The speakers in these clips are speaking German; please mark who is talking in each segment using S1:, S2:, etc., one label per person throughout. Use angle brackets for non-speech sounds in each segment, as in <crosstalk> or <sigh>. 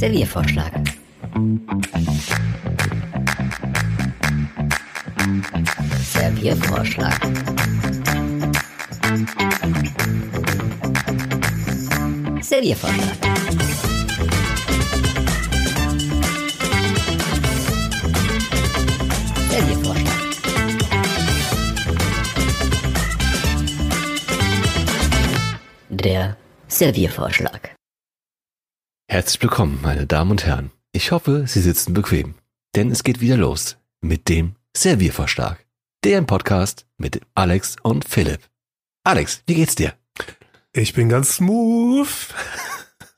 S1: Serviervorschlag. Serviervorschlag. Serviervorschlag. Der Serviervorschlag.
S2: Herzlich willkommen, meine Damen und Herren. Ich hoffe, Sie sitzen bequem, denn es geht wieder los mit dem Serviervorschlag. Der Podcast mit Alex und Philipp. Alex, wie geht's dir?
S3: Ich bin ganz smooth.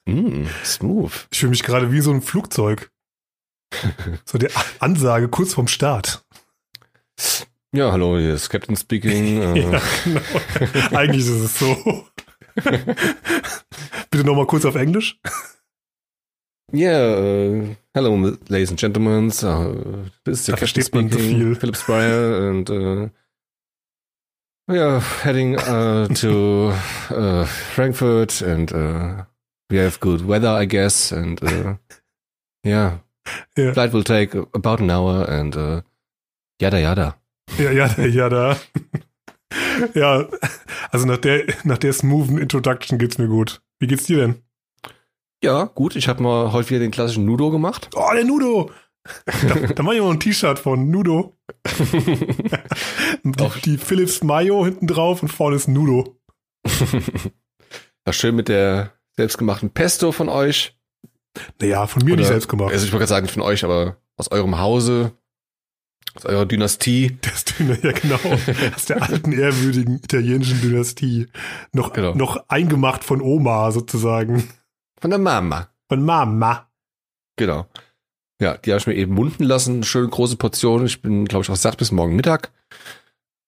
S2: Mm, smooth.
S3: Ich fühle mich gerade wie so ein Flugzeug. <laughs> So die Ansage kurz vorm Start.
S2: Ja, hallo, hier ist Captain speaking. <laughs> Äh,
S3: Ja, genau. Eigentlich ist es so. <laughs> Bitte nochmal kurz auf Englisch.
S2: Yeah, uh, hello, ladies and gentlemen. Uh, this is the Captain speaking. Philip Spryer, and uh, we are heading uh, <laughs> to uh, Frankfurt, and uh, we have good weather, I guess, and uh, yeah,
S3: Ja.
S2: flight will take about an hour, and uh, yada yada.
S3: Ja, ja, ja, da. Ja, also nach der, nach der smoothen Introduction geht's mir gut. Wie geht's dir denn?
S2: Ja, gut, ich habe mal heute wieder den klassischen Nudo gemacht.
S3: Oh, der Nudo! Da, <laughs> da mach ich mal ein T-Shirt von Nudo. <laughs> Die, die Philips Mayo hinten drauf und vorne ist Nudo.
S2: War schön mit der selbstgemachten Pesto von euch.
S3: Naja, von mir nicht
S2: Oder-
S3: selbst gemacht.
S2: Also ich wollte gerade sagen, nicht von euch, aber aus eurem Hause, aus eurer Dynastie.
S3: Das Dünner, ja genau. Aus der alten, ehrwürdigen italienischen Dynastie. Noch,
S2: Genau.
S3: noch eingemacht von Oma sozusagen.
S2: Von der Mama.
S3: Von Mama.
S2: Genau. Ja, die habe ich mir eben munden lassen. Eine schöne große Portion. Ich bin, glaube ich, auch satt bis morgen Mittag.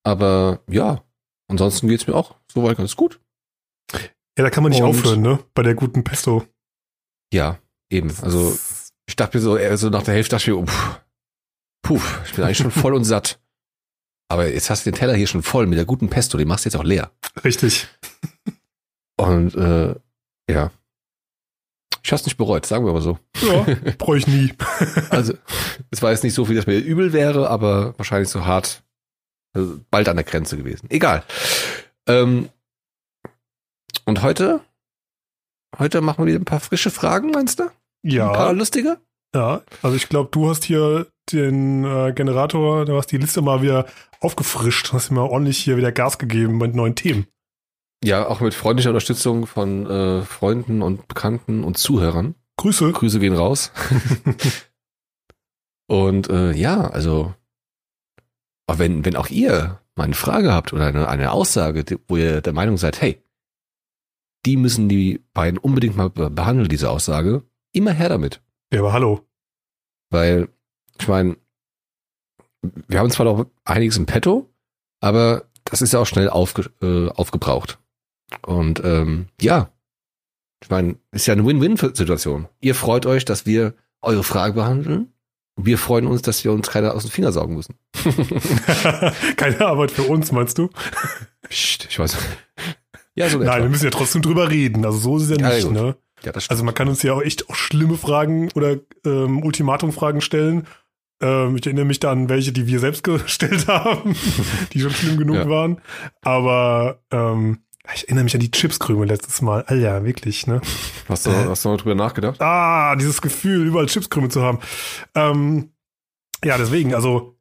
S2: Aber ja, ansonsten geht's mir auch soweit ganz gut.
S3: Ja, da kann man nicht
S2: Und-
S3: aufhören, ne? Bei der guten Pesto.
S2: Ja, eben. Also ich dachte mir so, eher so nach der Hälfte dachte ich mir, puh, puh, ich bin eigentlich schon <laughs> voll und satt. Aber jetzt hast du den Teller hier schon voll mit der guten Pesto, den machst du jetzt auch leer.
S3: Richtig.
S2: Und äh, ja. Ich hab's nicht bereut, sagen wir mal so.
S3: Ja, <laughs> brauche ich nie.
S2: Also, es war jetzt nicht so viel, dass mir übel wäre, aber wahrscheinlich so hart, also bald an der Grenze gewesen. Egal. Ähm, und heute? Heute machen wir wieder ein paar frische Fragen, meinst du? Ein paar
S3: Ja,
S2: lustige?
S3: ja. Also ich glaube, du hast hier den äh, Generator, du hast die Liste mal wieder aufgefrischt, hast mal ordentlich hier wieder Gas gegeben mit neuen Themen.
S2: Ja, auch mit freundlicher Unterstützung von äh, Freunden und Bekannten und Zuhörern.
S3: Grüße.
S2: Grüße gehen raus. <laughs> und äh, ja, also, wenn, wenn auch ihr mal eine Frage habt oder eine, eine Aussage, wo ihr der Meinung seid, hey, die müssen die beiden unbedingt mal be- behandeln, diese Aussage, immer her damit.
S3: Ja, aber hallo.
S2: Weil, ich meine, wir haben zwar noch einiges im Petto, aber das ist ja auch schnell aufge, äh, aufgebraucht. Und ähm, ja, ich meine, ist ja eine Win-Win-Situation. Ihr freut euch, dass wir eure Frage behandeln. Wir freuen uns, dass wir uns keiner aus den Finger saugen müssen. <laughs>
S3: Keine Arbeit für uns, meinst du? <laughs>
S2: Psst, ich weiß. Ja, so in
S3: Nein, wir müssen ja trotzdem drüber reden. Also so ist es ja
S2: Ja,
S3: nicht,
S2: gut.
S3: ne?
S2: Ja.
S3: Also man kann uns ja auch echt auch schlimme Fragen oder ähm, Ultimatumfragen stellen. Ähm, ich erinnere mich da an welche, die wir selbst <laughs> gestellt haben, die schon schlimm genug
S2: Ja.
S3: waren. Aber ähm, ich erinnere mich an die Chipskrümel letztes Mal. Alter, wirklich, ne?
S2: hast, du, hast du noch drüber nachgedacht?
S3: Ah, dieses Gefühl, überall Chipskrümel zu haben. Ähm, ja, deswegen, also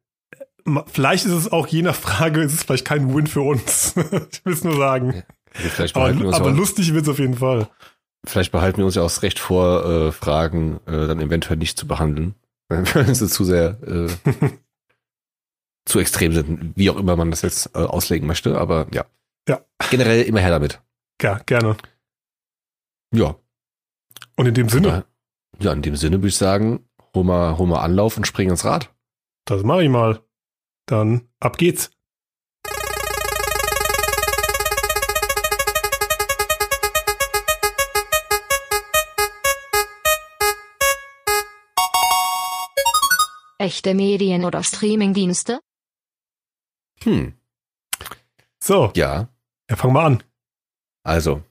S3: vielleicht ist es auch je nach Frage, ist es vielleicht kein Win für uns. <laughs> ich will es nur sagen.
S2: Wir
S3: Aber, aber
S2: ja,
S3: lustig wird es auf jeden Fall.
S2: vielleicht behalten wir uns ja auch das Recht vor, äh, Fragen äh, dann eventuell nicht zu behandeln. <laughs> Wenn sie zu sehr äh, <laughs> zu extrem sind, wie auch immer man das jetzt äh, auslegen möchte. Aber ja.
S3: Ja.
S2: Generell immer her damit.
S3: Ja, gerne.
S2: Ja.
S3: Und in dem Sinne,
S2: Ja, in dem Sinne würde ich sagen, hol mal, hol mal Anlauf und spring ins Rad.
S3: das mache ich mal. Dann ab geht's.
S4: Echte Medien oder Streamingdienste?
S2: Hm.
S3: So,
S2: Ja,
S3: ja, fang mal an.
S2: also.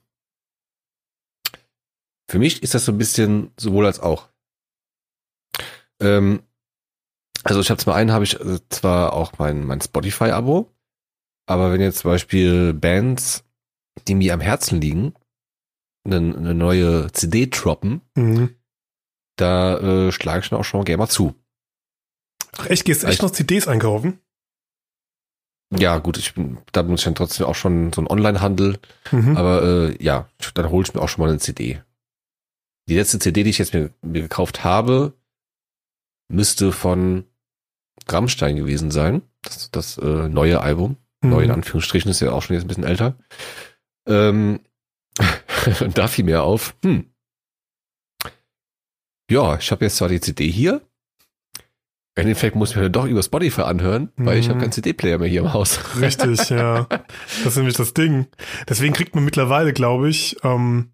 S2: Für mich ist das so ein bisschen sowohl als auch. Ähm, also ich habe zum einen habe ich äh, zwar auch mein, mein Spotify-Abo, aber wenn jetzt zum Beispiel Bands, die mir am Herzen liegen, eine, eine neue CD droppen,
S3: Mhm.
S2: da äh, schlage ich dann auch schon mal gerne mal zu.
S3: Ach, echt, gehst du echt
S2: Ich-
S3: noch CDs einkaufen?
S2: Ja, gut, ich bin, da bin ich dann trotzdem auch schon so ein Online-Handel,
S3: Mhm.
S2: aber äh, ja, dann hole ich mir auch schon mal eine CD. Die letzte CD, die ich jetzt mir, mir gekauft habe, müsste von Rammstein gewesen sein. Das, das äh, neue Album. Neu in
S3: Mhm.
S2: Anführungsstrichen, ist ja auch schon jetzt ein bisschen älter. Ähm, <laughs> und da fiel mir auf, hm, ja, ich habe jetzt zwar die CD hier, im Endeffekt muss ich mir dann doch über Spotify anhören, weil ich
S3: Mhm.
S2: habe keinen CD-Player mehr hier im Haus.
S3: Richtig, ja. <laughs> Das ist nämlich das Ding. Deswegen kriegt man mittlerweile, glaube ich, ähm,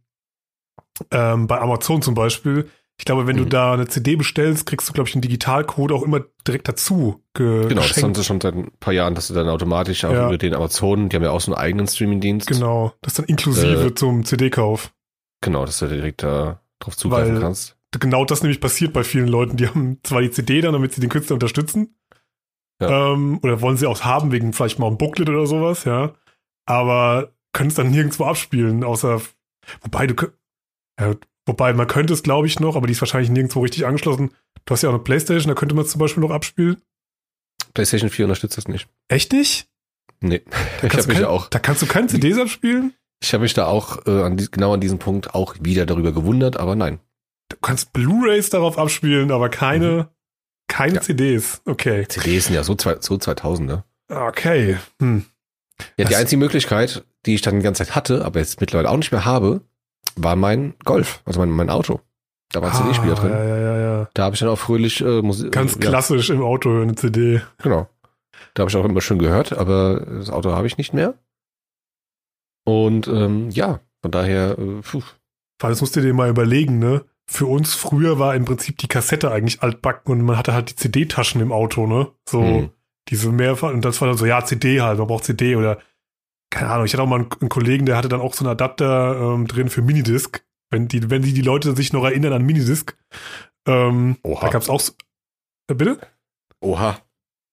S3: ähm, bei Amazon zum Beispiel, ich glaube, wenn du
S2: Mhm.
S3: da eine CD bestellst, kriegst du, glaube ich, einen Digitalcode auch immer direkt dazu ge
S2: Genau, das haben
S3: geschenkt.
S2: sie schon seit ein paar Jahren, dass du dann automatisch auch
S3: Ja.
S2: über den Amazon, die haben ja auch so einen eigenen Streaming-Dienst.
S3: Genau, das dann inklusive
S2: Äh,
S3: zum CD-Kauf.
S2: Genau, dass du direkt da drauf zugreifen
S3: Weil-
S2: kannst.
S3: Genau das nämlich passiert bei vielen Leuten. Die haben zwar die CD dann, damit sie den Künstler unterstützen.
S2: Ja.
S3: Ähm, oder wollen sie auch haben, wegen vielleicht mal ein Booklet oder sowas, ja. Aber können es dann nirgendwo abspielen, außer, wobei du, ja, wobei man könnte es, glaube ich, noch, aber die ist wahrscheinlich nirgendwo richtig angeschlossen. Du hast ja auch eine Playstation, da könnte man es zum Beispiel noch abspielen.
S2: PlayStation 4 unterstützt das nicht.
S3: Echt nicht?
S2: Nee.
S3: Da
S2: Ich
S3: kannst
S2: habe
S3: du
S2: mich ja auch,
S3: Da kannst du keine CDs abspielen?
S2: ich habe mich da auch äh, an die, genau an diesem Punkt auch wieder darüber gewundert, aber nein.
S3: Du kannst Blu-Rays darauf abspielen, aber keine, keine
S2: Mhm. Ja.
S3: CDs. Okay.
S2: CDs sind ja so, zwei, so 2000, ne?
S3: Okay. Hm.
S2: Ja, die
S3: Das-
S2: einzige Möglichkeit, die ich dann die ganze Zeit hatte, aber jetzt mittlerweile auch nicht mehr habe, war mein Golf, also mein, mein Auto. Da war ein CD-Spieler drin.
S3: Ah, Ja, ja, ja, ja.
S2: Da habe ich dann auch fröhlich äh, Musik.
S3: Ganz
S2: ja,
S3: klassisch im Auto hören, eine CD.
S2: Genau. Da habe ich auch immer schön gehört, aber das Auto habe ich nicht mehr. Und ähm, ja, von daher, äh, puh,
S3: Weil das musst du dir mal überlegen, ne? Für uns früher war im Prinzip die Kassette eigentlich altbacken und man hatte halt die CD-Taschen im Auto, ne? So,
S2: Mhm.
S3: diese mehrfach, und das war dann so, ja, CD halt, man braucht CD oder, keine Ahnung, ich hatte auch mal einen, einen Kollegen, der hatte dann auch so einen Adapter ähm, drin für Minidisc. Wenn die, wenn die, die Leute sich noch erinnern an Minidisc. Ähm,
S2: Oha.
S3: da gab's auch, so, äh, bitte?
S2: oha.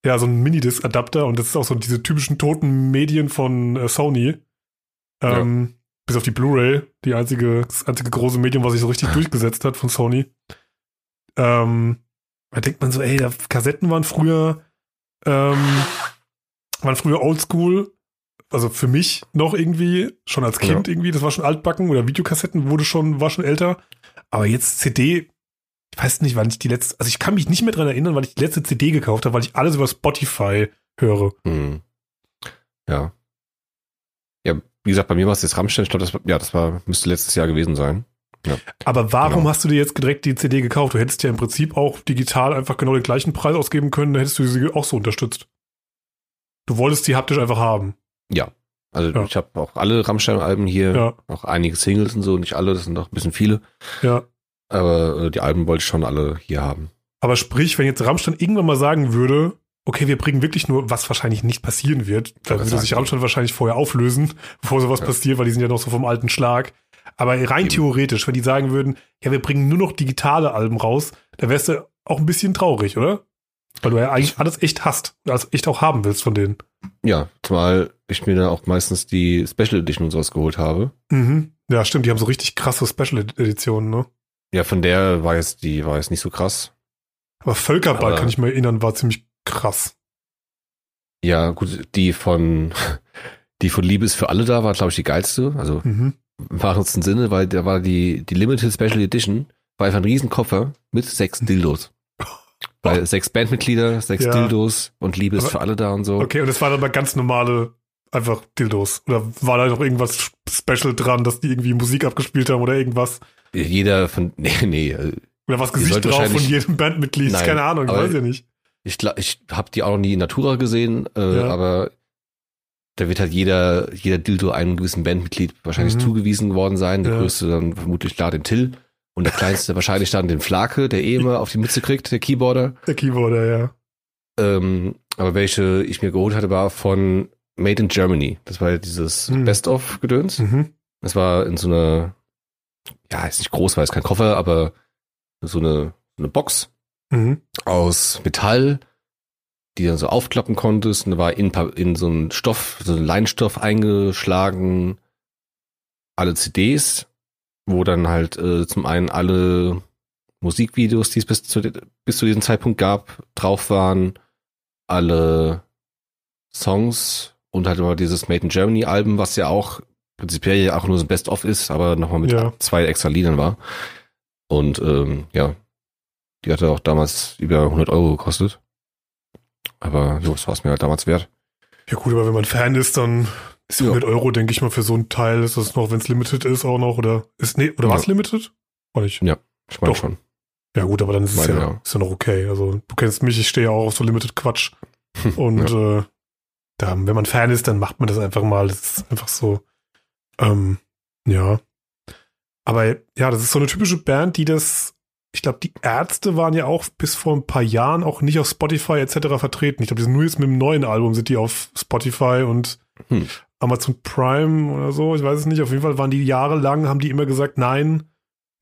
S3: Ja, so ein Minidisc-Adapter und das ist auch so diese typischen toten Medien von äh, Sony. Ähm, Bis auf die Blu-ray, die einzige, das einzige große Medium, was sich so richtig <laughs> durchgesetzt hat von Sony. Ähm, da denkt man so, ey, da, Kassetten waren früher, ähm, waren früher oldschool. Also für mich noch irgendwie, schon als Kind irgendwie, das war schon altbacken oder Videokassetten wurde schon, war schon älter. Aber jetzt CD, ich weiß nicht, wann ich die letzte, also ich kann mich nicht mehr dran erinnern, weil ich die letzte CD gekauft habe, weil ich alles über Spotify höre.
S2: Hm. Ja. Ja, wie gesagt, bei mir war es jetzt Rammstein, ich glaube, das, war- ja, das war, müsste letztes Jahr gewesen sein.
S3: Aber warum
S2: Genau.
S3: hast du dir jetzt direkt die CD gekauft? Du hättest ja im Prinzip auch digital einfach genau den gleichen Preis ausgeben können, dann hättest du sie auch so unterstützt. Du wolltest die haptisch einfach haben.
S2: Ja. Also
S3: Ja.
S2: ich habe auch alle Rammstein-Alben hier,
S3: Ja,
S2: auch einige Singles und so, nicht alle, das sind noch ein bisschen viele.
S3: ja.
S2: Aber äh, die Alben wollte ich schon alle hier haben.
S3: Aber sprich, wenn jetzt Rammstein irgendwann mal sagen würde, okay, wir bringen wirklich nur, was wahrscheinlich nicht passieren wird,
S2: wollte
S3: würde sich. Rammstein wahrscheinlich vorher auflösen, <laughs> bevor sowas
S2: Ja.
S3: passiert, weil die sind ja noch so vom alten Schlag. Aber rein
S2: Eben.
S3: theoretisch, wenn die sagen würden, ja, wir bringen nur noch digitale Alben raus, dann wärst du auch ein bisschen traurig, oder? Weil du ja eigentlich alles echt hast, alles echt auch haben willst von denen.
S2: Ja, zumal ich mir dann auch meistens die Special Edition und sowas geholt habe.
S3: Mhm. Ja, stimmt, die haben so richtig krasse Special-Editionen, ne?
S2: Ja, von der war jetzt, die war jetzt nicht so krass.
S3: Aber Völkerball,
S2: Aber-
S3: kann ich mir erinnern, war ziemlich krass.
S2: Ja, gut, die von, <laughs> die von Liebe ist für alle da war, glaube ich, die geilste. Also
S3: Mhm.
S2: im wahrsten Sinne, weil da war die, die Limited Special Edition, war einfach ein Riesenkoffer mit sechs <laughs> Dildos. Weil sechs Bandmitglieder, sechs
S3: Ja.
S2: Dildos und Liebe ist
S3: Aber-
S2: für alle da und so.
S3: Okay, und es waren aber ganz normale, einfach Dildos. Oder war da noch irgendwas Special dran, dass die irgendwie Musik abgespielt haben oder irgendwas?
S2: Jeder von, <laughs> nee, nee,
S3: Oder was Gesicht drauf von jedem Bandmitglied?
S2: Nein,
S3: Keine Ahnung, ich weiß ja nicht.
S2: Ich, ich habe die auch noch nie in Natura gesehen, äh,
S3: Ja.
S2: aber da wird halt jeder, jeder Dildo einem gewissen Bandmitglied wahrscheinlich
S3: Mhm.
S2: zugewiesen worden sein. Der
S3: Ja.
S2: größte dann vermutlich klar den Till und der kleinste <laughs> wahrscheinlich dann den Flake, der eh immer auf die Mütze kriegt, der Keyboarder.
S3: Der Keyboarder, ja.
S2: Ähm, aber welche ich mir geholt hatte, war von Made in Germany. Das war ja dieses
S3: Hm.
S2: Best-of-Gedöns.
S3: Mhm.
S2: Das war in so einer, ja, ist nicht groß, weil es kein Koffer, aber so eine, so eine Box
S3: Mhm.
S2: aus Metall, die dann so aufklappen konntest. Und da war in, in so einen Stoff, so einen Leinstoff eingeschlagen, alle CDs, wo dann halt äh, zum einen alle Musikvideos, die es bis zu, bis zu diesem Zeitpunkt gab, drauf waren, alle Songs und halt immer dieses Made in Germany Album, was ja auch prinzipiell ja auch nur so ein Best-of ist, aber nochmal mit
S3: Ja.
S2: zwei extra Liedern war. Und ähm, ja, die hatte auch damals über 100 Euro gekostet. Aber jo, das war es mir halt damals wert.
S3: Ja gut, aber wenn man Fan ist, dann ist
S2: Ja.
S3: 100 Euro, denke ich mal, für so ein Teil ist das noch, wenn es limited ist auch noch, oder ist, nee, oder
S2: Ja.
S3: was limited? War nicht.
S2: Ich meine
S3: Doch.
S2: schon.
S3: Ja gut, aber dann ist es
S2: Meine,
S3: ja,
S2: ja.
S3: ist ja noch okay. Also du kennst mich, ich stehe ja auch auf so limited Quatsch. <laughs> Und äh, da, wenn man Fan ist, dann macht man das einfach mal. Das ist einfach so, ähm, ja. Aber ja, das ist so eine typische Band, die das, ich glaube, die Ärzte waren ja auch bis vor ein paar Jahren auch nicht auf Spotify etc. vertreten. Ich glaube, die sind nur jetzt mit dem neuen Album sind die auf Spotify und
S2: Hm.
S3: Amazon Prime oder so. Ich weiß es nicht. Auf jeden Fall waren die jahrelang, haben die immer gesagt, nein,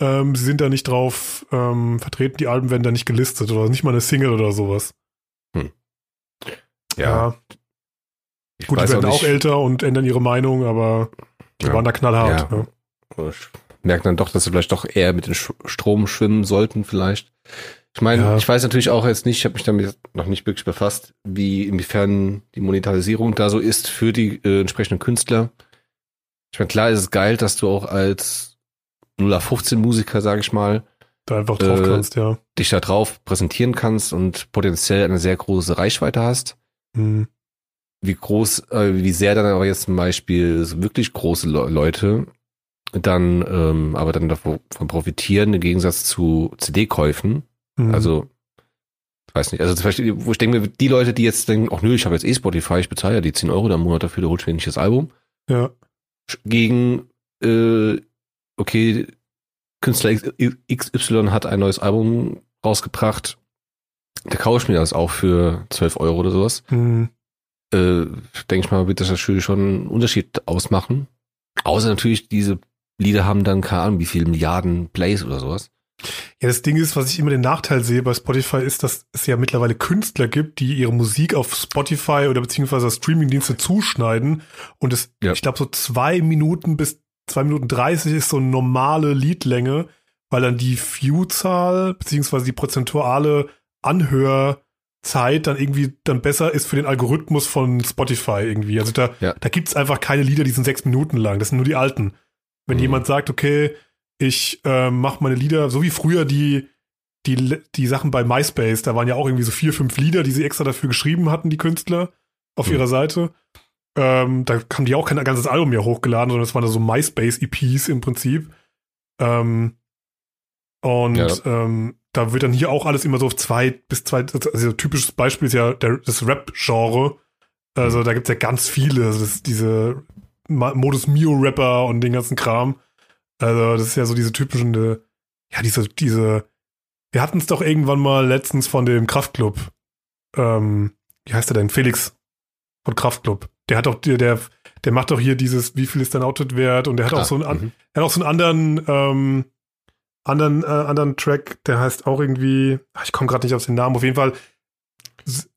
S3: ähm, sie sind da nicht drauf ähm, vertreten. Die Alben werden da nicht gelistet oder nicht mal eine Single oder sowas.
S2: Ja, ich
S3: Gut, die werden auch,
S2: nicht.
S3: älter und ändern ihre Meinung, aber die
S2: Ja.
S3: waren da knallhart.
S2: Ja.
S3: Ja.
S2: Ich merke dann doch, dass sie vielleicht doch eher mit dem Sch- Strom schwimmen sollten, vielleicht. Ich meine,
S3: Ja.
S2: ich weiß natürlich auch jetzt nicht, ich habe mich damit noch nicht wirklich befasst, wie inwiefern die Monetarisierung da so ist für die äh, entsprechenden Künstler. Ich meine, klar ist es geil, dass du auch als 0815 Musiker, sage ich mal,
S3: Da einfach drauf
S2: Äh,
S3: kannst, ja.
S2: dich da drauf präsentieren kannst und potenziell eine sehr große Reichweite hast.
S3: Hm.
S2: wie groß, äh, wie sehr dann aber jetzt zum Beispiel so wirklich große Le Leute dann ähm, aber dann davon profitieren im Gegensatz zu CD-Käufen.
S3: Hm.
S2: Also weiß nicht, also zum Beispiel, wo ich denke mir, die Leute, die jetzt denken, ach nö, ich habe jetzt eh Spotify, ich bezahle ja die 10 Euro da im Monat dafür, da hol ich mir nicht das Album.
S3: ja.
S2: Gegen, äh, okay, Künstler XY hat ein neues Album rausgebracht, da kaufe ich mir das auch für 12 Euro oder sowas.
S3: Hm.
S2: äh, denke ich mal, wird das natürlich schon einen Unterschied ausmachen. Außer natürlich, diese Lieder haben dann keine Ahnung, wie viele Milliarden Plays oder sowas.
S3: Ja, das Ding ist, was ich immer den Nachteil sehe bei Spotify, ist, dass es ja mittlerweile Künstler gibt, die ihre Musik auf Spotify oder beziehungsweise Streamingdienste zuschneiden. Und es,
S2: Ja.
S3: ich glaube, so zwei Minuten bis zwei Minuten dreißig ist so eine normale Liedlänge, weil dann die View-Zahl beziehungsweise die prozentuale Anhörzeit dann irgendwie dann besser ist für den Algorithmus von Spotify irgendwie. Also da,
S2: Ja.
S3: da gibt's einfach keine Lieder, die sind sechs Minuten lang. Das sind nur die alten. Wenn
S2: Mhm.
S3: jemand sagt, okay, ich äh, mache meine Lieder, so wie früher die, die, die Sachen bei MySpace, da waren ja auch irgendwie so vier, fünf Lieder, die sie extra dafür geschrieben hatten, die Künstler, auf
S2: Mhm.
S3: ihrer Seite. Ähm, da haben die auch kein ganzes Album mehr hochgeladen, sondern es waren da so MySpace-EPs im Prinzip. Ähm, und
S2: Ja.
S3: ähm, da wird dann hier auch alles immer so auf zwei bis zwei, also typisches Beispiel ist ja der, das Rap-Genre. Also da gibt's ja ganz viele, also das, diese Modus Mio-Rapper und den ganzen Kram. Also das ist ja so diese typischen, äh, ja, diese, diese, wir hatten es doch irgendwann mal letztens von dem Kraftclub. Ähm, wie heißt der denn? Felix von Kraftclub. Der hat doch, der, der, der macht doch hier dieses, wie viel ist dein Outfit wert? Und der hat auch so einen,
S2: mhm.
S3: er hat auch so einen anderen, ähm, anderen, äh, anderen Track, der heißt auch irgendwie, ach, ich komme gerade nicht auf den Namen, auf jeden Fall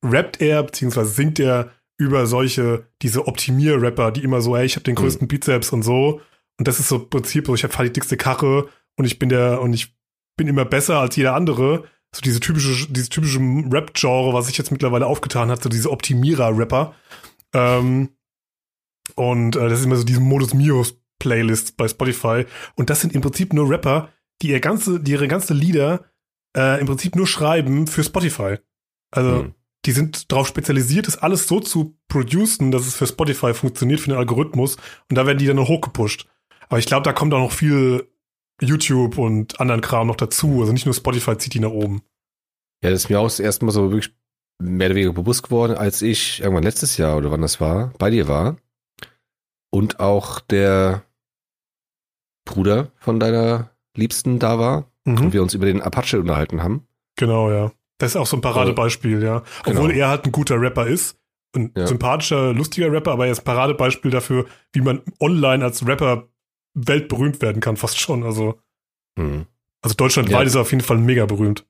S3: rappt er, beziehungsweise singt er über solche, diese Optimier-Rapper, die immer so, ey, ich habe den
S2: Mhm.
S3: größten Bizeps und so. Und das ist so im Prinzip so, ich habe die dickste Karre und ich bin der, und ich bin immer besser als jeder andere. So diese typische, dieses typische Rap-Genre, was sich jetzt mittlerweile aufgetan hat, so diese Optimierer-Rapper. Ähm, und äh, das ist immer so diese Modus Mios Playlist bei Spotify. Und das sind im Prinzip nur Rapper, die ihr ganze, die ihre ganze Lieder äh, im Prinzip nur schreiben für Spotify. Also
S2: Mhm.
S3: Die sind darauf spezialisiert, das alles so zu producen, dass es für Spotify funktioniert, für den Algorithmus. Und da werden die dann noch hochgepusht. Aber ich glaube, da kommt auch noch viel YouTube und anderen Kram noch dazu. Also nicht nur Spotify zieht die nach oben.
S2: Ja, das ist mir auch das erste Mal so wirklich mehr oder weniger bewusst geworden, als ich irgendwann letztes Jahr oder wann das war, bei dir war. Und auch der Bruder von deiner Liebsten da war und
S3: Mhm.
S2: wir uns über den Apache unterhalten haben.
S3: Genau, ja. Das ist auch so ein Paradebeispiel, ja.
S2: Genau.
S3: Obwohl er halt ein guter Rapper ist. Ein
S2: Ja.
S3: sympathischer, lustiger Rapper, aber er ist Paradebeispiel dafür, wie man online als Rapper weltberühmt werden kann, fast schon. Also,
S2: Mhm.
S3: also deutschlandweit
S2: Ja.
S3: ist er auf jeden Fall mega berühmt.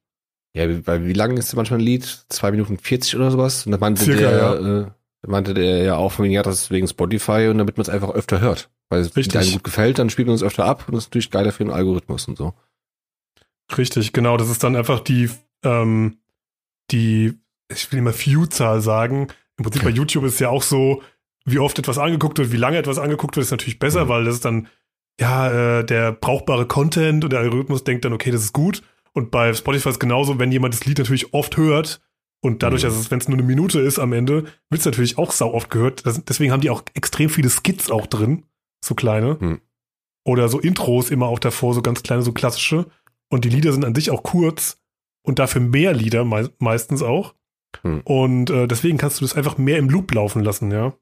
S2: Ja, wie- weil wie lang ist manchmal ein Lied? Zwei Minuten 40 oder sowas? Und da meinte
S3: Circa,
S2: der, äh, meinte der ja auch von wegen, ja, das ist wegen Spotify und damit man es einfach öfter hört. Weil es
S3: Richtig.
S2: einem gut gefällt, dann spielt man es öfter ab und das ist natürlich geiler für den Algorithmus und so.
S3: Richtig, genau. Das ist dann einfach die, ähm, die, ich will immer View-Zahl sagen. Im Prinzip bei YouTube ist es ja auch so, wie oft etwas angeguckt wird, wie lange etwas angeguckt wird, ist natürlich besser,
S2: Mhm.
S3: weil das ist dann, ja, äh, der brauchbare Content und der Algorithmus denkt dann, okay, das ist gut. Und bei Spotify ist genauso, wenn jemand das Lied natürlich oft hört und dadurch,
S2: Mhm.
S3: dass es, wenn es nur eine Minute ist am Ende, wird es natürlich auch sau oft gehört. Das, deswegen haben die auch extrem viele Skits auch drin, so kleine.
S2: Mhm.
S3: Oder so Intros immer auch davor, so ganz kleine, so klassische. Und die Lieder sind an sich auch kurz und dafür mehr Lieder mei meistens auch.
S2: Hm.
S3: Und äh, deswegen kannst du das einfach mehr im Loop laufen lassen, ja.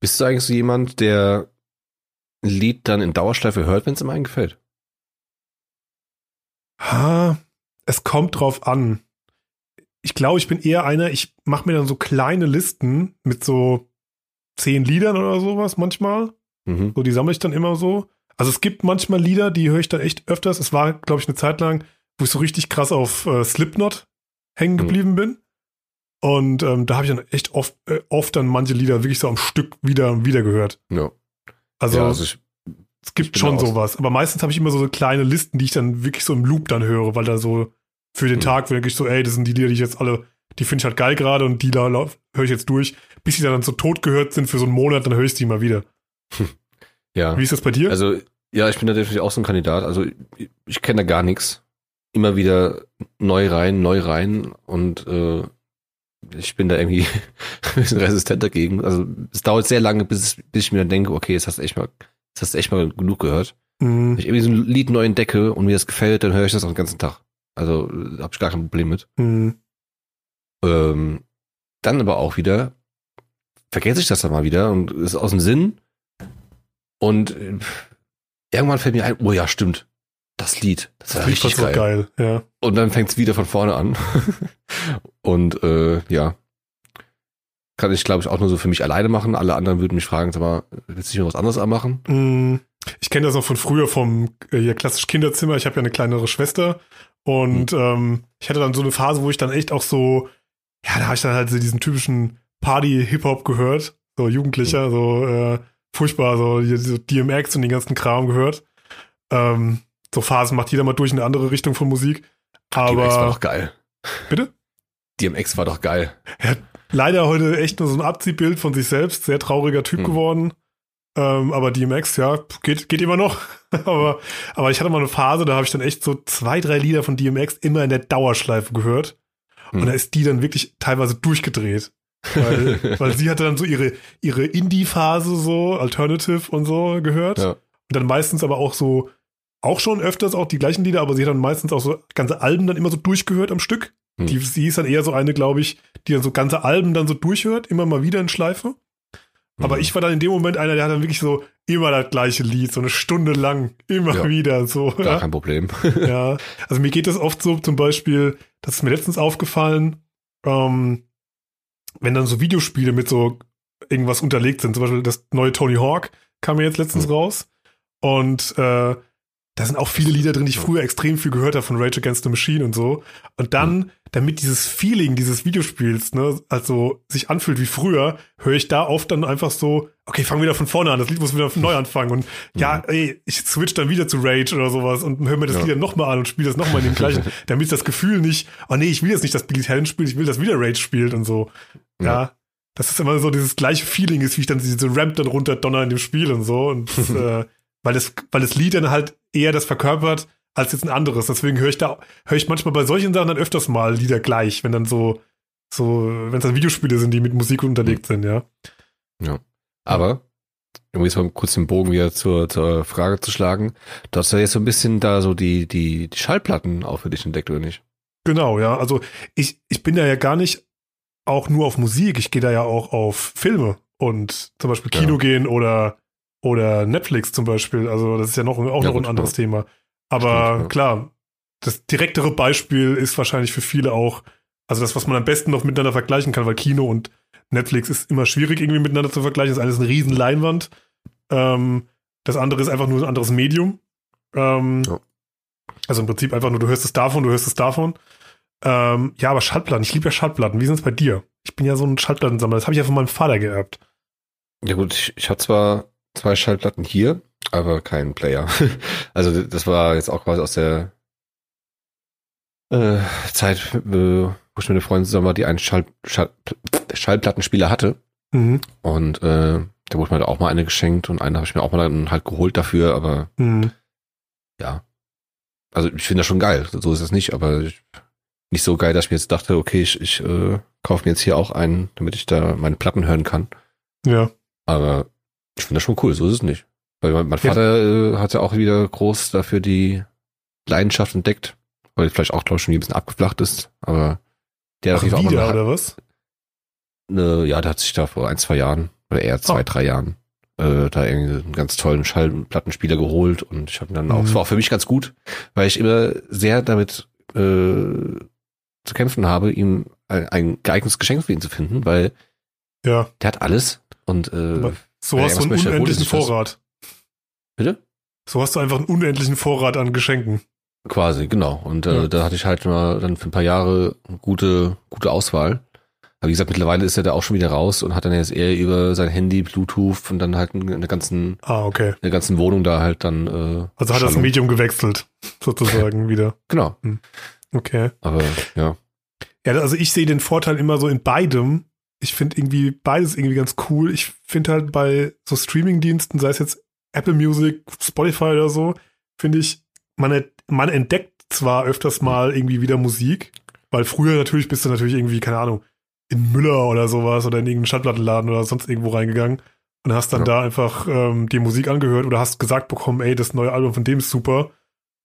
S2: Bist du eigentlich so jemand, der ein Lied dann in Dauerschleife hört, wenn es ihm einen gefällt?
S3: Ha, es kommt drauf an. Ich glaube, ich bin eher einer, ich mache mir dann so kleine Listen mit so zehn Liedern oder sowas manchmal.
S2: Mhm.
S3: So, die sammle ich dann immer so. Also es gibt manchmal Lieder, die höre ich dann echt öfters. Es war, glaube ich, eine Zeit lang, wo ich so richtig krass auf äh, Slipknot hängen
S2: Mhm.
S3: geblieben bin. Und ähm, da habe ich dann echt oft, äh, oft dann manche Lieder wirklich so am Stück wieder und wieder gehört.
S2: Ja.
S3: Also,
S2: ja, also ich,
S3: es gibt schon sowas. Aber meistens habe ich immer so kleine Listen, die ich dann wirklich so im Loop dann höre, weil da so für den
S2: Mhm.
S3: Tag wirklich so, ey, das sind die Lieder, die ich jetzt alle, die finde ich halt geil gerade und die da höre ich jetzt durch, bis sie dann so tot gehört sind für so einen Monat, dann höre ich die mal wieder. <laughs>
S2: ja.
S3: Wie ist das bei dir?
S2: Also, ja, ich bin da definitiv auch so ein Kandidat. Also, ich, ich kenne da gar nichts. Immer wieder neu rein, neu rein und äh, ich bin da irgendwie <laughs> ein bisschen resistent dagegen. Also, es dauert sehr lange, bis, bis ich mir dann denke, okay, jetzt hast du echt mal, jetzt hast du echt mal genug gehört.
S3: Mhm.
S2: Wenn ich irgendwie so ein Lied neu entdecke und mir das gefällt, dann höre ich das auch den ganzen Tag. Also, habe ich gar kein Problem mit.
S3: Mhm.
S2: Ähm, dann aber auch wieder vergesse ich das dann mal wieder und ist aus dem Sinn. Und äh, irgendwann fällt mir ein, oh ja, stimmt. Das Lied, das war
S3: Das Lied
S2: richtig geil.
S3: geil, ja.
S2: Und dann fängt es wieder von vorne an. <laughs> und äh, ja. Kann ich, glaube ich, auch nur so für mich alleine machen. Alle anderen würden mich fragen, sag mal, willst du nicht noch was anderes anmachen?
S3: Mm, Ich kenne das noch von früher vom äh, hier klassisch Kinderzimmer. Ich habe ja eine kleinere Schwester und ähm, ich hatte dann so eine Phase, wo ich dann echt auch so, ja, da habe ich dann halt so diesen typischen Party-Hip-Hop gehört, so Jugendlicher, so äh, furchtbar, so, die- so DMX und den ganzen Kram gehört. Ähm, so Phasen macht jeder mal durch in eine andere Richtung von Musik.
S2: DMX war
S3: Aber
S2: doch geil.
S3: Bitte?
S2: DMX war doch geil.
S3: leider heute echt nur so ein Abziehbild von sich selbst, sehr trauriger Typ
S2: Hm.
S3: geworden. Ähm, aber DMX, ja, geht, geht immer noch. <laughs> aber, aber ich hatte mal eine Phase, da habe ich dann echt so zwei, drei Lieder von DMX immer in der Dauerschleife gehört.
S2: Hm.
S3: Und da ist die dann wirklich teilweise durchgedreht. Weil, <laughs> weil sie hatte dann so ihre, ihre Indie-Phase so, Alternative und so gehört.
S2: Ja.
S3: Und dann meistens aber auch so, auch schon öfters auch die gleichen Lieder, aber sie hat dann meistens auch so ganze Alben dann immer so durchgehört am Stück.
S2: Hm.
S3: Die, sie ist dann eher so eine, glaube ich, die dann so ganze Alben dann so durchhört, immer mal wieder in Schleife. Aber
S2: Mhm.
S3: ich war dann in dem Moment einer, der hat dann wirklich so immer das gleiche Lied, so eine Stunde lang, immer
S2: Ja.
S3: wieder so.
S2: Gar
S3: Ja.
S2: kein Problem.
S3: ja. Also mir geht das oft so, zum Beispiel, das ist mir letztens aufgefallen, ähm, wenn dann so Videospiele mit so irgendwas unterlegt sind, zum Beispiel das neue Tony Hawk kam mir jetzt letztens
S2: Mhm.
S3: raus und äh, da sind auch viele Lieder drin, die ich früher extrem viel gehört habe von Rage Against the Machine und so. Und dann, damit dieses Feeling dieses Videospiels, ne, also sich anfühlt wie früher, höre ich da oft dann einfach so, okay, fang wieder von vorne an, das Lied muss wieder von neu <laughs> anfangen. Und ja, ey, ich switch dann wieder zu Rage oder sowas und höre mir das
S2: Ja.
S3: Lied dann nochmal an und spiele das nochmal in dem gleichen, <laughs> damit das Gefühl nicht, oh nee, ich will jetzt nicht, dass Billy Talent spielt, ich will, dass wieder Rage spielt und so. Ja.
S2: Ja.
S3: Das ist immer so dieses gleiche Feeling ist, wie ich dann diese Ramp dann runter donner in dem Spiel und so. Und das, <laughs> äh, weil das, weil das Lied dann halt eher das verkörpert als jetzt ein anderes. Deswegen höre ich da, höre ich manchmal bei solchen Sachen dann öfters mal Lieder gleich, wenn dann so, so, wenn es dann Videospiele sind, die mit Musik unterlegt sind, ja.
S2: Aber, um jetzt mal kurz den Bogen wieder zur, zur Frage zu schlagen, du hast ja jetzt so ein bisschen da so die, die, die Schallplatten auch für dich entdeckt, oder nicht?
S3: Genau, ja. Also ich, ich bin da ja gar nicht auch nur auf Musik, ich gehe da ja auch auf Filme und zum Beispiel Kino
S2: Ja.
S3: gehen oder, oder Netflix zum Beispiel. Also das ist ja noch, auch
S2: Ja,
S3: noch ein anderes
S2: ja.
S3: Thema. Aber
S2: Stimmt,
S3: klar, das direktere Beispiel ist wahrscheinlich für viele auch, also das, was man am besten noch miteinander vergleichen kann, weil Kino und Netflix ist immer schwierig irgendwie miteinander zu vergleichen. Das eine ist eine riesen Leinwand. Ähm, das andere ist einfach nur ein anderes Medium. Ähm,
S2: Ja.
S3: Also im Prinzip einfach nur, du hörst es davon, du hörst es davon. Ähm, ja, aber Schallplatten, ich liebe ja Schallplatten. Wie sind es bei dir? Ich bin ja so ein Schallplattensammler. Das habe ich ja von meinem Vater geerbt.
S2: Ja gut, ich, ich habe zwar zwei Schallplatten hier, aber keinen Player. <laughs> also das war jetzt auch quasi aus der äh, Zeit, äh, wo ich mit einer Freundin zusammen war, die einen Schall, Schall, Schallplattenspieler hatte.
S3: Mhm.
S2: Und äh, da wurde mir halt auch mal eine geschenkt und eine habe ich mir auch mal dann halt geholt dafür, aber
S3: Mhm.
S2: ja. Also ich finde das schon geil, so ist es nicht, aber ich, nicht so geil, dass ich mir jetzt dachte, okay, ich, ich äh, kaufe mir jetzt hier auch einen, damit ich da meine Platten hören kann.
S3: Ja.
S2: Aber ich finde das schon cool, so ist es nicht. Weil mein, mein
S3: Ja.
S2: Vater äh, hat ja auch wieder groß dafür die Leidenschaft entdeckt, weil vielleicht auch, glaube ich, schon ein bisschen abgeflacht ist, aber der
S3: Ach,
S2: hat
S3: wieder,
S2: auch mal
S3: oder was?
S2: eine, ja, der hat sich da vor ein, zwei Jahren, oder eher zwei,
S3: Oh.
S2: drei Jahren, äh, da irgendwie einen ganz tollen Schallplattenspieler geholt und ich habe dann auch,
S3: Mhm.
S2: es war auch für mich ganz gut, weil ich immer sehr damit äh, zu kämpfen habe, ihm ein, ein geeignetes Geschenk für ihn zu finden, weil
S3: Ja.
S2: der hat alles und äh,
S3: Aber So
S2: er
S3: hast du einen
S2: er
S3: unendlichen
S2: das.
S3: Vorrat.
S2: Bitte?
S3: So hast du einfach einen unendlichen Vorrat an Geschenken.
S2: Quasi, genau. Und äh,
S3: Ja.
S2: da hatte ich halt mal dann für ein paar Jahre eine gute, gute Auswahl. Aber wie gesagt, mittlerweile ist er da auch schon wieder raus und hat dann jetzt eher über sein Handy, Bluetooth und dann halt in der ganzen,
S3: Ah, okay.
S2: in der ganzen Wohnung da halt dann. Äh,
S3: Also hat das
S2: Schallung.
S3: Medium gewechselt, sozusagen wieder.
S2: Genau.
S3: Okay.
S2: Aber ja.
S3: Ja, also ich sehe den Vorteil immer so in beidem. Ich finde irgendwie beides irgendwie ganz cool. Ich finde halt bei so Streaming-Diensten, sei es jetzt Apple Music, Spotify oder so, finde ich, man, man entdeckt zwar öfters mal irgendwie wieder Musik, weil früher natürlich bist du natürlich irgendwie, keine Ahnung, in Müller oder sowas oder in irgendeinen Schallplattenladen oder sonst irgendwo reingegangen und hast dann
S2: Ja.
S3: da einfach ähm, dir Musik angehört oder hast gesagt bekommen, ey, das neue Album von dem ist super.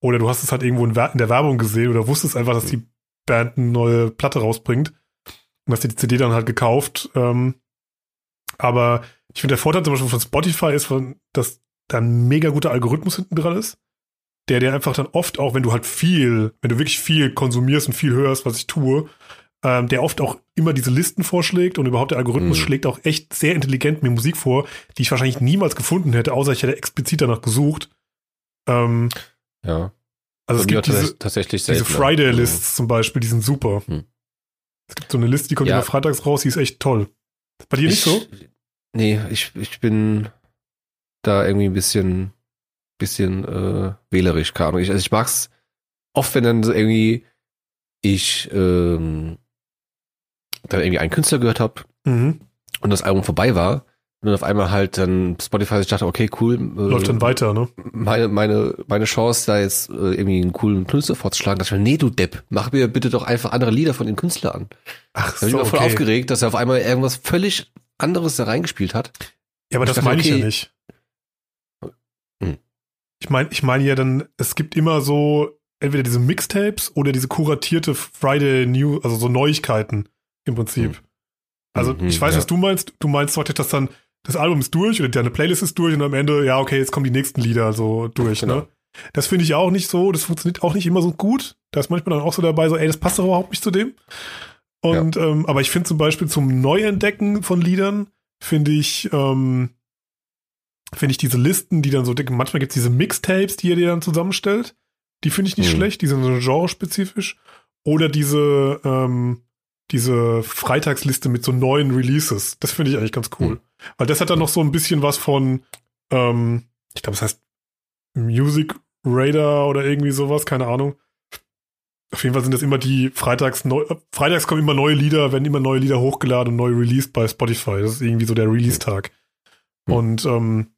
S3: Oder du hast es halt irgendwo in, in der Werbung gesehen oder wusstest einfach, dass die Band eine neue Platte rausbringt und hast dir die CD dann halt gekauft. Ähm, aber ich finde, der Vorteil zum Beispiel von Spotify ist, von, dass da ein mega guter Algorithmus hinten dran ist, der dir einfach dann oft auch, wenn du halt viel, wenn du wirklich viel konsumierst und viel hörst, was ich tue, ähm, der oft auch immer diese Listen vorschlägt und überhaupt der Algorithmus
S2: Mhm.
S3: schlägt auch echt sehr intelligent mir Musik vor, die ich wahrscheinlich niemals gefunden hätte, außer ich hätte explizit danach gesucht. Ähm,
S2: Ja.
S3: also es
S2: Bei mir
S3: gibt diese,
S2: tats- tatsächlich
S3: diese
S2: seltener.
S3: Friday-Lists zum Beispiel, die sind super.
S2: Hm.
S3: Es gibt so eine Liste, die kommt
S2: Ja.
S3: immer freitags raus, die ist echt toll. Bei dir nicht
S2: ich,
S3: so?
S2: Nee, ich, ich bin da irgendwie ein bisschen, bisschen äh, wählerisch, keine Ahnung. Ich, also ich mag's oft, wenn dann so irgendwie ich ähm, dann irgendwie einen Künstler gehört habe
S3: Mhm.
S2: und das Album vorbei war und auf einmal halt dann Spotify sich dachte, okay, cool. Äh,
S3: Läuft dann weiter, ne?
S2: Meine, meine, meine Chance, da jetzt äh, irgendwie einen coolen Künstler vorzuschlagen, dachte ich mir, nee, du Depp, mach mir bitte doch einfach andere Lieder von dem Künstler an.
S3: Ach
S2: Da bin ich mir voll aufgeregt, dass er auf einmal irgendwas völlig anderes da reingespielt hat.
S3: Ja, aber das
S2: dachte,
S3: meine ich ja
S2: okay.
S3: nicht.
S2: Hm.
S3: Ich meine, ich meine ja dann, es gibt immer so entweder diese Mixtapes oder diese kuratierte Friday New, also so Neuigkeiten im Prinzip.
S2: Hm.
S3: Also
S2: Mhm,
S3: ich weiß,
S2: ja.
S3: was du meinst. Du meinst praktisch, dass dann das Album ist durch oder deine Playlist ist durch und am Ende, ja, okay, jetzt kommen die nächsten Lieder so durch,
S2: Genau.
S3: ne? Das finde ich auch nicht so, das funktioniert auch nicht immer so gut. Da ist manchmal dann auch so dabei, so, ey, das passt doch überhaupt nicht zu dem. Und, ähm, aber ich finde zum Beispiel zum Neuentdecken von Liedern, finde ich, ähm, finde ich diese Listen, die dann so dick, manchmal gibt es diese Mixtapes, die ihr dir dann zusammenstellt. Die finde ich nicht
S2: Mhm.
S3: schlecht, die sind so genrespezifisch. Oder diese, ähm, diese Freitagsliste mit so neuen Releases. Das finde ich eigentlich ganz cool.
S2: Mhm.
S3: Weil das hat dann noch so ein bisschen was von, ähm, ich glaube, es heißt Music Radar oder irgendwie sowas, keine Ahnung. Auf jeden Fall sind das immer die Freitags, neu, äh, Freitags kommen immer neue Lieder, werden immer neue Lieder hochgeladen und neu released bei Spotify. Das ist irgendwie so der Release-Tag.
S2: Hm.
S3: Und ähm,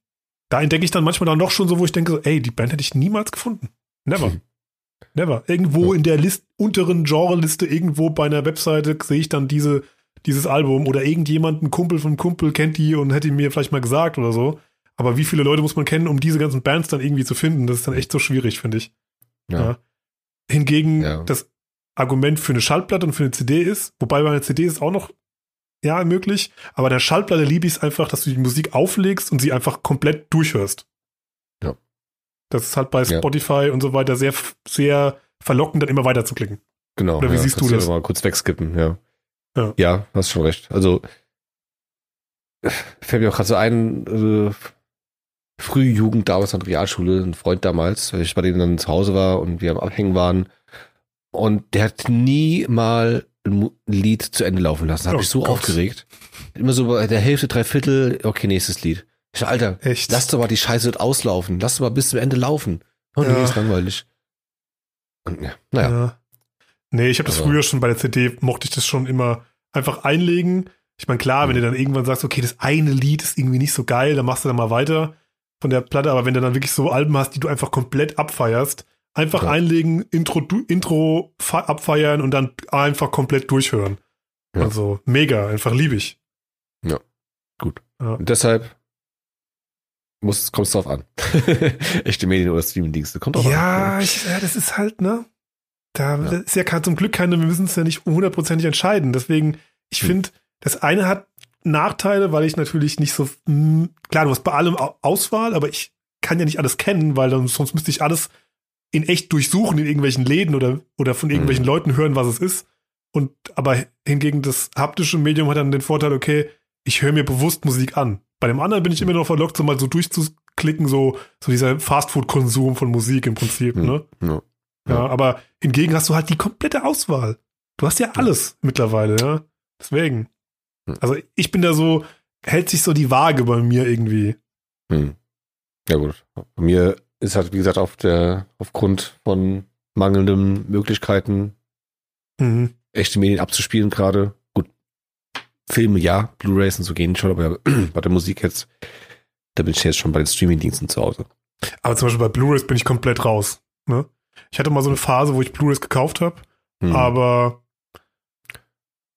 S3: da entdecke ich dann manchmal dann doch schon so, wo ich denke, so, ey, die Band hätte ich niemals gefunden. Never.
S2: Hm.
S3: Never. Irgendwo
S2: Ja.
S3: in der List, unteren Genre-Liste, irgendwo bei einer Webseite sehe ich dann diese, dieses Album oder irgendjemand, ein Kumpel von Kumpel kennt die und hätte mir vielleicht mal gesagt oder so. Aber wie viele Leute muss man kennen, um diese ganzen Bands dann irgendwie zu finden? Das ist dann echt so schwierig, finde ich.
S2: Ja.
S3: Ja. Hingegen
S2: Ja.
S3: das Argument für eine Schallplatte und für eine CD ist, wobei bei einer CD ist auch noch ja möglich, aber der Schallplatte liebe ich es einfach, dass du die Musik auflegst und sie einfach komplett durchhörst.
S2: Ja.
S3: Das ist halt bei
S2: Ja.
S3: Spotify und so weiter sehr, sehr verlockend, dann immer weiter zu klicken.
S2: Genau.
S3: Oder wie
S2: ja,
S3: siehst du das?
S2: Mal kurz wegskippen, ja.
S3: Ja.
S2: Ja, hast schon recht. Also fällt mir auch gerade so ein, äh, frühe Jugend damals an der Realschule, ein Freund damals, weil ich bei denen dann zu Hause war und wir am Abhängen waren. Und der hat nie mal ein Lied zu Ende laufen lassen. Hat
S3: Oh
S2: mich so
S3: Gott.
S2: aufgeregt. Immer so bei der Hälfte, drei Viertel, okay, nächstes Lied. Ich Alter,
S3: Echt?
S2: lass doch mal die Scheiße auslaufen. Lass doch mal bis zum Ende laufen. Oh nee,
S3: Ja.
S2: ist langweilig. Und, ja, naja.
S3: Ja. Nee, ich habe das
S2: Aber-
S3: früher schon bei der CD, mochte ich das schon immer einfach einlegen. Ich meine, klar, wenn du dann irgendwann sagst, okay, das eine Lied ist irgendwie nicht so geil, dann machst du dann mal weiter von der Platte, aber wenn du dann wirklich so Alben hast, die du einfach komplett abfeierst, einfach
S2: Ja.
S3: einlegen, Intro, Intro fe- abfeiern und dann einfach komplett durchhören.
S2: Ja.
S3: Also mega, einfach lieb ich.
S2: Und deshalb muss, kommt es drauf an. <laughs> Echte Medien oder Streamingdienste. Kommt drauf
S3: Ja,
S2: an.
S3: ich, ja, das ist halt, ne? Da
S2: Ja.
S3: ist ja kein- zum Glück keine, wir müssen es ja nicht hundertprozentig entscheiden. Deswegen, ich
S2: Hm.
S3: finde, das eine hat Nachteile, weil ich natürlich nicht so, mh, klar, du hast bei allem Au- Auswahl, aber ich kann ja nicht alles kennen, weil dann sonst müsste ich alles in echt durchsuchen in irgendwelchen Läden oder, oder von irgendwelchen
S2: Hm.
S3: Leuten hören, was es ist. Und aber hingegen das haptische Medium hat dann den Vorteil, okay, ich höre mir bewusst Musik an. Bei dem anderen bin ich immer noch verlockt, so mal so durchzuklicken, so, so dieser Fastfood-Konsum von Musik im Prinzip,
S2: Hm.
S3: ne?
S2: Ja.
S3: Ja, aber hingegen hast du halt die komplette Auswahl. Du hast ja alles mittlerweile, ja. Deswegen.
S2: Hm.
S3: Also ich bin da so, hält sich so die Waage bei mir irgendwie.
S2: Hm. Ja gut. Bei mir ist halt, wie gesagt, auf der, aufgrund von mangelnden Möglichkeiten,
S3: Mhm.
S2: echte Medien abzuspielen gerade. Filme ja, Blu-Rays und so gehen schon, aber <clears throat> bei der Musik jetzt, da bin ich jetzt schon bei den Streamingdiensten zu Hause.
S3: Aber zum Beispiel bei Blu-rays bin ich komplett raus. Ne? Ich hatte mal so eine Phase, wo ich Blu-rays gekauft habe,
S2: Hm.
S3: aber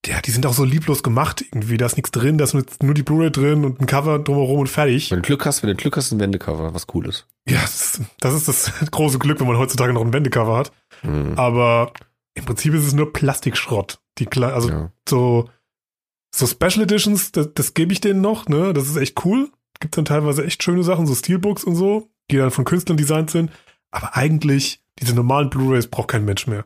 S3: ja, die sind auch so lieblos gemacht irgendwie. Da ist nichts drin, da ist nur- die Blu-ray drin und ein Cover drumherum und fertig.
S2: Wenn du Glück hast, wenn du Glück hast, ein Wendecover, was cool ist.
S3: Ja, das, das ist das <laughs> große Glück, wenn man heutzutage noch ein Wendecover hat.
S2: Hm.
S3: Aber im Prinzip ist es nur Plastikschrott. Die also
S2: ja.
S3: so, so Special Editions, das, das gebe ich denen noch, ne? Das ist echt cool. Gibt dann teilweise echt schöne Sachen, so Steelbooks und so, die dann von Künstlern designt sind. Aber eigentlich, diese normalen Blu-Rays braucht kein Mensch mehr.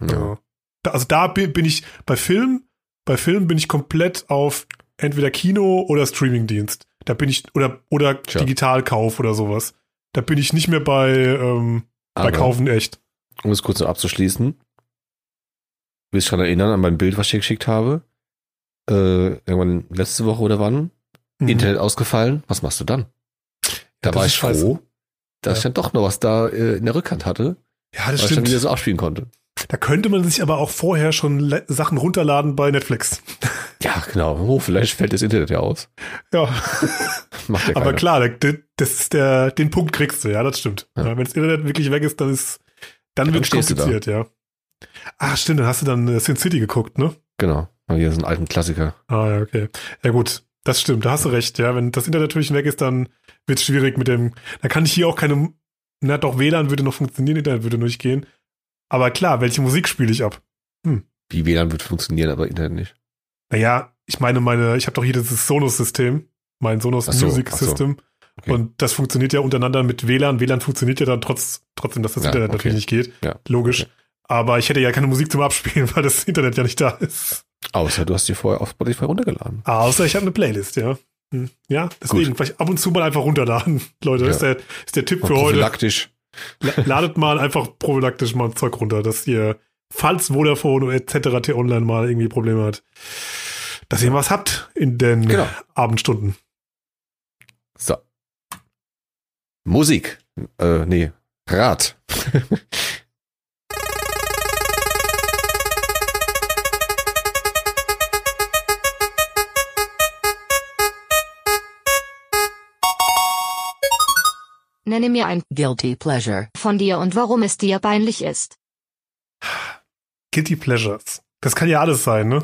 S2: Ja.
S3: Also da bin, bin ich bei Film, bei Film bin ich komplett auf entweder Kino oder Streamingdienst. Da bin ich, oder, oder
S2: Tja.
S3: Digitalkauf oder sowas. Da bin ich nicht mehr bei, ähm, bei Kaufen echt.
S2: um es kurz noch abzuschließen, du wirst dich daran erinnern an mein Bild, was ich dir geschickt habe. Äh, irgendwann letzte Woche oder wann?
S3: Mhm.
S2: Internet ausgefallen. Was machst du dann? Da
S3: das
S2: war ich
S3: scheiße.
S2: froh, dass
S3: Ja.
S2: ich dann doch noch was da äh, in der Rückhand hatte,
S3: Ja, das
S2: weil ich dann
S3: stimmt.
S2: wieder so abspielen konnte.
S3: Da könnte man sich aber auch vorher schon Sachen runterladen bei Netflix. <laughs>
S2: Ja, genau. Oh, vielleicht fällt das Internet ja aus.
S3: Ja, <laughs>
S2: Macht ja
S3: aber
S2: keiner.
S3: klar, der- das ist der, den Punkt kriegst du, ja, das stimmt.
S2: Ja.
S3: Ja. Wenn das Internet wirklich weg ist, dann ist, dann
S2: Dann
S3: wird es kompliziert, ja. Ah, stimmt, dann hast du dann äh, Sin City geguckt, ne?
S2: Genau. Wieder so einen alten Klassiker.
S3: Ah, ja, okay. Ja, gut. Das stimmt, da hast du recht, ja. Wenn das Internet natürlich weg ist, dann wird es schwierig mit dem, da kann ich hier auch keine, na doch, WLAN würde noch funktionieren, Internet würde nicht gehen. Aber klar, welche Musik spiele ich ab?
S2: Wie WLAN wird funktionieren, aber Internet nicht.
S3: Naja, ich meine, meine, ich habe doch hier dieses Sonos-System, mein Sonos
S2: Ach so,
S3: Music.
S2: Okay.
S3: Und das funktioniert ja untereinander mit WLAN. WLAN funktioniert ja dann trotz, trotzdem, dass das
S2: Ja,
S3: Internet
S2: okay.
S3: natürlich nicht geht.
S2: Ja,
S3: Logisch.
S2: okay.
S3: Aber ich hätte ja keine Musik zum Abspielen, <laughs> weil das Internet ja nicht da ist.
S2: Außer du hast die vorher auf Spotify runtergeladen.
S3: Außer ich habe eine Playlist, ja. Hm. Ja, deswegen, vielleicht ab und zu mal einfach runterladen. <laughs> Leute, das ist
S2: Ja.
S3: der, ist der Tipp für heute.
S2: prophylaktisch.
S3: La- Ladet mal einfach prophylaktisch mal Zeug runter, dass ihr, falls Vodafone etc. T-Online mal irgendwie Probleme hat, dass ihr was habt in den
S2: Genau.
S3: Abendstunden.
S2: So. Musik. Äh, nee. Rad. <laughs>
S4: Nenne mir ein
S1: Guilty Pleasure.
S4: von dir und warum es dir peinlich ist.
S3: Guilty Pleasures. Das kann ja alles sein, ne?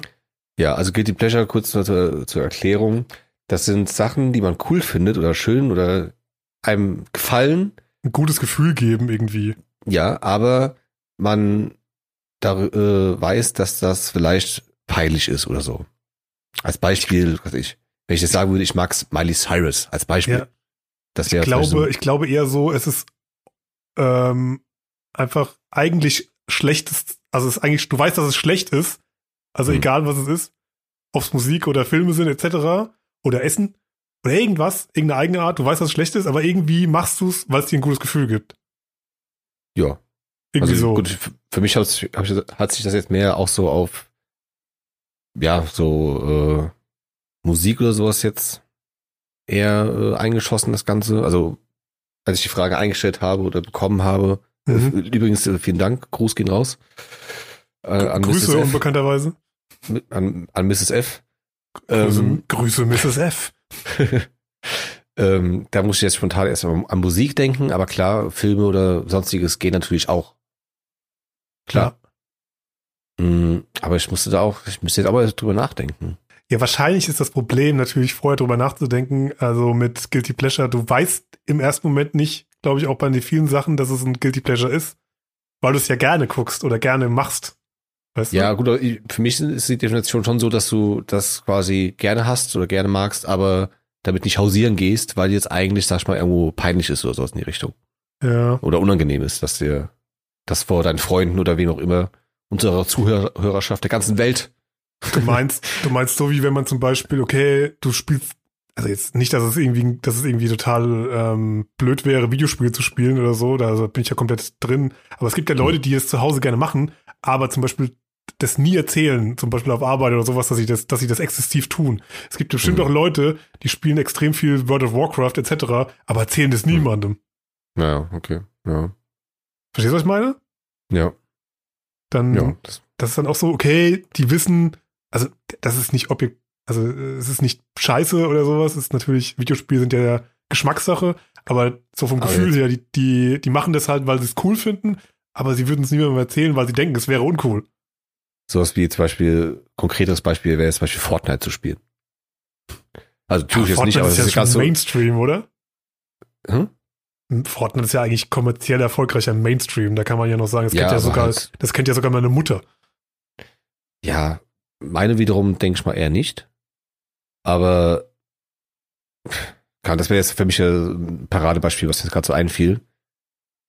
S2: Ja, also Guilty Pleasure, kurz zur, zur Erklärung. Das sind Sachen, die man cool findet oder schön oder einem gefallen.
S3: Ein gutes Gefühl geben irgendwie.
S2: Ja, aber man da, äh, weiß, dass das vielleicht peinlich ist oder so. Als Beispiel, was weiß ich, wenn ich jetzt sagen würde, ich mag Miley Cyrus als Beispiel.
S3: Ja.
S2: Das
S3: Ich glaube,
S2: so,
S3: ich glaube eher so, es ist ähm, einfach eigentlich schlechtes, also es ist eigentlich, du weißt, dass es schlecht ist, also
S2: Hm.
S3: egal was es ist, ob es Musik oder Filme sind etc. oder Essen oder irgendwas, irgendeine eigene Art, du weißt, dass es schlecht ist, aber irgendwie machst du es, weil es dir ein gutes Gefühl gibt.
S2: ja.
S3: Irgendwie
S2: also
S3: so.
S2: gut, für mich hat sich das jetzt mehr auch so auf, ja, so äh, Musik oder sowas jetzt eher äh, eingeschossen, das Ganze. Also als ich die Frage eingestellt habe oder bekommen habe,
S3: Mhm.
S2: äh, übrigens äh, vielen Dank, Gruß gehen raus. Äh, an
S3: Grüße
S2: Mrs. F.
S3: unbekannterweise.
S2: An, an Mrs. F.
S3: Grüße,
S2: Ähm,
S3: Grüße Mrs. F. <laughs>
S2: ähm, da muss ich jetzt spontan erst mal an Musik denken, aber klar, Filme oder sonstiges gehen natürlich auch. Klar. Mm, aber ich musste da auch, ich müsste jetzt aber drüber nachdenken.
S3: Ja, wahrscheinlich ist das Problem natürlich vorher drüber nachzudenken. Also mit Guilty Pleasure, du weißt im ersten Moment nicht, glaube ich, auch bei den vielen Sachen, dass es ein Guilty Pleasure ist, weil du es ja gerne guckst oder gerne machst. Weißt
S2: Ja,
S3: du?
S2: gut, für mich ist die Definition schon so, dass du das quasi gerne hast oder gerne magst, aber damit nicht hausieren gehst, weil jetzt eigentlich, sag ich mal, irgendwo peinlich ist oder sowas in die Richtung.
S3: Ja.
S2: Oder unangenehm ist, dass dir das vor deinen Freunden oder wem auch immer, unserer Zuhörerschaft der ganzen Welt.
S3: Du meinst, du meinst so wie wenn man zum Beispiel, okay, du spielst, also jetzt nicht, dass es irgendwie, dass es irgendwie total ähm, blöd wäre, Videospiele zu spielen oder so, da bin ich ja komplett drin. Aber es gibt ja Leute, die es zu Hause gerne machen, aber zum Beispiel das nie erzählen, zum Beispiel auf Arbeit oder sowas, dass sie das, dass sie das exzessiv tun. Es gibt bestimmt
S2: Mhm.
S3: auch Leute, die spielen extrem viel World of Warcraft etc., aber erzählen das niemandem.
S2: Ja, okay. Ja.
S3: Verstehst du, was ich meine?
S2: Ja.
S3: Dann,
S2: Ja. Das,
S3: das ist dann auch so, okay, die wissen, also das ist nicht objekt, also es ist nicht scheiße oder sowas, es ist natürlich, Videospiele sind ja Geschmackssache, aber so vom
S2: Aber
S3: Gefühl
S2: jetzt-
S3: her, die, die, die machen das halt, weil sie es cool finden, aber sie würden es niemandem erzählen, weil sie denken, es wäre uncool.
S2: sowas wie zum Beispiel, konkretes Beispiel wäre zum Beispiel Fortnite zu spielen. Also tue ich jetzt nicht,
S3: Fortnite
S2: aber
S3: ist
S2: es
S3: ja
S2: ist
S3: schon
S2: so.
S3: Mainstream, oder?
S2: Hm?
S3: Fortnite ist ja eigentlich kommerziell erfolgreicher Mainstream, da kann man ja noch sagen, das
S2: Ja,
S3: kennt ja sogar,
S2: halt-
S3: das kennt ja sogar meine Mutter.
S2: Ja, meine wiederum denke ich mal eher nicht. Aber kann, das wäre jetzt für mich ein Paradebeispiel, was jetzt gerade so einfiel.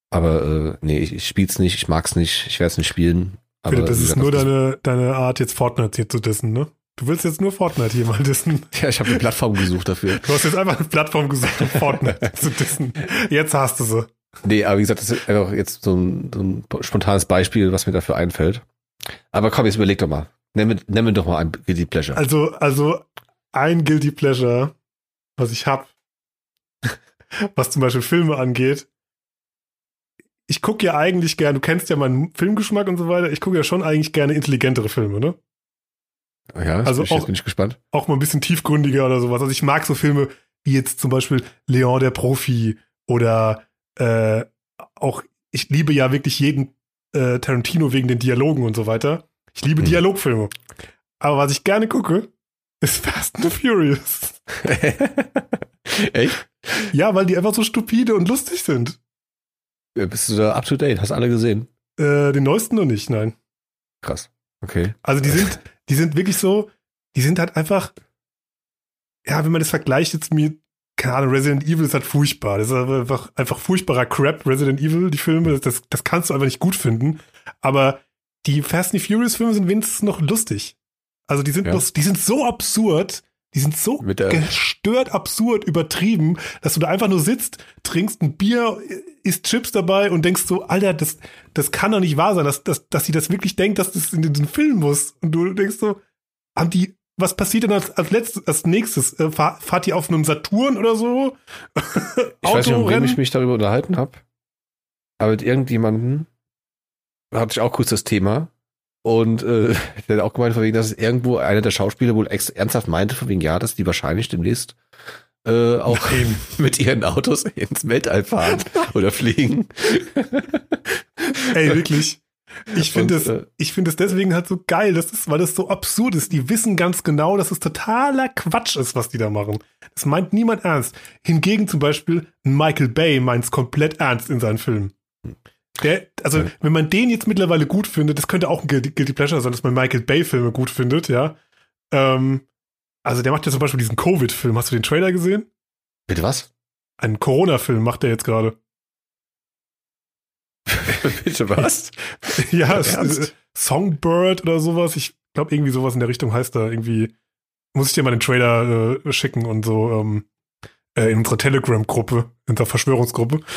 S2: Aber äh, nee, ich, ich spiel's nicht, ich mag's nicht, ich werde es nicht spielen. Aber
S3: das ist nur
S2: das-
S3: deine, deine Art, jetzt Fortnite hier zu dissen, ne? Du willst jetzt nur Fortnite hier mal dissen. <laughs>
S2: Ja, ich habe eine Plattform gesucht dafür.
S3: Du hast jetzt einfach eine Plattform gesucht, um Fortnite <laughs> zu dissen. Jetzt hast du sie.
S2: Nee, aber wie gesagt, das ist einfach jetzt so ein, so ein spontanes Beispiel, was mir dafür einfällt. Aber komm, jetzt überleg doch mal. Nenn mir, doch mal ein Guilty Pleasure.
S3: Also, also ein Guilty Pleasure, was ich hab, <laughs> was zum Beispiel Filme angeht. Ich gucke ja eigentlich gerne, du kennst ja meinen Filmgeschmack und so weiter, ich gucke ja schon eigentlich gerne intelligentere Filme, ne?
S2: ja,
S3: also
S2: also jetzt
S3: auch-
S2: bin ich gespannt.
S3: Auch mal ein bisschen tiefgründiger oder sowas. Also ich mag so Filme wie jetzt zum Beispiel Leon der Profi oder äh, auch, ich liebe ja wirklich jeden äh, Tarantino wegen den Dialogen und so weiter. Ich liebe
S2: Hm.
S3: Dialogfilme. Aber was ich gerne gucke, ist <laughs> Fast and Furious. <laughs>
S2: Echt?
S3: Ja, weil die einfach so stupide und lustig sind.
S2: Ja, Bist du da up to date? Hast alle gesehen?
S3: Äh, den neuesten noch nicht, nein.
S2: Krass. Okay.
S3: Also die <laughs> sind, die sind wirklich so, die sind halt einfach, ja, wenn man das vergleicht jetzt mit, keine Ahnung, Resident Evil ist halt furchtbar. Das ist einfach, einfach furchtbarer Crap, Resident Evil, die Filme, das, das kannst du einfach nicht gut finden. Aber die Fast and the Furious Filme sind wenigstens noch lustig. Also die sind
S2: Ja.
S3: noch, die sind so absurd, die sind so
S2: Mit der-
S3: gestört absurd übertrieben, dass du da einfach nur sitzt, trinkst ein Bier, isst Chips dabei und denkst so, Alter, das, das kann doch nicht wahr sein, dass, dass, dass sie das wirklich denkt, dass das in diesen Film muss. Und du denkst so, haben die, was passiert denn als, als letztes, als nächstes? Äh, fahr, fahrt ihr auf einem Saturn oder so?
S2: Ich weiß nicht, mit wem ich mich darüber unterhalten habe. Aber mit irgendjemandem hatte ich auch kurz das Thema. Und äh, <laughs> der hat auch gemeint, von wegen, dass irgendwo einer der Schauspieler wohl ernsthaft meinte, von wegen, ja, dass die wahrscheinlich demnächst äh, auch
S3: Nein. <laughs>
S2: mit ihren Autos ins Weltall fahren <laughs> oder fliegen.
S3: Ey, wirklich. Ich finde es,
S2: äh,
S3: ich finde es deswegen halt so geil, das ist, weil das so absurd ist. Die wissen ganz genau, dass es totaler Quatsch ist, was die da machen. Das meint niemand ernst. Hingegen zum Beispiel Michael Bay meint es komplett ernst in seinen Filmen. Der, also,
S2: Ja.
S3: wenn man den jetzt mittlerweile gut findet, das könnte auch ein Guilty, Pleasure sein, dass man Michael Bay-Filme gut findet, ja. Ähm, also, der macht ja zum Beispiel diesen Covid-Film. Hast du den Trailer gesehen?
S2: Bitte was?
S3: Einen Corona-Film macht er jetzt gerade. <laughs>
S2: Bitte was? <laughs>
S3: ja, es,
S2: Ernst?
S3: äh, Songbird oder sowas. Ich glaube, irgendwie sowas in der Richtung heißt da irgendwie. Muss ich dir mal den Trailer äh, schicken und so ähm, äh, in unserer Telegram-Gruppe, in unserer Verschwörungsgruppe. <laughs>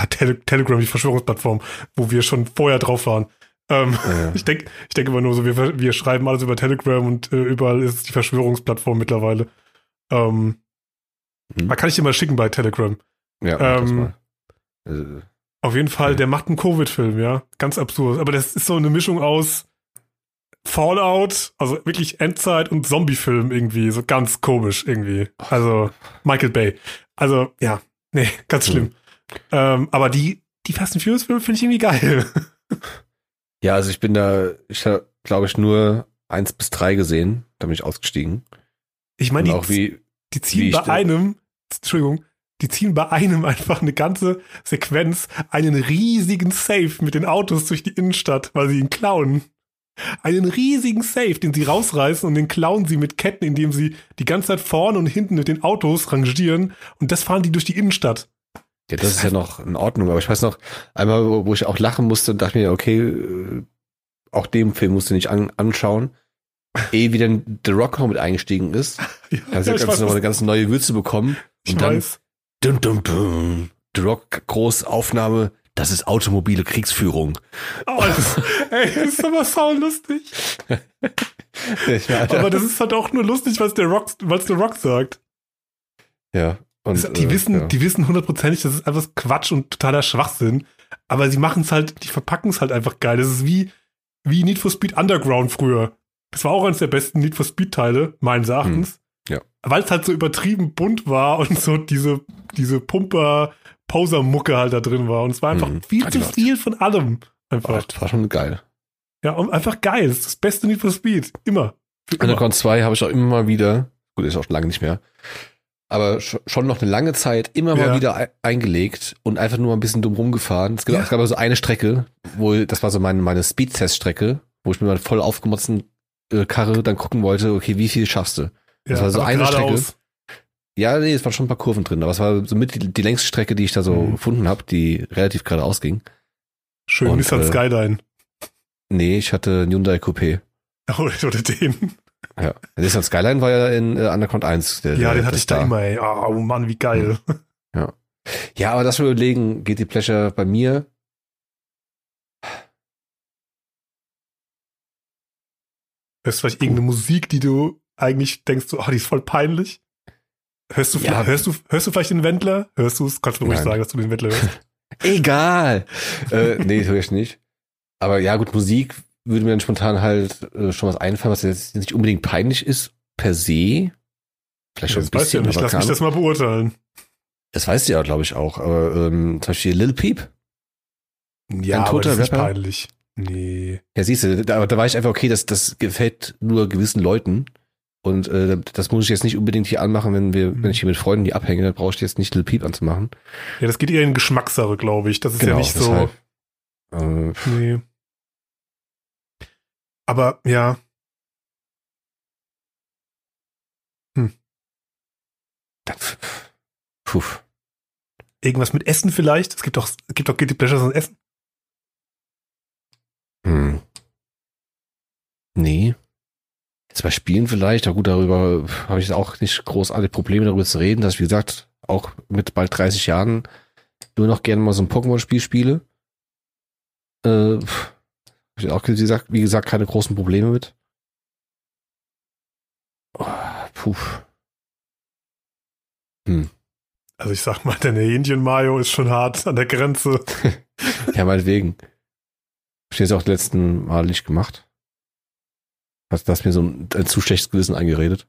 S3: ja, Tele Telegram, die Verschwörungsplattform, wo wir schon vorher drauf waren. Ähm,
S2: Ja. <laughs>
S3: ich denke ich denk immer nur so, wir, wir schreiben alles über Telegram und äh, überall ist die Verschwörungsplattform mittlerweile. Ähm,
S2: Hm.
S3: Man kann ich dir mal schicken bei Telegram.
S2: Ja,
S3: Ähm.
S2: Äh,
S3: Auf jeden Fall,
S2: Ja.
S3: der macht einen Covid-Film, ja. Ganz absurd. Aber das ist so eine Mischung aus Fallout, also wirklich Endzeit und Zombie-Film irgendwie. So ganz komisch irgendwie. Also Michael Bay. Also, ja. Nee, ganz schlimm. Ähm, aber die, die Fast and Furious-Filme finde ich irgendwie geil. <laughs>
S2: Ja, also ich bin da, ich habe, glaube ich, nur eins bis drei gesehen. Da bin ich ausgestiegen.
S3: Ich meine, die,
S2: auch wie,
S3: die
S2: wie
S3: ziehen
S2: ich
S3: bei einem, Entschuldigung, die ziehen bei einem <laughs> einfach eine ganze Sequenz einen riesigen Safe mit den Autos durch die Innenstadt, weil sie ihn klauen. Einen riesigen Safe, den sie rausreißen und den klauen sie mit Ketten, indem sie die ganze Zeit vorne und hinten mit den Autos rangieren und das fahren die durch die Innenstadt.
S2: Ja, das ist ja noch in Ordnung, aber ich weiß noch, einmal, wo ich auch lachen musste und dachte mir, okay, äh, auch dem Film musst du nicht an, anschauen. <laughs> Ehe wieder The Rock noch mit eingestiegen ist,
S3: Ja,
S2: also
S3: ja,
S2: ja, noch eine ganz neue Würze bekommen.
S3: ich
S2: und dann
S3: weiß.
S2: Dum, dum, dum. The Rock, Großaufnahme, das ist automobile Kriegsführung.
S3: Oh, das, <laughs> ey, das ist aber saulustig. Aber <laughs> das ist halt auch nur lustig, weil es der Rock, weil's der Rock sagt.
S2: ja. Und,
S3: die
S2: äh,
S3: wissen,
S2: ja.
S3: die wissen hundertprozentig, das ist einfach Quatsch und totaler Schwachsinn. Aber sie machen es halt, die verpacken es halt einfach geil. Das ist wie, wie Need for Speed Underground früher. Das war auch eines der besten Need for Speed Teile, meines Erachtens.
S2: Hm, ja.
S3: Weil es halt so übertrieben bunt war und so diese, diese Pumper, Poser-Mucke halt da drin war. Und es war einfach
S2: Hm.
S3: viel zu viel von allem.
S2: War,
S3: Einfach.
S2: das war schon geil.
S3: Ja, und einfach geil. Das ist das beste Need for Speed. Immer.
S2: Underground 2 habe ich auch immer mal wieder, gut, ist auch schon lange nicht mehr, aber sch- schon noch eine lange Zeit immer
S3: Ja.
S2: mal wieder ei- eingelegt und einfach nur ein bisschen dumm rumgefahren. Es gab,
S3: Ja.
S2: es gab so eine Strecke, wo, das war so meine, meine Speed-Test-Strecke, wo ich mir mal voll aufgemotzten äh, Karre dann gucken wollte, okay, wie viel schaffst du? das war so eine Strecke.
S3: geradeaus.
S2: Ja, nee, es waren schon ein paar Kurven drin, aber es war so mit die, die längste Strecke, die ich da so
S3: Mhm.
S2: gefunden habe, die relativ geradeaus ging.
S3: Schön,
S2: Und,
S3: Nissan
S2: äh,
S3: Skyline.
S2: Nee, ich hatte einen Hyundai Coupé. <laughs>
S3: Oder, oder den.
S2: Ja. Nissan Skyline war ja in äh, Underground 1. Der,
S3: Ja, den hatte ich da immer, ey. Oh Mann, wie geil.
S2: Ja, aber das wir überlegen, geht die Pleasure bei mir.
S3: Hörst du vielleicht irgendeine Musik, die du eigentlich denkst, so, oh, die ist voll peinlich? Hörst du,
S2: Ja.
S3: vielleicht- hörst du, hörst du vielleicht den Wendler? Hörst du es? Kannst du ruhig
S2: Nein.
S3: sagen, dass du den Wendler hörst. <laughs>
S2: Egal. äh, nee, höre ich nicht. Aber ja, gut, Musik würde mir dann spontan halt äh, schon was einfallen, was jetzt nicht unbedingt peinlich ist, per se. Vielleicht schon ein
S3: Das weißt du ja
S2: bisschen,
S3: nicht.
S2: aber
S3: Lass mich das mal beurteilen.
S2: das weißt du ja, glaube ich, auch. Aber ähm, zum Beispiel Lil Peep.
S3: Ja,
S2: Ein
S3: aber
S2: toter
S3: das ist nicht
S2: Rapper?
S3: peinlich. Nee.
S2: Ja, siehst du, da, da war ich einfach, okay, das, das gefällt nur gewissen Leuten. Und äh, das muss ich jetzt nicht unbedingt hier anmachen, wenn wir,
S3: Mhm.
S2: wenn ich hier mit Freunden hier abhänge, dann brauche ich jetzt nicht Lil Peep anzumachen.
S3: Ja, das geht eher in Geschmackssache, glaube ich. Das ist ja nicht so.
S2: deshalb. Äh,
S3: Nee. Aber ja.
S2: dann, puh.
S3: Irgendwas mit Essen vielleicht? Es gibt doch, es gibt doch Guilty Pleasures und Essen.
S2: Hm. Nee. Jetzt bei Spielen vielleicht, aber gut, darüber habe ich jetzt auch nicht großartige Probleme darüber zu reden, dass ich, wie gesagt, auch mit bald 30 Jahren nur noch gerne mal so ein Pokémon-Spiel spiele. Äh, hab ich auch, wie gesagt, wie gesagt, keine großen Probleme mit. Oh, puh.
S3: Also ich sag mal, deine Hähnchen-Mayo ist schon hart an der Grenze. <laughs>
S2: Ja, meinetwegen. Hab ich jetzt auch letzten Mal nicht gemacht. Hast das mir so ein, ein zu schlechtes Gewissen eingeredet.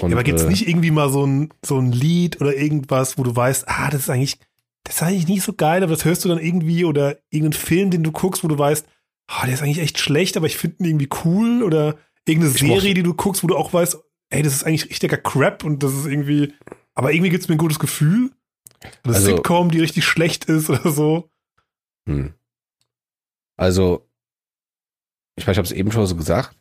S2: Und,
S3: ja, aber gibt's
S2: äh,
S3: nicht irgendwie mal so ein, so ein Lied oder irgendwas, wo du weißt, ah, das ist eigentlich, das ist eigentlich nicht so geil, aber das hörst du dann irgendwie oder irgendeinen Film, den du guckst, wo du weißt, ah, der ist eigentlich echt schlecht, aber ich finde ihn irgendwie cool oder irgendeine
S2: Ich
S3: Serie, die du guckst, wo du auch weißt, ey, das ist eigentlich richtiger Crap und das ist irgendwie, aber irgendwie gibt's mir ein gutes Gefühl. Oder
S2: Also-
S3: Sitcom, die richtig schlecht ist oder so.
S2: Hm. Also, ich meine, ich habe es eben schon so gesagt,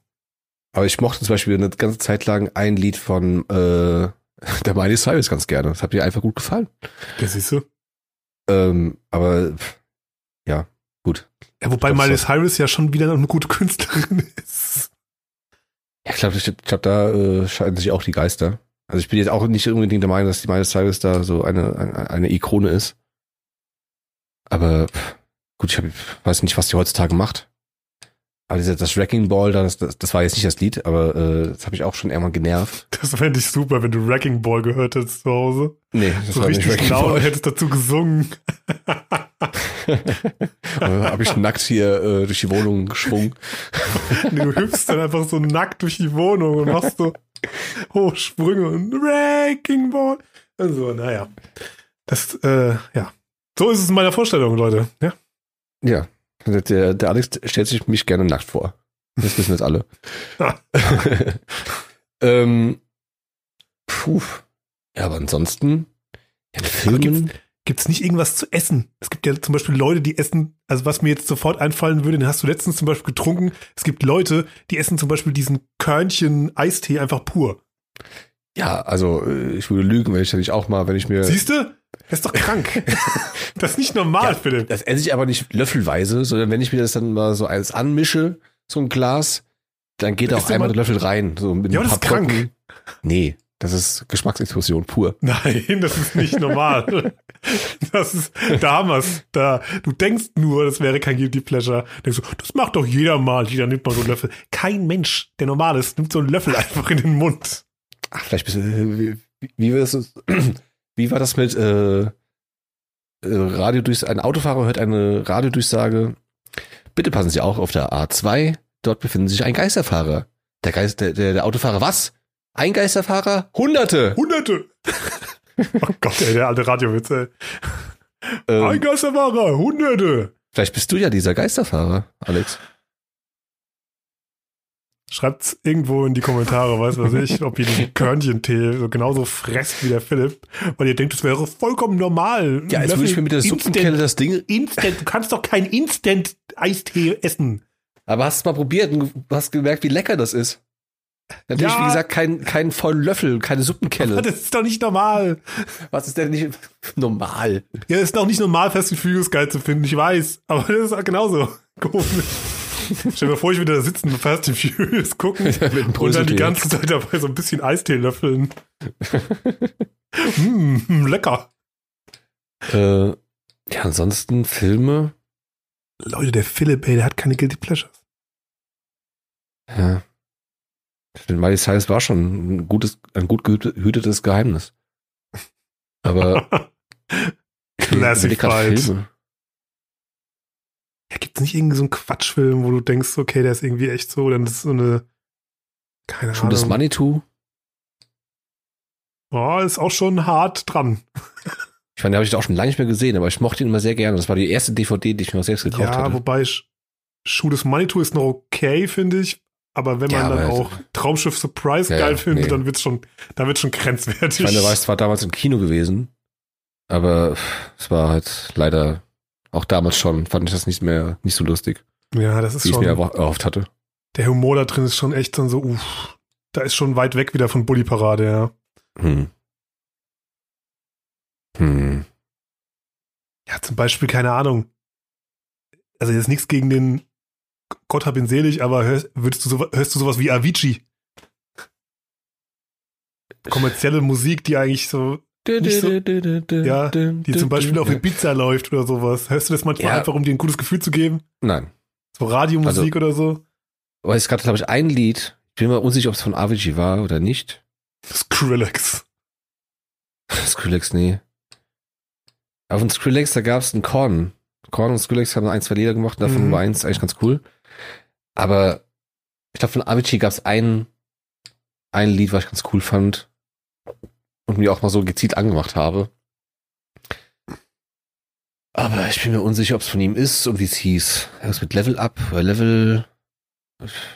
S2: aber ich mochte zum Beispiel eine ganze Zeit lang ein Lied von äh, <laughs> der Miley Cyrus ganz gerne. Das hat mir einfach gut gefallen.
S3: Ja, siehst du.
S2: Ähm, aber pff, gut.
S3: Ja, wobei Miley
S2: so-
S3: Cyrus ja schon wieder eine gute Künstlerin ist.
S2: Ja, ich glaube, ich, ich glaub, da äh, scheiden sich auch die Geister. Also ich bin jetzt auch nicht unbedingt der Meinung, dass die Miley Cyrus da so eine, eine, eine Ikone ist. Aber gut, ich hab, weiß nicht, was die heutzutage macht. Aber dieser, das Wrecking Ball, das, das, das war jetzt nicht das Lied, aber äh, das habe ich auch schon irgendwann genervt.
S3: Das fände ich super, wenn du Wrecking Ball gehört hättest zu Hause.
S2: Nee, das
S3: so
S2: war nicht
S3: richtig
S2: Wrecking
S3: laut
S2: Ball.
S3: hättest dazu gesungen.
S2: Habe ich nackt hier äh, durch die Wohnung geschwungen.
S3: Du hüpfst dann einfach so nackt durch die Wohnung und machst so Hochsprünge und Wrecking Ball. Also, naja. Das, äh, ja. So ist es in meiner Vorstellung, Leute. Ja.
S2: Ja, der, der Alex stellt sich mich gerne nackt vor. Das wissen jetzt alle. <laughs> ähm, puh. Ja, aber ansonsten, in Filmen,
S3: Gibt es nicht irgendwas zu essen? Es gibt ja zum Beispiel Leute, die essen, also was mir jetzt sofort einfallen würde, den hast du letztens zum Beispiel getrunken. Es gibt Leute, die essen zum Beispiel diesen Körnchen Eistee einfach pur.
S2: ja, also äh, ich würde lügen, wenn ich da nicht auch mal, wenn ich mir.
S3: Siehst du? Das ist doch krank. <laughs> das ist nicht normal,
S2: Ja,
S3: Philipp.
S2: Das esse ich aber nicht löffelweise, sondern wenn ich mir das dann mal so eins anmische, so ein Glas, dann geht da auch einmal
S3: mal-
S2: der Löffel rein. So mit
S3: Ja,
S2: ein
S3: aber das
S2: paar
S3: ist krank.
S2: Brocken. Nee, das ist Geschmacksexplosion pur. <laughs>
S3: Nein, das ist nicht normal. Das ist, da haben wir's. Da, du denkst nur, das wäre kein Guilty Pleasure. Denkst du, das macht doch jeder mal. Jeder nimmt mal so einen Löffel. Kein Mensch, der normal ist, nimmt so einen Löffel einfach in den Mund.
S2: Ach, vielleicht bist du, äh, wie, wie, war <clears throat> das, wie war das mit äh, äh, Radio durch ein Autofahrer hört eine Radiodurchsage. Bitte passen Sie auf auf der A2. Dort befinden sich ein Geisterfahrer. Der Geist, der, der, der Autofahrer, was? Ein Geisterfahrer? Hunderte!
S3: Hunderte. <laughs> Oh Gott, ey, der alte Radiowitz, ey.
S2: Ähm,
S3: Ein Geisterfahrer, Hunderte.
S2: vielleicht bist du ja dieser Geisterfahrer, Alex.
S3: Schreibt's irgendwo in die Kommentare, weiß was ich, ob ihr diesen <laughs> Körnchentee so genauso fresst wie der Philipp, weil ihr denkt, es wäre vollkommen normal.
S2: Ja, jetzt würde ich mir mit der Suppenkelle das Ding.
S3: Instant, du kannst doch kein Instant-Eistee essen.
S2: Aber hast du mal probiert und hast gemerkt, wie lecker das ist. Natürlich,
S3: Ja.
S2: wie gesagt, kein, kein vollen Löffel, keine Suppenkelle. <laughs>
S3: Das ist doch nicht normal.
S2: Was ist denn nicht normal?
S3: Ja, ist doch nicht normal, Fast geil zu finden, ich weiß. Aber das ist auch genauso komisch. Stell dir mal vor, ich würde da sitzen und Fast and Furious gucken <laughs> und dann die ganze Zeit dabei so ein bisschen Eistee löffeln. mm, <laughs> lecker.
S2: Äh, ja, ansonsten Filme.
S3: Leute, der Philipp, ey, der hat keine Guilty Pleasures.
S2: Ja. Denn Miley Cyrus war schon ein gutes, ein gut gehütetes Geheimnis. Aber <laughs>
S3: Classified. Ja, gibt's nicht irgendwie so einen Quatschfilm, wo du denkst, okay, der ist irgendwie echt so, dann ist so eine, keine
S2: Schon das
S3: Ahnung.
S2: Manitou.
S3: Oh, ist auch schon hart dran.
S2: Ich meine, den habe ich auch schon lange nicht mehr gesehen, aber ich mochte ihn immer sehr gerne. Das war die erste DVD, die ich mir auch selbst gekauft
S3: Ja,
S2: hatte.
S3: wobei Sch- Schuh des Manitou ist noch okay, finde ich. Aber wenn man
S2: Ja,
S3: dann auch Traumschiff Surprise
S2: Ja,
S3: geil findet,
S2: nee.
S3: dann wird's schon, dann wird's schon grenzwertig.
S2: Ich meine, war es war damals im Kino gewesen, aber es war halt leider auch damals schon, fand ich das nicht mehr, nicht so lustig,
S3: ja, das ist
S2: wie ich mir
S3: schon,
S2: erwa- erhofft hatte.
S3: der Humor da drin ist schon echt dann so, uff, da ist schon weit weg wieder von Bully Parade, ja.
S2: Hm. Hm.
S3: Ja, zum Beispiel, keine Ahnung. Also jetzt nichts gegen den Gott hab ihn selig, aber hörst, würdest du so, hörst du sowas wie Avicii? Kommerzielle Musik, die eigentlich so, Nicht so- Ja, die zum Beispiel auf Ibiza läuft oder sowas. Hörst du das manchmal
S2: Ja.
S3: einfach, um dir ein gutes Gefühl zu geben?
S2: Nein.
S3: So Radiomusik
S2: Also-
S3: oder so?
S2: Aber es gab, glaube ich, ein Lied, ich bin mir unsicher, ob es von Avicii war oder nicht.
S3: Skrillex. <laughs>
S2: Skrillex, nee. Aber von Skrillex, da gab es einen Korn. Korn und Skrillex haben ein, zwei Lieder gemacht, davon
S3: Mhm.
S2: war eins eigentlich ganz cool. Aber ich glaube, von Avicii gab es ein, ein Lied, was ich ganz cool fand und mir auch mal so gezielt angemacht habe. Aber ich bin mir unsicher, ob es von ihm ist und wie es hieß. Irgendwas mit Level Up oder Level.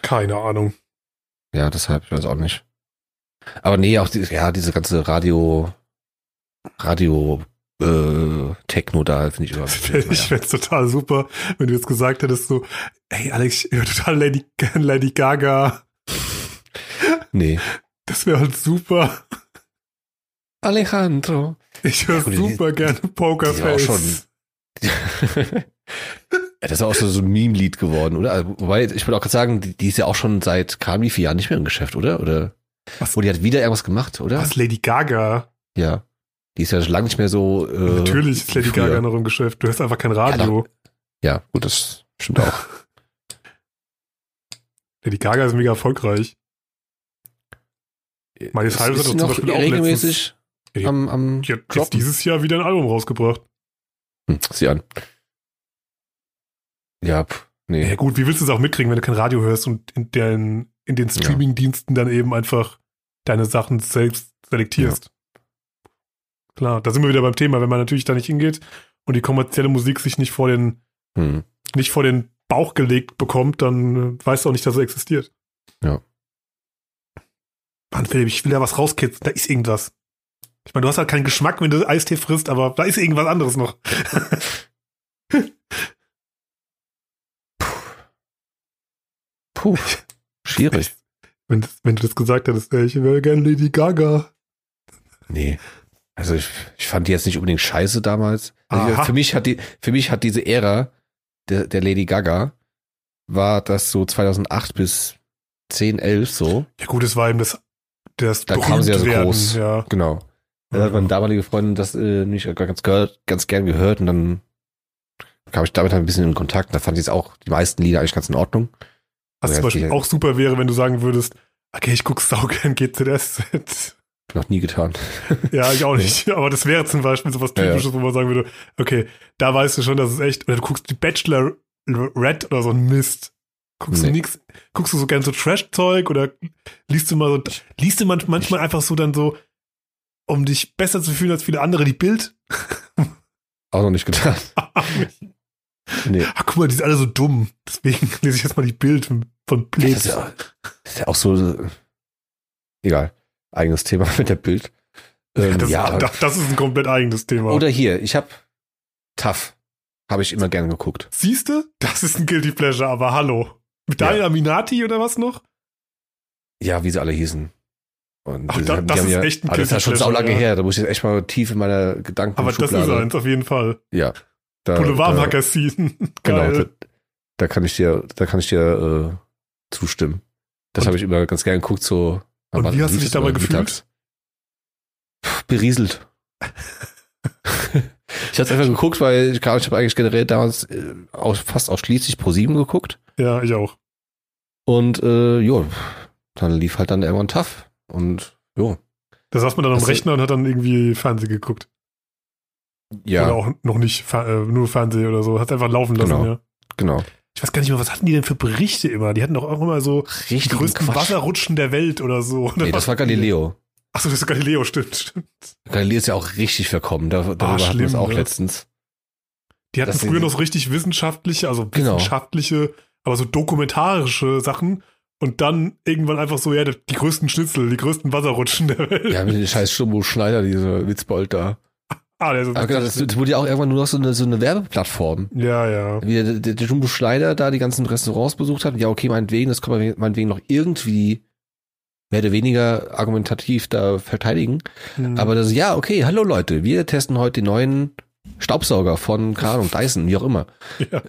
S3: Keine Ahnung.
S2: Ja, deshalb, ich weiß auch nicht. Aber nee, auch die, ja, diese ganze Radio, Radio, äh, Techno da finde ich überhaupt
S3: Ich fände es total super, wenn du jetzt gesagt hättest so, ey Alex, ich höre total Lady, <laughs> Lady Gaga.
S2: Nee.
S3: Das wäre halt super.
S2: Alejandro.
S3: Ich höre
S2: Ja, die-
S3: super gerne
S2: die auch
S3: Pokerface.
S2: das ist auch so, so ein Meme-Lied geworden, oder? Also, Wobei, ich würde auch gerade sagen, die, die ist ja auch schon seit kam wie vier Jahren nicht mehr im Geschäft, oder? Oder?
S3: Was?
S2: Wo die hat wieder irgendwas gemacht, oder?
S3: Was, Lady Gaga?
S2: Ja. Die ist ja schon lange nicht mehr so. Äh,
S3: Natürlich ist Lady. Gaga noch im Geschäft. Du hörst einfach kein Radio.
S2: Ja, gut, das stimmt auch. <laughs>
S3: Lady Gaga ist mega erfolgreich.
S2: Ist-
S3: Cyrus
S2: ist
S3: hat doch zum
S2: noch
S3: Beispiel auch
S2: regelmäßig
S3: Ja,
S2: am, am
S3: Die hat jetzt dieses Jahr wieder ein Album rausgebracht.
S2: Hm, sieh an. Ja, pff, nee.
S3: Ja gut, wie willst du es auch mitkriegen, wenn du kein Radio hörst und in den, in den Streaming-Diensten dann eben einfach deine Sachen selbst selektierst? Klar, da sind wir wieder beim Thema, wenn man natürlich da nicht hingeht und die kommerzielle Musik sich nicht vor den,
S2: Hm.
S3: nicht vor den Bauch gelegt bekommt, dann äh, weißt du auch nicht, dass er existiert.
S2: Ja.
S3: Mann, Philipp, ich will da was rauskitzeln, da ist irgendwas. Ich meine, du hast halt keinen Geschmack, wenn du Eistee frisst, aber da ist irgendwas anderes noch. <laughs>
S2: Puh, schwierig.
S3: Wenn, wenn du das gesagt hättest, ey, ich wäre gerne Lady Gaga.
S2: Nee. Also ich, ich fand die jetzt nicht unbedingt scheiße damals. Also für mich hat die, für mich hat diese Ära der, der Lady Gaga war das so 2008 bis 10, 11 so.
S3: Ja gut, es war eben das, das
S2: Da kam sie ja so
S3: Berühmtwerden,
S2: groß.
S3: Ja.
S2: Genau. Da hat meine damalige Freundin das äh, nicht ganz, gehört, ganz gern gehört und dann kam ich damit halt ein bisschen in Kontakt. Da fand ich es auch die meisten Lieder eigentlich ganz in Ordnung.
S3: Was
S2: Ja,
S3: zum Beispiel auch super wäre, wenn du sagen würdest, okay, ich guck <laughs> saugern GZSZ.
S2: Noch nie getan. <laughs>
S3: ja, ich auch nicht. Aber das wäre zum Beispiel so was
S2: Ja, ja.
S3: Typisches, wo man sagen würde, okay, da weißt du schon, dass es echt, oder du guckst die Bachelor Red oder so ein Mist. Guckst du
S2: Nee.
S3: nix, guckst du so gern so Trash-Zeug oder liest du mal so, liest du man, manchmal einfach so dann so, um dich besser zu fühlen als viele andere, die Bild? <laughs>
S2: Auch noch nicht getan. <laughs> Nee.
S3: Ach, guck mal, die sind alle so dumm. Deswegen lese ich jetzt mal die Bild von
S2: Das
S3: Blitz.
S2: ist, ja, das ist ja auch so. äh, Egal. Eigenes Thema <laughs> mit der Bild. Ähm,
S3: das,
S2: ja,
S3: das, das ist ein komplett eigenes Thema.
S2: Oder hier, ich habe Tough. Habe ich immer gerne geguckt.
S3: Siehst du? Das ist ein Guilty Pleasure, aber hallo. Mit Daniel
S2: Ja.
S3: Aminati oder was noch?
S2: Ja, wie sie alle hießen. Und
S3: Ach, da-
S2: haben-
S3: das ist
S2: ja,
S3: echt ein
S2: aber Das ist ja
S3: Guilty
S2: schon sau lange
S3: ja.
S2: her. Da muss ich jetzt echt mal tief in meiner Gedanken
S3: Aber das ist eins, auf jeden Fall.
S2: Ja. Da,
S3: Boulevardmagazin.
S2: da, <laughs> genau,
S3: Geil.
S2: da, da kann ich dir, da kann ich dir äh, zustimmen. Das habe ich immer ganz gerne geguckt, so.
S3: Und
S2: wann
S3: wie hast du dich dabei gefühlt?
S2: Mittags. Berieselt. <laughs> ich habe einfach geguckt, weil ich, ich habe eigentlich generell damals äh, aus, fast ausschließlich Pro 7 geguckt.
S3: Ja, ich auch.
S2: Und äh, jo, dann lief halt dann irgendwann tough. Und jo.
S3: Da saß man dann am Rechner und hat dann irgendwie Fernsehen geguckt.
S2: Ja,
S3: Oder auch noch nicht äh, nur Fernsehen oder so. Hat einfach laufen lassen,
S2: Genau.
S3: ja.
S2: genau.
S3: Ich weiß gar nicht mehr, was hatten die denn für Berichte immer? Die hatten doch auch immer so die
S2: Richtig
S3: größten Wasserrutschen der Welt oder so.
S2: Nee, das war Galileo.
S3: Achso, das ist Galileo, stimmt, stimmt.
S2: Galileo ist ja auch richtig verkommen. Da, darüber hatten wir
S3: schlimm,
S2: es auch
S3: ne?
S2: letztens.
S3: Die hatten
S2: Das
S3: früher noch so richtig wissenschaftliche, also
S2: Genau.
S3: wissenschaftliche, aber so dokumentarische Sachen. Und dann irgendwann einfach so, ja, die größten Schnitzel, die größten Wasserrutschen der Welt.
S2: Ja, mit dem scheiß Stumbo Schneider, diese Witzbold da.
S3: Ah, der ist
S2: Aber genau, das, das wurde ja auch irgendwann nur noch so eine, so eine Werbeplattform.
S3: ja, ja.
S2: Wie der, der, der Jumbo Schneider da die ganzen Restaurants besucht hat. Ja, okay, meinetwegen, das kann man meinetwegen noch irgendwie mehr oder weniger argumentativ da verteidigen.
S3: Hm.
S2: Aber das, ja, okay, hallo Leute, wir testen heute die neuen Staubsauger von, keine Ahnung, Dyson, wie auch immer. <laughs>
S3: Ja.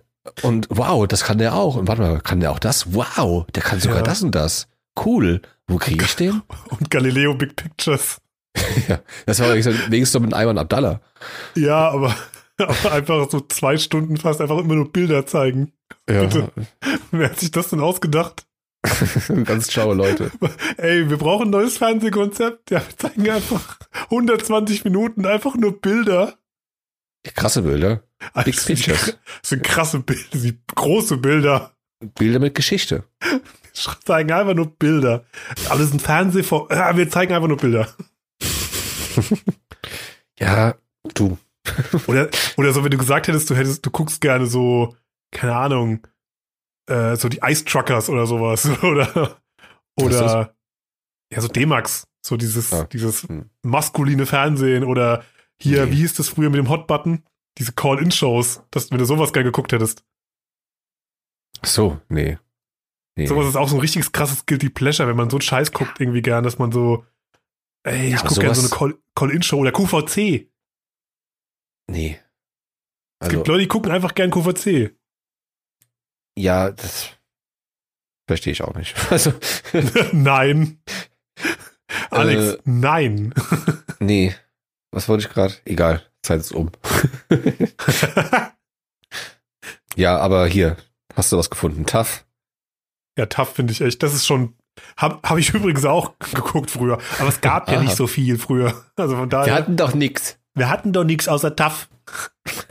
S2: Und wow, das kann der auch. Und warte mal, kann der auch das? Wow, der kann sogar
S3: Ja.
S2: das und das. Cool. Wo kriege ich den?
S3: Und Galileo Big Pictures. <laughs>
S2: ja, das war eigentlich so, wenigstens mit Ayman Abdallah.
S3: Ja, aber, <laughs> aber einfach so zwei Stunden fast einfach immer nur Bilder zeigen.
S2: Ja,
S3: Bitte. Wer hat sich das denn ausgedacht? <laughs>
S2: ganz schlaue Leute.
S3: Ey, wir brauchen ein neues Fernsehkonzept. Ja, wir zeigen einfach 120 Minuten einfach nur Bilder.
S2: Krasse Bilder. Big
S3: Das sind-
S2: Pictures.
S3: Das sind krasse Bilder, große Bilder.
S2: Bilder mit Geschichte.
S3: Wir zeigen einfach nur Bilder. Alles ein Fernseh vor. Ja, wir zeigen einfach nur Bilder. <laughs>
S2: Ja, du.
S3: Oder, oder so, wenn du gesagt hättest, du hättest, du guckst gerne so, keine Ahnung, äh, so die Ice Truckers oder sowas. <laughs> Oder, oder ja, so D-Max. So dieses,
S2: Ah,
S3: dieses
S2: hm.
S3: maskuline Fernsehen oder hier,
S2: Nee.
S3: wie hieß das früher mit dem Hot-Button? Diese Call-In-Shows, dass wenn du sowas gerne geguckt hättest.
S2: So, nee. nee.
S3: Sowas ist auch so ein richtiges krasses Guilty Pleasure, wenn man so einen Scheiß guckt, irgendwie gern, dass man so, ey,
S2: Ja,
S3: ich
S2: aber
S3: gucke gerne so eine Call-In-Show oder QVC.
S2: Nee.
S3: Es
S2: Also,
S3: gibt Leute, die gucken einfach gern QVC.
S2: ja, das verstehe ich auch nicht. <laughs> Also, <laughs>
S3: nein. Alex,
S2: Äh,
S3: nein. <laughs>
S2: nee. Was wollte ich gerade? Egal, Zeit ist um. ja, aber hier, hast du was gefunden? Tough?
S3: Ja, tough finde ich echt. Das ist schon. Habe hab ich <laughs> übrigens auch geguckt früher. Aber es gab ja
S2: Aha.
S3: nicht so viel früher. Also von daher.
S2: Wir hatten doch nix.
S3: wir hatten doch nichts außer tough. <laughs>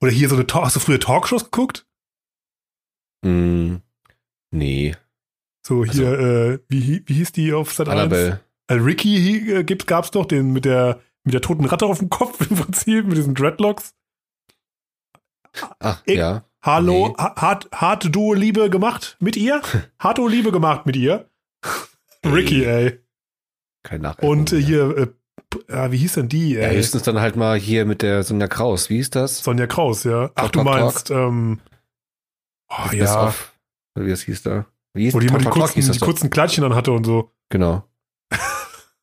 S3: Oder hier so eine Talk. Hast du früher Talkshows geguckt?
S2: Hm, nee.
S3: So hier, äh, wie, wie hieß die auf Sat 1?
S2: Annabelle.
S3: Äh, Ricky äh, gab's doch, den mit der, mit der toten Ratte auf dem Kopf <laughs> im Prinzip, mit diesen Dreadlocks.
S2: Ach,
S3: Ich-
S2: ja.
S3: Hallo,
S2: Nee.
S3: ha- hart, harte Duo Liebe gemacht mit ihr? <laughs> Harte Liebe gemacht mit ihr? Ricky, ey.
S2: Kein Nachricht.
S3: Und äh, hier, äh, ah, wie hieß denn die?
S2: Ja,
S3: Ey?
S2: höchstens dann halt mal hier mit der Sonja Kraus. Wie hieß das?
S3: Sonja Kraus, ja. Ach,
S2: Talk,
S3: du
S2: Talk,
S3: meinst, ähm, oh,
S2: Best
S3: ja.
S2: Oder Wie das hieß da? Wie hieß
S3: wo die immer die
S2: Talk, Talk, Talk
S3: kurzen,
S2: das
S3: die kurzen Kleidchen an hatte und so.
S2: Genau. <laughs>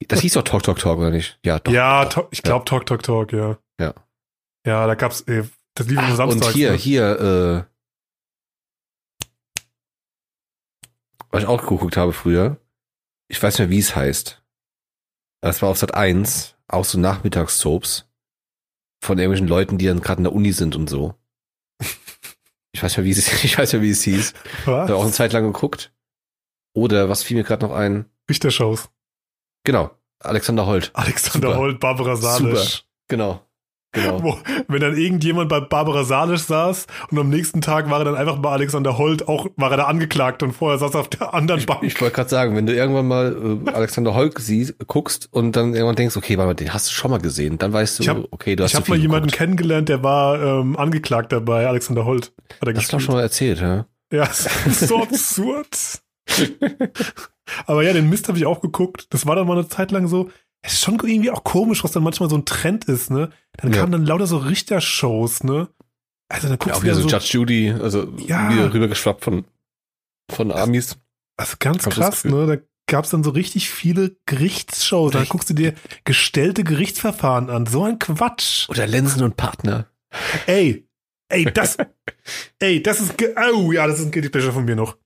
S2: Das hieß doch Talk Talk Talk, oder nicht? Ja, doch.
S3: ja, to- ich glaube Talk Talk Talk, ja.
S2: Ja.
S3: Ja, da gab's, äh, das lief immer
S2: Ach,
S3: samstags.
S2: und hier,
S3: ne?
S2: hier, äh, was ich auch geguckt habe früher, ich weiß nicht mehr, wie es heißt. Das war auf Sat 1, auch so Nachmittagssoaps von irgendwelchen Leuten, die dann gerade in der Uni sind und so. Ich weiß nicht mehr, wie es, <laughs> ich weiß nicht mehr, wie es hieß.
S3: Was?
S2: Habe auch eine Zeit lang geguckt. Oder was fiel mir gerade noch ein?
S3: Richtershows.
S2: Genau, Alexander Holt.
S3: Alexander
S2: Super.
S3: Holt, Barbara Salisch.
S2: Genau, genau.
S3: Wo, wenn dann irgendjemand bei Barbara Salisch saß und am nächsten Tag war er dann einfach bei Alexander Holt, auch war er da angeklagt und vorher saß er auf der anderen Bank.
S2: Ich wollte gerade sagen, wenn du irgendwann mal äh, Alexander Holk siehst, guckst und dann irgendwann denkst, okay, warte mal, den hast du schon mal gesehen, dann weißt du,
S3: Ich hab-
S2: okay, du hast
S3: Ich habe mal jemanden
S2: geguckt.
S3: kennengelernt, der war ähm, Angeklagter bei Alexander Holt. Hat er
S2: Das hast du schon mal erzählt, ja?
S3: Ja, <laughs> so absurd. <laughs> Aber ja, den Mist habe ich auch geguckt. Das war dann mal eine Zeit lang so. Es ist schon irgendwie auch komisch, was dann manchmal so ein Trend ist, ne? Dann
S2: Ja.
S3: kamen dann lauter so Richtershows, ne? Also dann
S2: Ja,
S3: guckst
S2: auch
S3: du
S2: wieder so
S3: so,
S2: Judge Judy, also
S3: Ja.
S2: wieder rübergeschwappt von, von Amis.
S3: also ganz
S2: hab
S3: krass, ne? Da gab's dann so richtig viele Gerichtsshows.
S2: Richtig.
S3: guckst du dir gestellte Gerichtsverfahren an. So ein Quatsch.
S2: Oder Lensen und Partner.
S3: Ey, ey, das, ey, das ist, oh ja, das ist ein Guilty Pleasure von mir noch.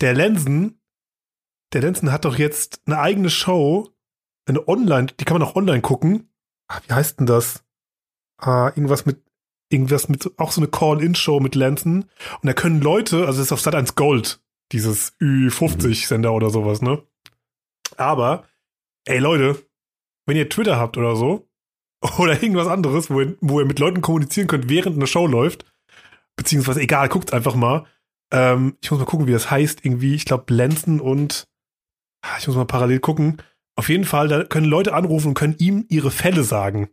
S3: Der Lensen, der Lensen hat doch jetzt eine eigene Show, eine Online, die kann man auch online gucken. Ah, wie heißt denn das? Ah, irgendwas mit, irgendwas mit, auch so eine Call-In-Show mit Lensen. Und da können Leute, also das ist auf Sat 1 Gold, dieses Ü50-Sender oder sowas, ne? Aber, ey Leute, wenn ihr Twitter habt oder so, <laughs> oder irgendwas anderes, wo ihr, wo ihr mit Leuten kommunizieren könnt, während eine Show läuft. Beziehungsweise, egal, guckt einfach mal. Ähm, ich muss mal gucken, wie das heißt. Irgendwie, ich glaube, Lenzen und ah, ich muss mal parallel gucken. Auf jeden Fall, da können Leute anrufen und können ihm ihre Fälle sagen.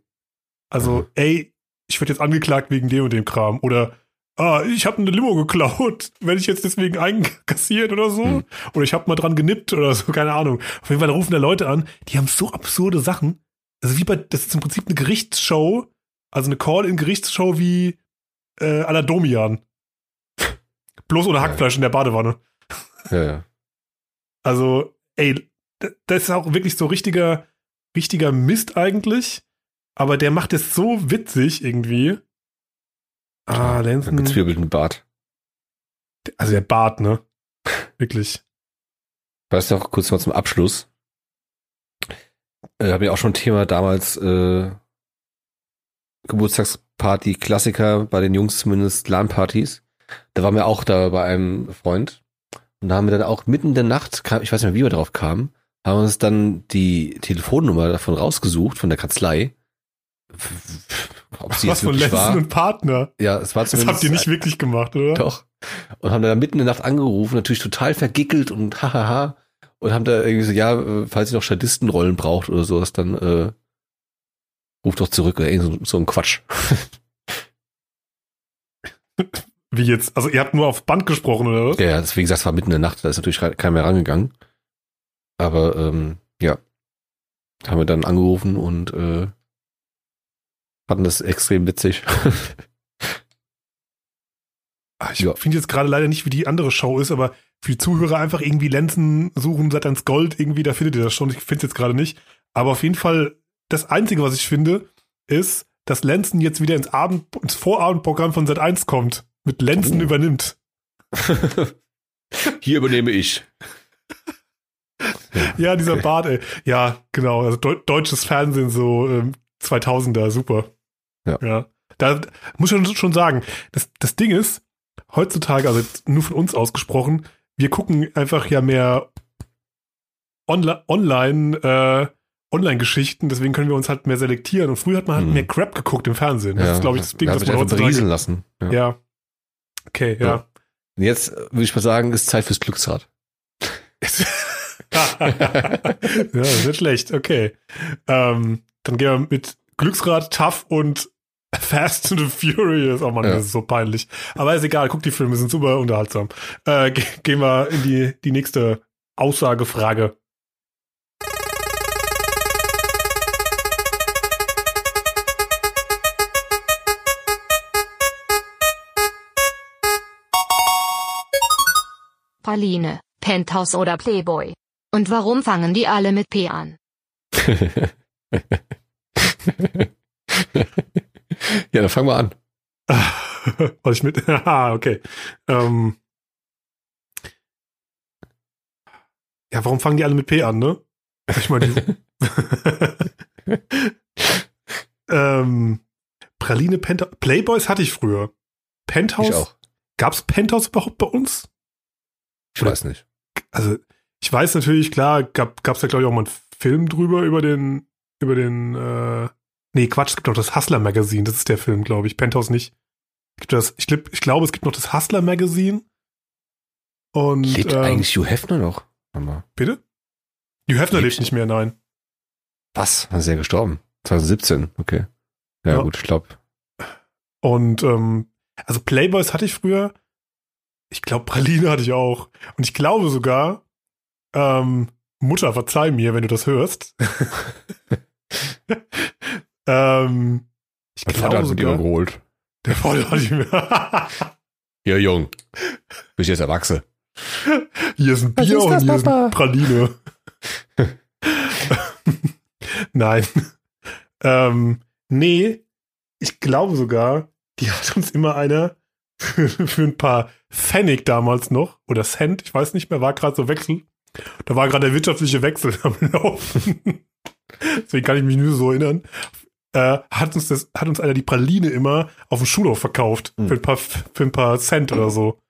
S3: Also,
S2: Mhm.
S3: ey, ich werde jetzt angeklagt wegen dem und dem Kram. Oder, ah, ich habe eine Limo geklaut. <laughs> Werde ich jetzt deswegen einkassiert oder so?
S2: Mhm.
S3: Oder ich habe mal dran genippt oder so, keine Ahnung. Auf jeden Fall rufen da Leute an, die haben so absurde Sachen. Also wie bei, das ist im Prinzip eine Gerichtsshow, also eine Call-in-Gerichtsshow wie äh, à la Domian. <laughs> Bloß ohne Hackfleisch in der Badewanne.
S2: Ja, ja.
S3: Also, ey, das ist auch wirklich so richtiger, richtiger Mist eigentlich. Aber der macht es so witzig irgendwie. Ah, Lenzen.
S2: gezwirbelten Bart.
S3: Also der Bart, ne? <laughs> Wirklich.
S2: Weißt du noch, kurz mal zum Abschluss. Äh, Habe ich auch schon ein Thema damals, äh, Geburtstagsparty, Klassiker, bei den Jungs zumindest LAN-Partys. Da waren wir auch da bei einem Freund. Und da haben wir dann auch mitten in der Nacht, kam, ich weiß nicht mehr, wie wir drauf kamen, haben uns dann die Telefonnummer davon rausgesucht, von der Kanzlei. Ob sie
S3: Was
S2: jetzt
S3: von Lenzen
S2: war.
S3: und Partner.
S2: Ja, es war
S3: Das
S2: zumindest
S3: habt ihr nicht wirklich gemacht, oder?
S2: doch. Und haben dann mitten in der Nacht angerufen, natürlich total vergickelt und hahaha. Und haben da irgendwie so, ja, falls ihr noch Statistenrollen braucht oder sowas, dann äh, ruft doch zurück oder irgend so, so ein Quatsch. <laughs>
S3: Wie jetzt? Also ihr habt nur auf Band gesprochen, oder was?
S2: Ja, ja, deswegen gesagt, es war mitten in der Nacht, da ist natürlich keiner mehr rangegangen. Aber ähm, ja, haben wir dann angerufen und äh, fanden das extrem witzig. <laughs>
S3: Ah, Ich
S2: Ja.
S3: finde jetzt gerade leider nicht, wie die andere Show ist, aber für die Zuhörer einfach irgendwie Lenzen suchen, Satans Gold, irgendwie, da findet ihr das schon. Ich finde es jetzt gerade nicht. Aber auf jeden Fall, das Einzige, was ich finde, ist, dass Lenzen jetzt wieder ins Abend, ins Vorabendprogramm von Sat 1 kommt. Mit Lenzen
S2: Oh.
S3: übernimmt. <laughs> <laughs>
S2: Hier übernehme ich. <laughs>
S3: Ja, dieser
S2: Okay.
S3: Bart, ey. Ja, genau. Also deu deutsches Fernsehen, so ähm, 2000er, super.
S2: Ja.
S3: ja. Da muss ich schon sagen, das, das Ding ist, heutzutage, also nur von uns ausgesprochen, wir gucken einfach ja mehr onli online, äh, Online-Geschichten, deswegen können wir uns halt mehr selektieren. Und früher hat man halt
S2: Mhm.
S3: mehr Crap geguckt im Fernsehen. Das ist, glaube ich, das Ding, das man heutzutage.
S2: berieseln lassen. Ja.
S3: Ja. Okay, ja.
S2: Ja. Jetzt äh, würde ich mal sagen, ist Zeit fürs Glücksrad. <laughs> <laughs>
S3: ja, ist nicht schlecht. Okay. Ähm, dann gehen wir mit Glücksrad, Tough und Fast and the Furious. Oh Mann,
S2: Ja.
S3: das ist so peinlich. Aber ist egal, guck die Filme, sind super unterhaltsam. Äh, ge gehen wir in die, die nächste Aussagefrage.
S4: Praline, Penthouse oder Playboy? Und warum fangen die alle mit P an? <laughs>
S2: ja, dann fangen wir an. <laughs>
S3: Was ich mit. Haha, <laughs> okay. Ähm, ja, warum fangen die alle mit P an, ne? Ich meine, die, ähm, Praline Penthouse. Playboys hatte ich früher. Penthouse.
S2: Ich auch.
S3: Gab's Penthouse überhaupt bei uns?
S2: Ich weiß nicht.
S3: Also, ich weiß natürlich, klar, gab, gab's da, glaube ich, auch mal einen Film drüber über den, über den, äh, nee, Quatsch, es gibt noch das Hustler Magazine, das ist der Film, glaube ich. Penthouse nicht. Gibt das, ich, glaub, ich glaube, es gibt noch das Hustler Magazine. Und,
S2: Lebt
S3: ähm,
S2: eigentlich Hugh Hefner noch? Mal.
S3: bitte? Hugh Hefner
S2: Lebt-
S3: lebt nicht mehr, nein.
S2: Was? Wann ist er gestorben? 2017, okay. Ja,
S3: Ja.
S2: gut, ich glaube.
S3: Und, ähm, also Playboys hatte ich früher. Ich glaube, Praline hatte ich auch. Und ich glaube sogar, ähm, Mutter, verzeih mir, wenn du das hörst. <laughs> ähm, ich
S2: Mein Vater
S3: glaube
S2: hat mit ihm
S3: sogar,
S2: geholt.
S3: der Vater hatte ich mir. <laughs>
S2: Ja, Jung. Bist jetzt erwachsen.
S3: hier ist ein Bier
S2: ist
S3: und
S2: das,
S3: hier ist
S2: Papa?
S3: ein Praline. <laughs> Nein. ähm, nee, ich glaube sogar, die hat uns immer einer für, für ein paar Pfennig damals noch, oder Cent, ich weiß nicht mehr, war gerade so Wechsel. Da war gerade der wirtschaftliche Wechsel <laughs> am Laufen. Deswegen kann ich mich nur so erinnern. Äh, hat uns das, hat uns einer die Praline immer auf dem Schulhof verkauft.
S2: Hm.
S3: Für, ein paar, für ein paar Cent oder so.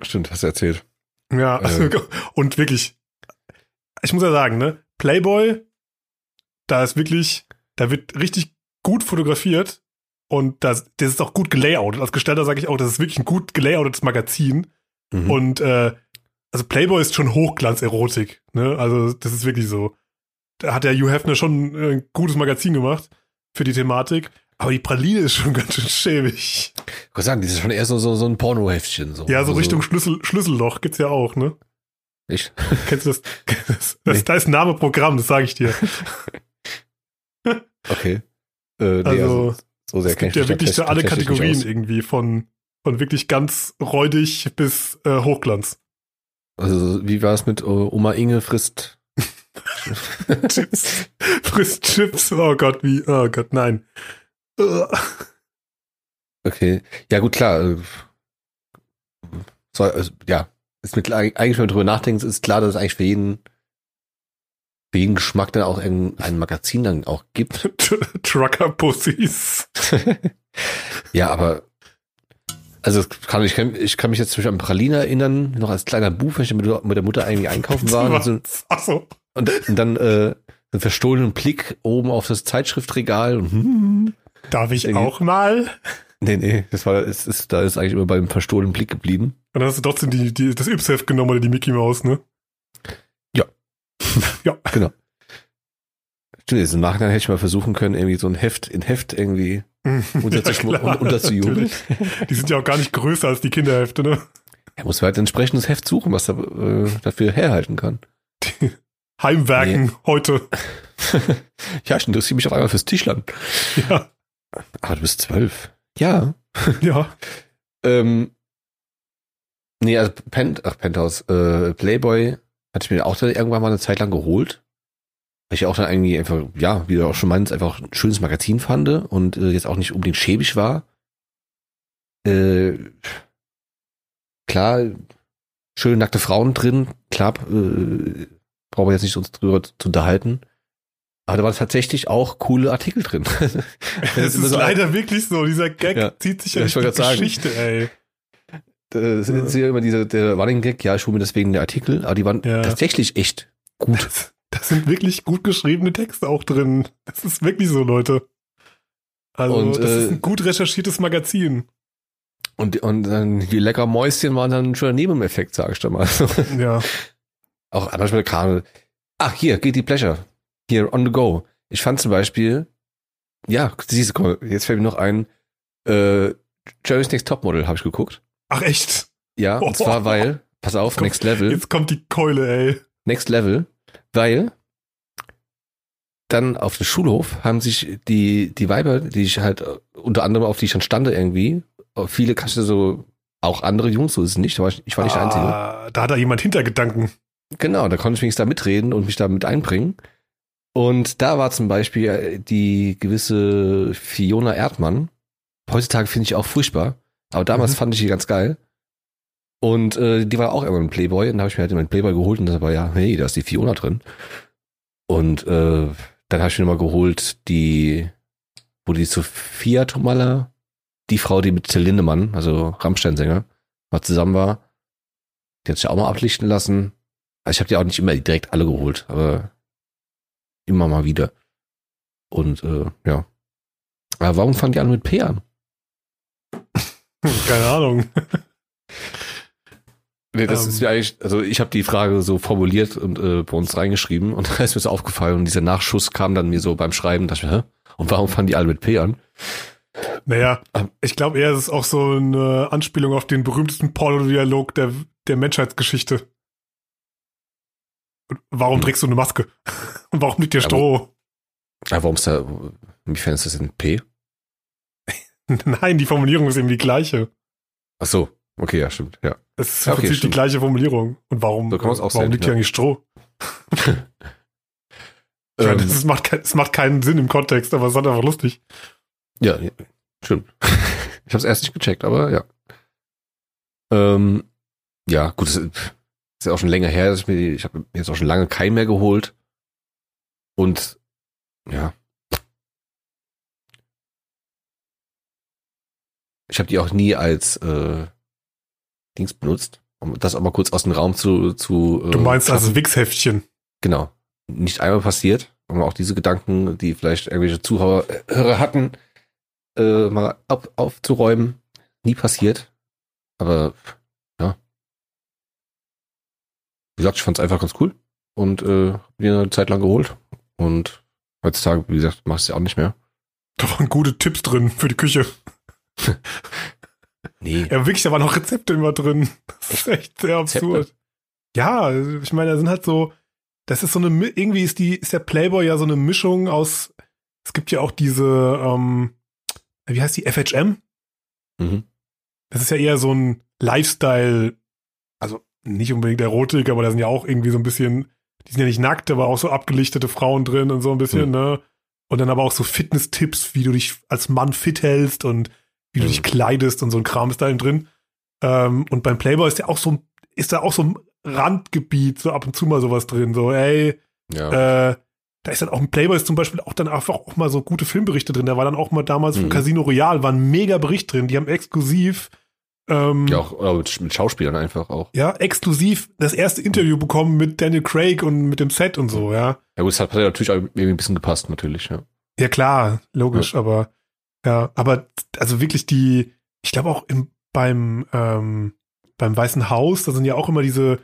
S2: Stimmt, hast du erzählt.
S3: Ja,
S2: Ähm. <laughs>
S3: und wirklich, ich muss ja sagen, ne, Playboy, da ist wirklich, da wird richtig gut fotografiert und das, das ist auch gut gelayoutet. Als Gestalter sage ich auch, das ist wirklich ein gut gelayoutetes Magazin.
S2: Mhm.
S3: Und äh, also Playboy ist schon Hochglanz-Erotik, ne? Also das ist wirklich so. Da hat der Hugh Hefner schon äh, ein gutes Magazin gemacht für die Thematik. Aber die Praline ist schon <laughs> ganz schön schäbig.
S2: Ich wollte sagen, das ist schon eher so, so, so ein Pornoheftchen. So.
S3: Ja, so
S2: Also,
S3: Richtung Schlüssel, Schlüsselloch gibt's ja auch, ne?
S2: Ich, <laughs>
S3: Kennst du das? <laughs> das, das
S2: Nee.
S3: Da ist ein Name Programm, das sage ich dir.
S2: okay. Äh, nee,
S3: Also,
S2: also, so sehr
S3: es gibt
S2: ich
S3: ja wirklich für alle Kategorien irgendwie, von, von wirklich ganz räudig bis äh, Hochglanz.
S2: Also, wie war es mit äh, Oma Inge frisst? <laughs>
S3: Chips. Frisst Chips. Oh Gott, wie, oh Gott, nein.
S2: Okay. Ja, gut, klar. äh, So, also, ja. Ist mit, eigentlich, wenn man drüber nachdenkt, ist klar, dass es eigentlich für jeden, für jeden Geschmack dann auch ein, ein Magazin dann auch gibt. <laughs>
S3: Trucker-Pussies. <laughs>
S2: ja, aber also kann, ich, kann, ich kann mich jetzt zum Beispiel an Praline erinnern, noch als kleiner Bub, wenn ich mit, mit der Mutter irgendwie einkaufen war und, so, <laughs>
S3: Achso.
S2: und, und dann äh, einen verstohlenen Blick oben auf das Zeitschriftregal und hm,
S3: Darf ich
S2: Irgendwie-
S3: auch mal?
S2: nee, nee, das war, es ist, da ist eigentlich immer beim verstohlenen Blick geblieben.
S3: Und dann hast du trotzdem die, die, das Yps-Heft genommen oder die Mickey Maus, ne? <laughs>
S2: Genau. Stimmt, jetzt im Nachhinein hätte ich mal versuchen können, irgendwie so ein Heft in Heft irgendwie <laughs> unterzuschmu-
S3: klar,
S2: un- unterzujubeln.
S3: Die sind ja auch gar nicht größer als die Kinderhefte, ne?
S2: Er muss halt ein entsprechendes Heft suchen, was da, äh, dafür herhalten kann. <laughs>
S3: Heimwerken heute. <laughs>
S2: ja, ich interessiere mich auf einmal fürs Tischlern.
S3: Ja,
S2: Ah, du bist zwölf. Ja.
S3: ja.
S2: Ähm, nee, also Pent, ach, Penthouse, äh, Playboy hatte ich mir auch irgendwann mal eine Zeit lang geholt. Weil ich auch dann irgendwie einfach, ja, wie du auch schon meinst, einfach ein schönes Magazin fand und äh, jetzt auch nicht unbedingt schäbig war. Äh, klar, schöne nackte Frauen drin, klar, äh, brauchen wir jetzt nicht uns drüber zu unterhalten. Aber da waren tatsächlich auch coole Artikel drin. <laughs>
S3: Es ist leider wirklich so, dieser Gag
S2: Ja.
S3: zieht sich ja,
S2: Ja,
S3: durch
S2: ich wollte
S3: die
S2: grad sagen.
S3: Geschichte, ey.
S2: Das ist ja immer dieser, der Running Gag, ja, ich hole mir deswegen der Artikel, aber die waren
S3: Ja.
S2: tatsächlich echt gut. <laughs>
S3: Das, das sind wirklich gut geschriebene Texte auch drin. Das ist wirklich so, Leute. Also,
S2: Und,
S3: das ist
S2: äh,
S3: ein gut recherchiertes Magazin.
S2: Und, und dann die lecker Mäuschen waren dann schon ein Nebeneffekt, sag ich da mal. <laughs>
S3: Ja.
S2: auch manchmal gerade, ach, hier, geht die Pleasure. Hier, on the go. Ich fand zum Beispiel, ja, siehst du, jetzt fällt mir noch ein, äh, Jerry's Next Topmodel habe ich geguckt.
S3: Ach, echt?
S2: Ja, und
S3: Oh.
S2: zwar <laughs> weil, pass auf,
S3: Komm,
S2: Next Level.
S3: Jetzt kommt die Keule, ey.
S2: Next Level, weil dann auf dem Schulhof haben sich die, die Weiber, die ich halt äh, unter anderem auf die ich dann stande irgendwie, äh, viele kannst du so, auch andere Jungs, so ist es nicht, aber ich, ich war nicht der Einzige.
S3: Ah, da hat da jemand Hintergedanken.
S2: Genau, da konnte ich wenigstens da mitreden und mich da mit einbringen. Und da war zum Beispiel äh, die gewisse Fiona Erdmann. Heutzutage finde ich auch furchtbar, aber damals
S3: Mhm.
S2: fand ich die ganz geil. Und äh, die war auch immer ein Playboy und da habe ich mir halt immer einen Playboy geholt und da war ja, hey, da ist die Fiona drin. Und äh, dann habe ich mir mal geholt die, wo die Sophia Tomalla, die Frau, die mit Till Lindemann, also Rammstein-Sänger, mal zusammen war, die hat sich auch mal ablichten lassen. Also ich habe die auch nicht immer direkt alle geholt, aber immer mal wieder. Und äh, ja. Aber warum fangen die alle mit P an?
S3: Keine Ahnung. <laughs>
S2: Nee, das
S3: Ähm.
S2: ist ja eigentlich, also ich habe die Frage so formuliert und äh, bei uns reingeschrieben und <laughs> da ist mir so aufgefallen und dieser Nachschuss kam dann mir so beim Schreiben, dachte ich hä? Und warum fangen die alle mit P an?
S3: Naja,
S2: Ähm.
S3: ich glaube eher, es ist auch so eine Anspielung auf den berühmtesten Pornodialog der, der Menschheitsgeschichte. Warum
S2: Hm.
S3: trägst du eine Maske? <laughs> Und warum liegt dir Stroh?
S2: Ja, warum ist da, inwiefern ist das denn P? <laughs>
S3: Nein, die Formulierung ist eben die gleiche.
S2: Ach so, okay, ja, stimmt, ja.
S3: Es ist im
S2: okay,
S3: Prinzip die
S2: stimmt.
S3: gleiche Formulierung. Und warum,
S2: So auch
S3: warum
S2: sehen,
S3: liegt
S2: ja.
S3: hier eigentlich Stroh? <laughs> Ich meine,
S2: Ähm,
S3: es, macht kein, es macht keinen Sinn im Kontext, aber es ist halt einfach lustig.
S2: Ja, ja, stimmt. <laughs> ich habe es erst nicht gecheckt, aber ja. Ähm, ja, gut, das ist ja auch schon länger her, dass ich mir, die- ich habe jetzt auch schon lange keinen mehr geholt. Und ja. Ich habe die auch nie als äh, Dings benutzt, um das aber kurz aus dem Raum zu zu
S3: Du
S2: äh,
S3: meinst
S2: schaffen.
S3: also Wix-Heftchen.
S2: Genau. Nicht einmal passiert, aber auch diese Gedanken, die vielleicht irgendwelche Zuhörer äh, Hörer hatten, äh, mal auf, aufzuräumen, nie passiert. Aber ja. Wie gesagt, ich fand es einfach ganz cool und äh, hab mir eine Zeit lang geholt. Und heutzutage, wie gesagt, mach ich es ja auch nicht mehr.
S3: Da waren gute Tipps drin für die Küche. <laughs>
S2: Nee.
S3: Ja, wirklich, da waren auch Rezepte immer drin. Das ist echt sehr
S2: Rezepte?
S3: absurd. Ja, ich meine, da sind halt so, das ist so eine, irgendwie ist die, ist der Playboy ja so eine Mischung aus, es gibt ja auch diese, ähm, wie heißt die, FHM?
S2: Mhm.
S3: Das ist ja eher so ein Lifestyle, also nicht unbedingt Erotik, aber da sind ja auch irgendwie so ein bisschen, die sind ja nicht nackt, aber auch so abgelichtete Frauen drin und so ein bisschen,
S2: Mhm.
S3: ne? Und dann aber auch so Fitness-Tipps, wie du dich als Mann fit hältst und wie du dich kleidest und so ein Kram ist da eben drin. Ähm, und beim Playboy ist ja auch so, ist da auch so ein Randgebiet, so ab und zu mal sowas drin, so, ey,
S2: Ja.
S3: äh, da ist dann auch ein Playboy ist zum Beispiel auch dann einfach auch mal so gute Filmberichte drin. Da war dann auch mal damals von
S2: Mhm.
S3: Casino Royale, war ein mega Bericht drin. Die haben exklusiv, ähm,
S2: ja, auch mit, Schauspielern einfach auch.
S3: ja, exklusiv das erste Interview bekommen mit Daniel Craig und mit dem Set und so, ja.
S2: Ja gut, das hat, ja natürlich auch irgendwie ein bisschen gepasst, natürlich, ja.
S3: Ja, klar, logisch, aber ja, aber also wirklich die, ich glaube auch im, beim, ähm, beim Weißen Haus, da sind ja auch immer diese,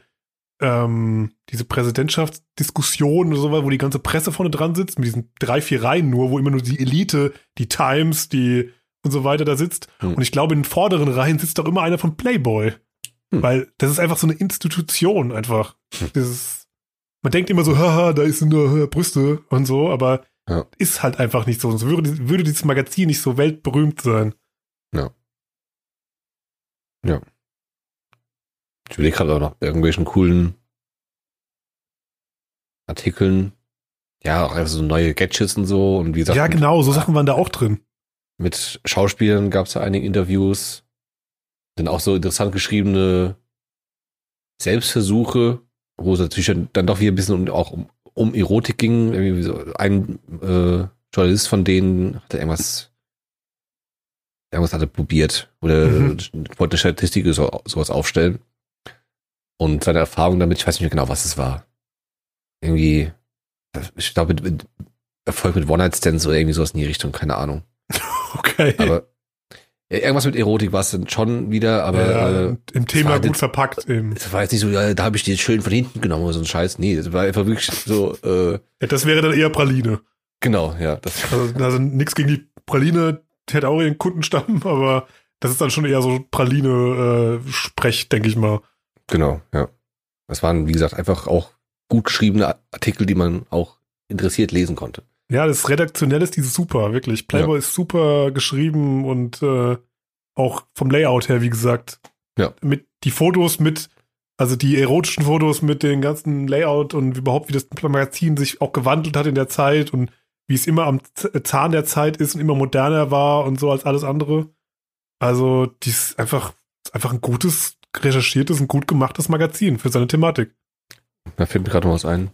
S3: ähm, diese Präsidentschaftsdiskussionen oder so, wo die ganze Presse vorne dran sitzt, mit diesen drei, vier Reihen nur, wo immer nur die Elite, die Times, die und so weiter da sitzt.
S2: Hm.
S3: Und ich glaube, in den vorderen Reihen sitzt doch immer einer von Playboy.
S2: Hm.
S3: Weil das ist einfach so eine Institution einfach.
S2: Hm.
S3: Dieses, man denkt immer so, haha, da ist nur äh, Brüste und so, aber
S2: Ja.
S3: ist halt einfach nicht so. Sonst würde, würde dieses Magazin nicht so weltberühmt sein.
S2: Ich überlege gerade auch noch irgendwelchen coolen Artikeln. Ja, auch einfach so neue Gadgets und so. Und wie gesagt,
S3: ja, genau, so Sachen waren da auch drin.
S2: mit Schauspielern gab es da einige Interviews. Dann auch so interessant geschriebene Selbstversuche, wo es natürlich dann doch wieder ein bisschen um, auch um, um Erotik ging. So ein äh, Journalist von denen hatte irgendwas, irgendwas hatte probiert oder
S3: Mhm.
S2: wollte eine Statistik so, sowas aufstellen. Und seine Erfahrung damit, ich weiß nicht mehr genau, was es war. Irgendwie, ich glaube, mit, mit Erfolg mit One-Night-Stands oder irgendwie sowas in die Richtung, keine Ahnung. <laughs>
S3: Okay.
S2: Aber irgendwas mit Erotik war es dann schon wieder, aber
S3: ja,
S2: äh,
S3: Im Thema
S2: war
S3: gut
S2: jetzt-
S3: verpackt eben.
S2: es war jetzt nicht so, ja, da habe ich die jetzt schön von hinten genommen oder so ein Scheiß. Nee, es war einfach wirklich so, äh,
S3: Ja, das wäre dann eher Praline.
S2: genau, ja. Das, <laughs>
S3: Also, also nichts gegen die Praline, die hätte auch ihren Kundenstamm, aber das ist dann schon eher so Praline-Sprech, denke ich mal.
S2: genau, ja. Das waren, wie gesagt, einfach auch gut geschriebene Artikel, die man auch interessiert lesen konnte.
S3: Ja, das redaktionell ist die super, wirklich. Playboy ist super geschrieben und äh, auch vom Layout her, wie gesagt.
S2: Ja.
S3: Mit die Fotos mit, also die erotischen Fotos mit den ganzen Layout und überhaupt, wie das Magazin sich auch gewandelt hat in der Zeit und wie es immer am Z- Zahn der Zeit ist und immer moderner war und so als alles andere. Also, die ist einfach, einfach ein gutes, recherchiertes und gut gemachtes Magazin für seine Thematik.
S2: Da fällt mir gerade noch was ein.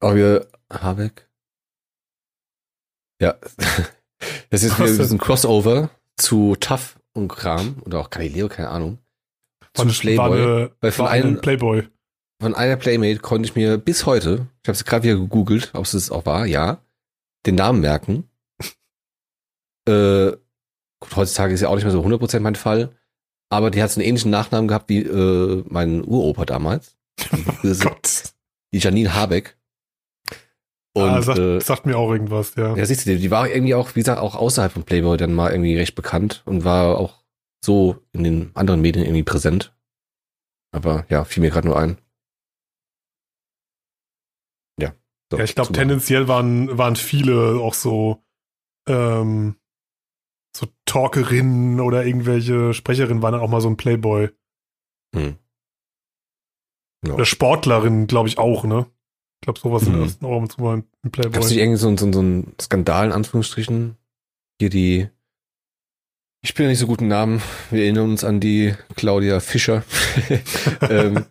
S2: Auch wieder Habeck. Ja. <laughs> Das ist wieder diesen Crossover zu Tough und Kram oder auch Galileo, keine Ahnung. Zu
S3: War,
S2: Playboy.
S3: eine,
S2: von
S3: ein
S2: einem-
S3: Playboy.
S2: Von einer Playmate konnte ich mir bis heute, ich habe es gerade wieder gegoogelt, ob es es auch war, ja, den Namen merken. <laughs> äh, gut, heutzutage ist ja auch nicht mehr so 100% mein Fall, aber die hat so einen ähnlichen Nachnamen gehabt wie äh, mein Uropa damals. <laughs> Das ist
S3: Gott.
S2: die Janine Habeck. Und
S3: ah, sagt,
S2: äh,
S3: sagt mir auch irgendwas, ja.
S2: ja, siehst du, die, die war irgendwie auch, wie gesagt, auch außerhalb von Playboy dann mal irgendwie recht bekannt und war auch so in den anderen Medien irgendwie präsent. Aber ja, fiel mir gerade nur ein. Ja. So,
S3: Ja, ich glaube, tendenziell waren, waren viele auch so, ähm, so Talkerinnen oder irgendwelche Sprecherinnen waren dann auch mal so ein Playboy.
S2: Hm. Ja.
S3: Oder Sportlerinnen, glaube ich, auch, ne? Ich glaube, sowas
S2: Mhm.
S3: ist auch zu mal ein Playboy.
S2: Gab es nicht irgendwie so, so, so einen Skandal in Anführungsstrichen? Hier die, ich ja nicht so guten Namen, wir erinnern uns an die Claudia Fischer. <laughs> <laughs> ähm,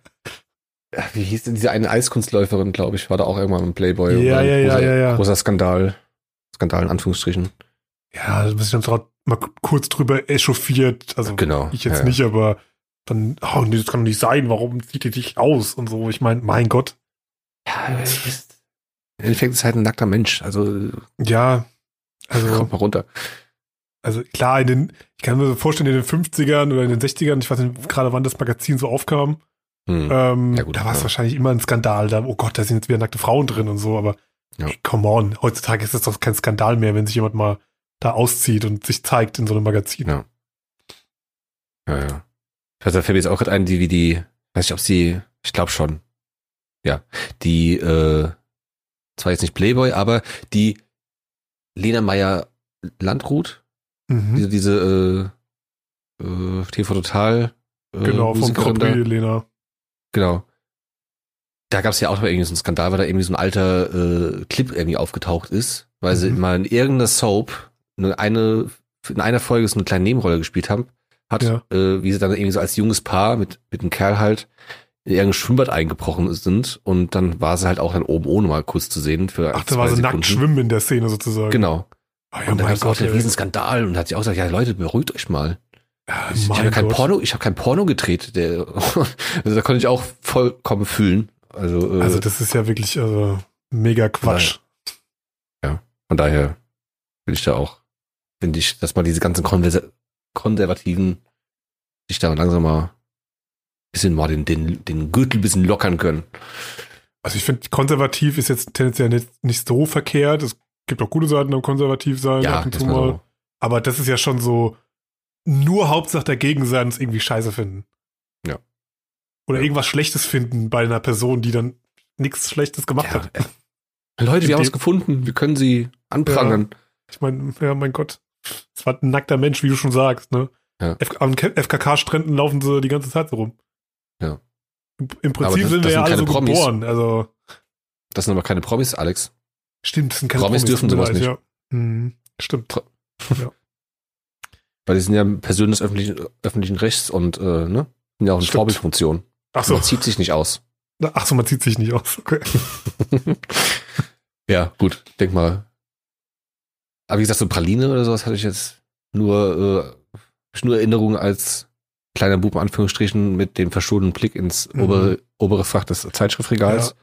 S2: ja, wie hieß denn diese eine Eiskunstläuferin, glaube ich, war da auch irgendwann im Playboy.
S3: Ja, ja, ja,
S2: großer,
S3: ja, ja.
S2: Großer Skandal. Skandal in Anführungsstrichen.
S3: ja, da ich dann auch mal kurz drüber echauffiert. Also,
S2: Genau.
S3: ich jetzt
S2: ja,
S3: nicht, aber dann, oh, nee, das kann doch nicht sein, warum sieht die dich aus und so. Ich meine, mein Gott.
S2: Ja, es ist, Im Endeffekt ist es halt ein nackter Mensch. Also,
S3: Ja, also. <laughs>
S2: kommt mal runter.
S3: Also klar, in den, ich kann mir so vorstellen, in den 50ern oder in den 60ern, ich weiß nicht gerade, wann das Magazin so aufkam,
S2: Hm.
S3: ähm,
S2: Ja, gut,
S3: da war es
S2: ja.
S3: wahrscheinlich immer ein Skandal. Da, oh Gott, da sind jetzt wieder nackte Frauen drin und so, aber
S2: Ja.
S3: ey, come on, heutzutage ist das doch kein Skandal mehr, wenn sich jemand mal da auszieht und sich zeigt in so einem Magazin.
S2: Ja. Ja, ja. Also, da fällt mir jetzt auch gerade ein, die, wie die, weiß nicht, ob sie, ich glaube schon. Ja. Die, äh, zwar jetzt nicht Playboy, aber die Lena Meyer Landrut,
S3: Mhm.
S2: diese, diese, äh, äh, TV Total, äh,
S3: genau, vom
S2: Musikerin da.
S3: Prix, Lena.
S2: Genau. Da gab es ja auch irgendwie so einen Skandal, weil da irgendwie so ein alter äh, Clip irgendwie aufgetaucht ist, weil sie
S3: Mhm.
S2: mal in irgendeiner Soap eine, eine in einer Folge so eine kleine Nebenrolle gespielt haben, hat,
S3: Ja.
S2: äh, wie sie dann irgendwie so als junges Paar mit mit einem Kerl halt in irgendein Schwimmbad eingebrochen sind und dann war sie halt auch dann oben ohne mal kurz zu sehen für
S3: Ach, da war sie
S2: Sekunden.
S3: nackt schwimmen in der Szene sozusagen.
S2: Genau.
S3: Ah, ja,
S2: und dann
S3: mein
S2: gab es auch einen
S3: ey.
S2: riesen Skandal und hat sie auch gesagt, ja Leute, beruhigt euch mal.
S3: Ja,
S2: Ich habe kein
S3: Gott.
S2: Porno, ich habe kein Porno gedreht. Der, <laughs> also da konnte ich auch vollkommen fühlen. Also, äh,
S3: Also das ist ja wirklich also, mega Quatsch.
S2: von daher bin ich da auch, finde ich, dass man diese ganzen Konversa Konservativen sich da langsam mal bisschen mal den, den, den Gürtel ein bisschen lockern können.
S3: Also ich finde, konservativ ist jetzt tendenziell nicht, nicht so verkehrt. Es gibt auch gute Seiten am konservativ sein,
S2: Ja,
S3: ab und zu
S2: mal so.
S3: Aber das ist ja schon so nur Hauptsache dagegen sein und es irgendwie scheiße finden.
S2: Ja.
S3: Oder
S2: Ja.
S3: irgendwas Schlechtes finden bei einer Person, die dann nichts Schlechtes gemacht
S2: Ja,
S3: hat.
S2: ja. Leute, wir haben es gefunden. Wir können sie anprangern.
S3: Ich meine, ja, mein Gott. Es war ein nackter Mensch, wie du schon sagst, ne?
S2: Ja.
S3: F am FKK-Stränden laufen sie die ganze Zeit so rum.
S2: Ja.
S3: Im, Prinzip
S2: das-
S3: sind wir ja
S2: sind
S3: alle so
S2: keine Promis.
S3: geboren. Also,
S2: Das sind aber keine Promis, Alex.
S3: stimmt, das sind keine
S2: Promis dürfen
S3: tut mir
S2: sowas nicht.
S3: Ja. Hm, stimmt. <laughs>
S2: Weil die sind ja Personen des öffentlichen, öffentlichen Rechts und, äh, ne? Ja, auch eine
S3: Stimmt.
S2: Vorbildfunktion.
S3: Ach so.
S2: Man zieht sich nicht aus.
S3: Ach so, man zieht sich nicht aus. Okay. <laughs>
S2: Ja, gut, denk mal. Aber wie gesagt, so Praline oder sowas hatte ich jetzt nur, äh, nur Erinnerungen als kleiner Bub Anführungsstrichen mit dem verschuldeten Blick ins
S3: Mhm.
S2: obere, obere Fach des Zeitschriftregals.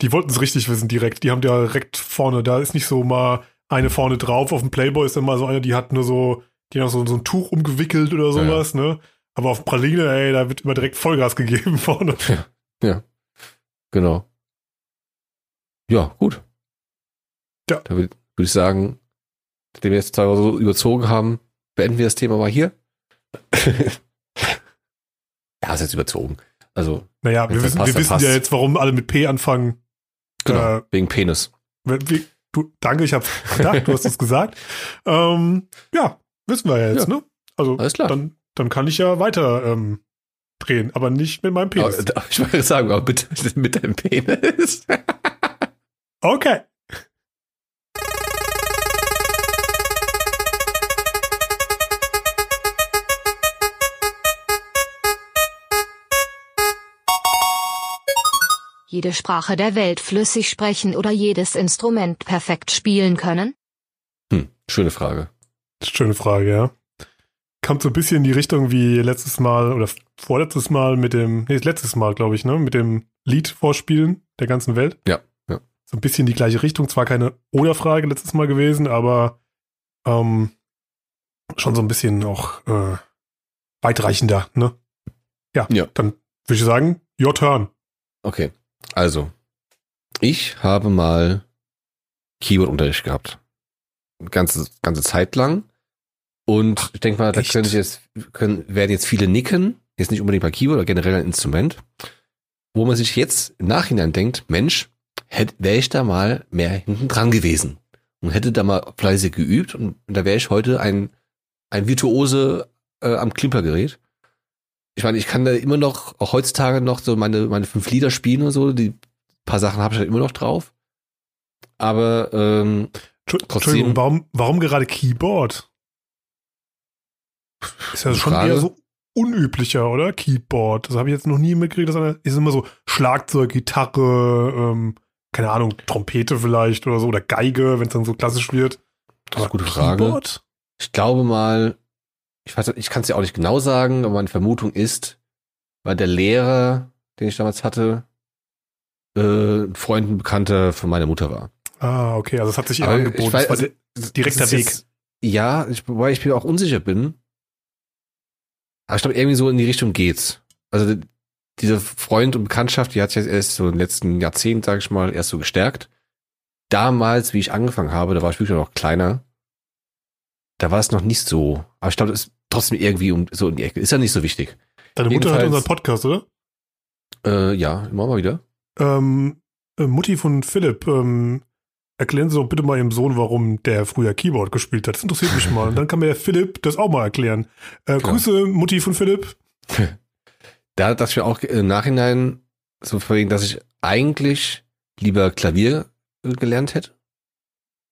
S3: Die wollten es richtig wissen direkt. Die haben ja direkt vorne, da ist nicht so mal eine vorne drauf. Auf dem Playboy ist dann mal so eine, die hat nur so, die hat so, so ein Tuch umgewickelt oder sowas, ne? Aber auf Praline, ey, da wird immer direkt Vollgas <laughs> gegeben vorne.
S2: Genau. Ja, gut.
S3: Ja.
S2: Da würde würd ich sagen, nachdem wir jetzt Wochen so überzogen haben, beenden wir das Thema mal hier. <laughs> ja, ist jetzt überzogen. Also,
S3: Naja, wir wissen,
S2: passt,
S3: wir wissen ja jetzt, warum alle mit P anfangen.
S2: genau,
S3: Äh,
S2: wegen Penis.
S3: Wie- Du, danke, ich habe gedacht, du hast es gesagt. <laughs> Ähm, ja, wissen wir ja jetzt, ne? Also
S2: Alles klar.
S3: dann, dann kann ich ja weiter ähm, drehen, aber nicht mit meinem Penis.
S2: Aber, <laughs> ich wollte sagen, aber bitte <laughs> mit deinem Penis.
S3: Okay.
S4: Jede Sprache der Welt flüssig sprechen oder jedes Instrument perfekt spielen können?
S2: Hm, schöne Frage.
S3: Schöne Frage, ja. Kommt so ein bisschen in die Richtung wie letztes Mal oder vorletztes Mal mit dem, nee, letztes Mal, glaube ich, ne? Mit dem Lied vorspielen der ganzen Welt.
S2: Ja, ja.
S3: So ein bisschen die gleiche Richtung. Zwar keine Oder-Frage letztes Mal gewesen, aber ähm, schon so ein bisschen auch äh, weitreichender, ne? Ja,
S2: Ja.
S3: dann würde ich sagen, your turn.
S2: Okay, also, ich habe mal Keyboard-Unterricht gehabt. Ganze, ganze Zeit lang. Und ich denke mal, da
S3: echt?
S2: können sich jetzt, können, werden jetzt viele nicken. Jetzt nicht unbedingt bei Keyboard, aber generell ein Instrument. Wo man sich jetzt im Nachhinein denkt, Mensch, hätte, wäre ich da mal mehr hinten dran gewesen. Und hätte da mal fleißig geübt und da wäre ich heute ein, ein Virtuose äh, am Klimpergerät. Ich meine, ich kann da immer noch, auch heutzutage noch so meine, meine fünf Lieder spielen und so. Die paar Sachen habe ich halt immer noch drauf. Aber ähm,
S3: Entschuldigung, warum, warum gerade Keyboard? Ist ja schon
S2: Frage.
S3: eher so unüblicher, oder? Keyboard. Das habe ich jetzt noch nie mitgekriegt. Das ist immer so Schlagzeug, Gitarre, ähm, keine Ahnung, Trompete vielleicht oder so, oder Geige, wenn es dann so klassisch wird.
S2: Das ist eine gute Frage.
S3: Keyboard?
S2: ich glaube mal, ich weiß, ich kann es ja auch nicht genau sagen, aber meine Vermutung ist, weil der Lehrer, den ich damals hatte, äh, ein Freund, ein Bekannter von meiner Mutter war.
S3: Ah, okay, also es hat sich eher
S2: Aber
S3: angeboten.
S2: ich weiß,
S3: Das war
S2: also,
S3: direkter Weg.
S2: Jetzt, ja, ich, wobei ich mir auch unsicher bin. Aber ich glaube, irgendwie so in die Richtung geht's. Also die- diese Freund und Bekanntschaft, die hat sich jetzt erst so im letzten Jahrzehnt, sage ich mal, erst so gestärkt. Damals, wie ich angefangen habe, da war ich wirklich noch kleiner. Da war es noch nicht so. Aber ich glaube, das ist trotzdem irgendwie um so in die Ecke. Ist ja nicht so wichtig.
S3: Deine Mutter
S2: jedenfalls-
S3: unseren Podcast, oder?
S2: Äh, ja, immer mal wieder.
S3: Ähm, äh, Mutti von Philipp, ähm, erklären Sie doch bitte mal Ihrem Sohn, warum der früher Keyboard gespielt hat. Das interessiert mich mal. Und dann kann mir der Philipp das auch mal erklären. Äh. Grüße, Mutti von Philipp. <laughs>
S2: Da ich mir auch im Nachhinein, so vorhin, dass ich eigentlich lieber Klavier äh, gelernt hätte.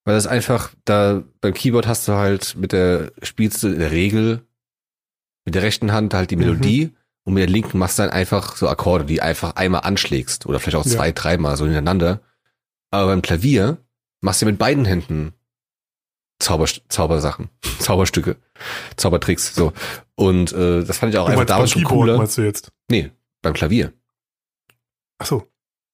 S2: Weil das einfach, da beim Keyboard hast du halt mit der, spielst du in der Regel mit der rechten Hand halt die
S3: Mhm.
S2: Melodie und mit der linken machst du dann einfach so Akkorde, die einfach einmal anschlägst oder vielleicht auch
S3: Ja.
S2: zwei, dreimal so hintereinander. Aber beim Klavier machst du mit beiden Händen Zauber, Zaubersachen, <laughs> Zauberstücke, Zaubertricks, so. Und äh, das fand ich auch
S3: Du
S2: einfach damals schon
S3: Keyboard,
S2: cooler.
S3: meinst du jetzt?
S2: Nee, beim Klavier.
S3: Ach so.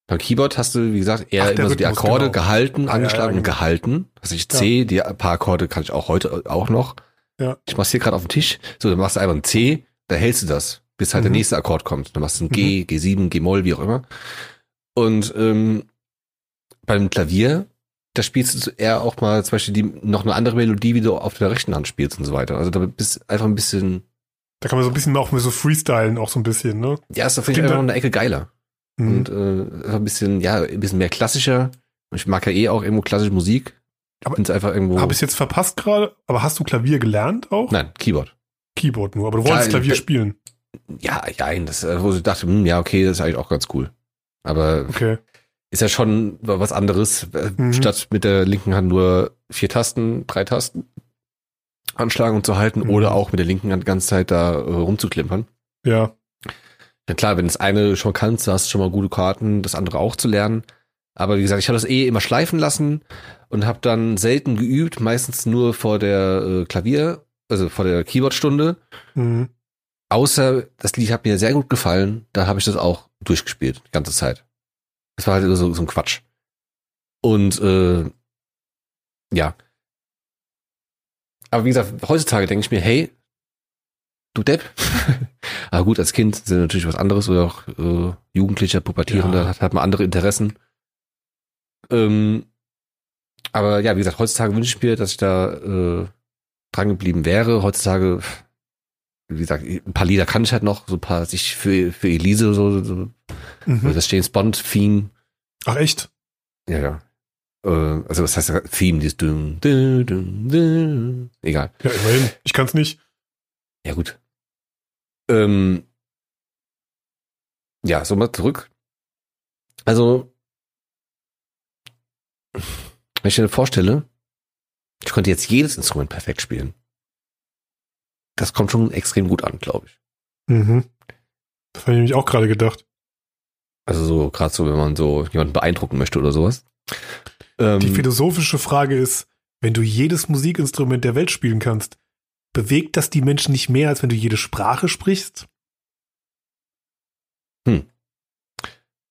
S2: Beim Keyboard hast du, wie gesagt, eher
S3: Ach,
S2: immer so die Akkorde
S3: genau.
S2: gehalten,
S3: Ah, ja,
S2: angeschlagen
S3: ja,
S2: und
S3: genau.
S2: gehalten. Also ich C, die paar Akkorde kann ich auch heute auch noch.
S3: Ja.
S2: Ich mach's hier gerade auf dem Tisch. So, dann machst du einfach ein C, da hältst du das, bis halt der
S3: Mhm.
S2: nächste Akkord kommt. Dann machst du ein G, G7, G-Moll, wie auch immer. Und ähm, beim Klavier, da spielst du eher auch mal zum Beispiel die, noch eine andere Melodie, wie du auf der rechten Hand spielst und so weiter. Also da bist du einfach ein bisschen,
S3: Da kann man so ein bisschen auch mehr so freestylen, auch so ein bisschen, ne?
S2: ja, ist da finde ich
S3: Klingt
S2: einfach
S3: da-
S2: noch eine Ecke geiler.
S3: Mhm.
S2: und äh, ein bisschen, ja, ein bisschen mehr klassischer. Ich mag ja eh auch irgendwo klassische Musik.
S3: Aber-
S2: es einfach irgendwo.
S3: Habe ich jetzt verpasst gerade? Aber hast du Klavier gelernt auch?
S2: Nein, Keyboard.
S3: Keyboard nur, aber du wolltest Klavier
S2: äh,
S3: spielen.
S2: Ja, ja, das, äh, wo ich dachte, hm, ja, okay, das ist eigentlich auch ganz cool. Aber
S3: Okay.
S2: ist ja schon was anderes, äh,
S3: Mhm.
S2: statt mit der linken Hand nur vier Tasten, drei Tasten anschlagen und zu halten
S3: Mhm.
S2: oder auch mit der linken Hand die ganze Zeit da rumzuklimpern.
S3: Ja.
S2: Ja klar, wenn das eine schon kannst, hast du schon mal gute Karten, das andere auch zu lernen. Aber wie gesagt, ich habe das eh immer schleifen lassen und habe dann selten geübt, meistens nur vor der äh, Klavier, also vor der Keyboardstunde.
S3: Mhm.
S2: Außer das Lied hat mir sehr gut gefallen, da habe ich das auch durchgespielt, die ganze Zeit. Das war halt so, so ein Quatsch. Und äh, ja. Aber wie gesagt, heutzutage denke ich mir, hey, du Depp. <laughs> Aber gut, als Kind sind natürlich was anderes oder auch äh, Jugendlicher, Pubertierender,
S3: Ja.
S2: hat, hat man andere Interessen. Ähm, aber ja, wie gesagt, heutzutage wünsche ich mir, dass ich da äh, dran geblieben wäre. Heutzutage, wie gesagt, ein paar Lieder kann ich halt noch, so ein paar sich für, für Elise, so, so
S3: Mhm.
S2: das James Bond-Theme.
S3: Ach echt?
S2: Ja, ja. Äh, also was heißt das? Theme, dieses dum, dum, dum, dum. Egal.
S3: Ja, immerhin. Ich kann's nicht.
S2: Ja, gut. Ähm, ja, so mal zurück. Also, wenn ich mir vorstelle, ich könnte jetzt jedes Instrument perfekt spielen. Das kommt schon extrem gut an, glaube ich.
S3: Mhm. Das habe ich nämlich auch gerade gedacht.
S2: Also so, gerade so, wenn man so jemanden beeindrucken möchte oder sowas. Ähm,
S3: Die philosophische Frage ist, wenn du jedes Musikinstrument der Welt spielen kannst, bewegt das die Menschen nicht mehr, als wenn du jede Sprache sprichst?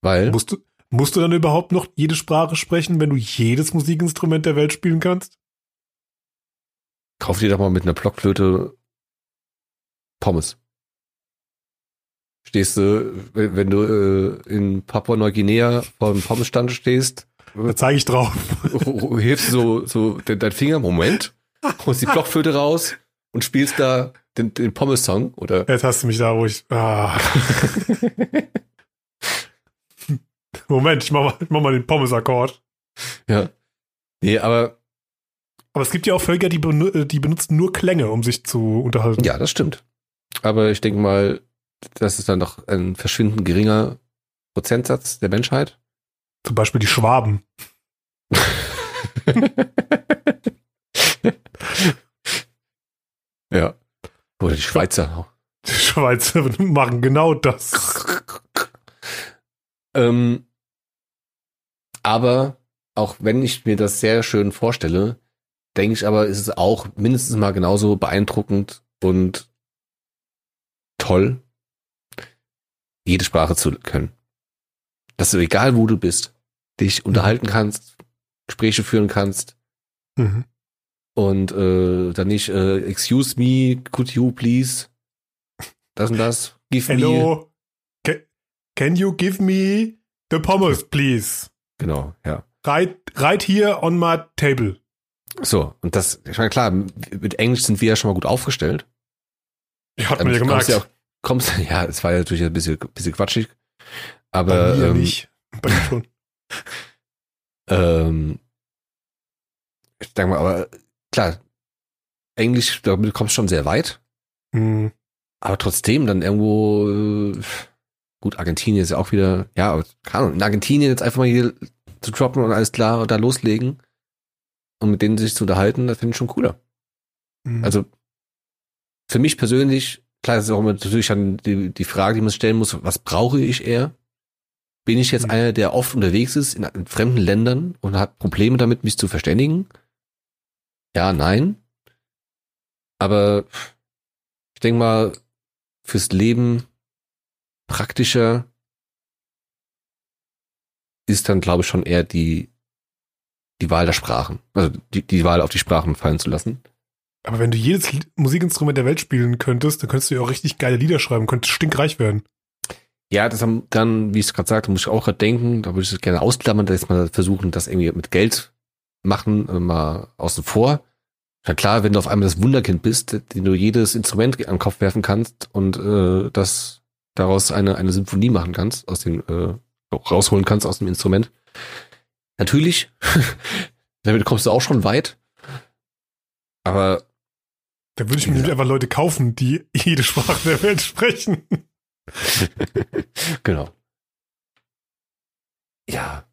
S2: weil,
S3: Musst du, musst du dann überhaupt noch jede Sprache sprechen, wenn du jedes Musikinstrument der Welt spielen kannst?
S2: kauf dir doch mal mit einer Blockflöte Pommes. Stehst du, wenn du äh, in Papua-Neuguinea vor dem Pommesstand stehst,
S3: Da zeige ich drauf.
S2: hilfst du so, so de- dein Finger, Moment, holst die Blockflöte raus und spielst da den, den Pommes-Song oder
S3: Jetzt hast du mich da, wo ich. Ah. <laughs> Moment, ich mach mal, ich mach mal den Pommes-Akkord.
S2: ja. Nee, aber
S3: Aber es gibt ja auch Völker, die, benu die benutzen nur Klänge, um sich zu unterhalten.
S2: ja, das stimmt. Aber ich denke mal, das ist dann doch ein verschwindend geringer Prozentsatz der Menschheit.
S3: Zum Beispiel die Schwaben. <laughs>
S2: ja. Oder die Schweizer.
S3: Die Schweizer <laughs> machen genau das.
S2: Ähm, aber auch wenn ich mir das sehr schön vorstelle, denke ich aber, ist es auch mindestens mal genauso beeindruckend und toll, jede Sprache zu können. Dass du, egal wo du bist, dich unterhalten kannst, Gespräche führen kannst
S3: Mhm.
S2: und äh, dann nicht, äh, excuse me, could you please, das und das, give me.
S3: Hello. Ca can you give me the pommes, please?
S2: Genau, ja.
S3: Right, right here on my table.
S2: So, und das, ich meine, klar, mit Englisch sind wir ja schon mal gut aufgestellt.
S3: Ja, hat man ja
S2: Ähm,
S3: gemerkt.
S2: kommst ja, auch, kommst, <laughs> ja, es war ja natürlich ein bisschen, bisschen quatschig.
S3: Bei
S2: Aber
S3: mir
S2: ähm,
S3: nicht. Bei dir schon. <laughs>
S2: ähm, ich denke mal, aber klar, Englisch, damit kommst du schon sehr weit.
S3: Mhm.
S2: Aber trotzdem dann irgendwo, äh, gut, Argentinien ist ja auch wieder, ja, aber keine Ahnung, in Argentinien jetzt einfach mal hier zu droppen und alles klar und da loslegen und mit denen sich zu unterhalten, das finde ich schon cooler.
S3: Mhm.
S2: Also für mich persönlich, klar, das ist auch immer natürlich dann die, die Frage, die man stellen muss, was brauche ich eher? Bin ich jetzt
S3: Mhm.
S2: einer, der oft unterwegs ist in, in fremden Ländern und hat Probleme damit, mich zu verständigen? Ja, nein. Aber ich denke mal, fürs Leben praktischer ist dann, glaube ich, schon eher die, die Wahl der Sprachen. Also die, die Wahl auf die Sprachen fallen zu lassen.
S3: Aber wenn du jedes Musikinstrument der Welt spielen könntest, dann könntest du ja auch richtig geile Lieder schreiben, könntest stinkreich werden.
S2: Ja, das haben dann, wie ich es gerade sagte, muss ich auch gerade denken, da würde ich es gerne ausklammern, dass mal versuchen, das irgendwie mit Geld machen, äh, mal außen vor. Ja klar, wenn du auf einmal das Wunderkind bist, den du jedes Instrument an den Kopf werfen kannst und äh, das daraus eine, eine Symphonie machen kannst, aus dem, äh, rausholen kannst aus dem Instrument. Natürlich, <laughs> damit kommst du auch schon weit. Aber
S3: Da würde ich mir
S2: Ja.
S3: einfach Leute kaufen, die <laughs> jede Sprache der Welt sprechen. <laughs>
S2: genau. Ja.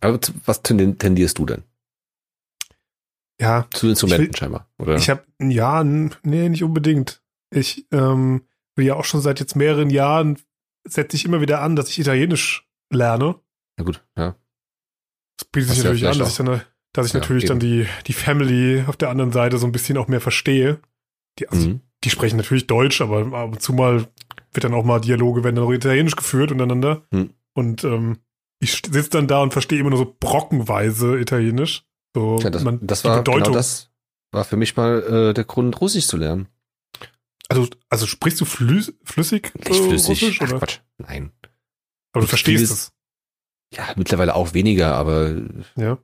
S2: Aber zu, was ten- tendierst du denn?
S3: Ja,
S2: Zu Instrumenten
S3: Ich
S2: scheinbar, oder?
S3: ich habe, ja, nee, nicht unbedingt. Ich, ähm, ja auch schon seit jetzt mehreren Jahren setze ich immer wieder an, dass ich Italienisch lerne.
S2: Na gut, ja.
S3: Das bietet sich
S2: Was ja
S3: natürlich an, dass ich dann, dass ich
S2: Ja,
S3: natürlich dann die, die Family auf der anderen Seite so ein bisschen auch mehr verstehe. Die, also,
S2: Mhm.
S3: die sprechen natürlich Deutsch, aber ab und zu mal wird dann auch mal Dialoge, werden dann auch Italienisch geführt untereinander.
S2: Hm.
S3: Und ähm, ich sitze dann da und verstehe immer nur so brockenweise Italienisch. So,
S2: Ja, das,
S3: man,
S2: das war
S3: Bedeutung.
S2: genau das war für mich mal äh, der Grund, Russisch zu lernen.
S3: Also, also sprichst du flü flüssig,
S2: Nicht flüssig.
S3: Russisch?
S2: Ach? Quatsch. Nein.
S3: Aber du verstehst
S2: Vieles-
S3: es.
S2: Ja, mittlerweile auch weniger, aber
S3: Ja.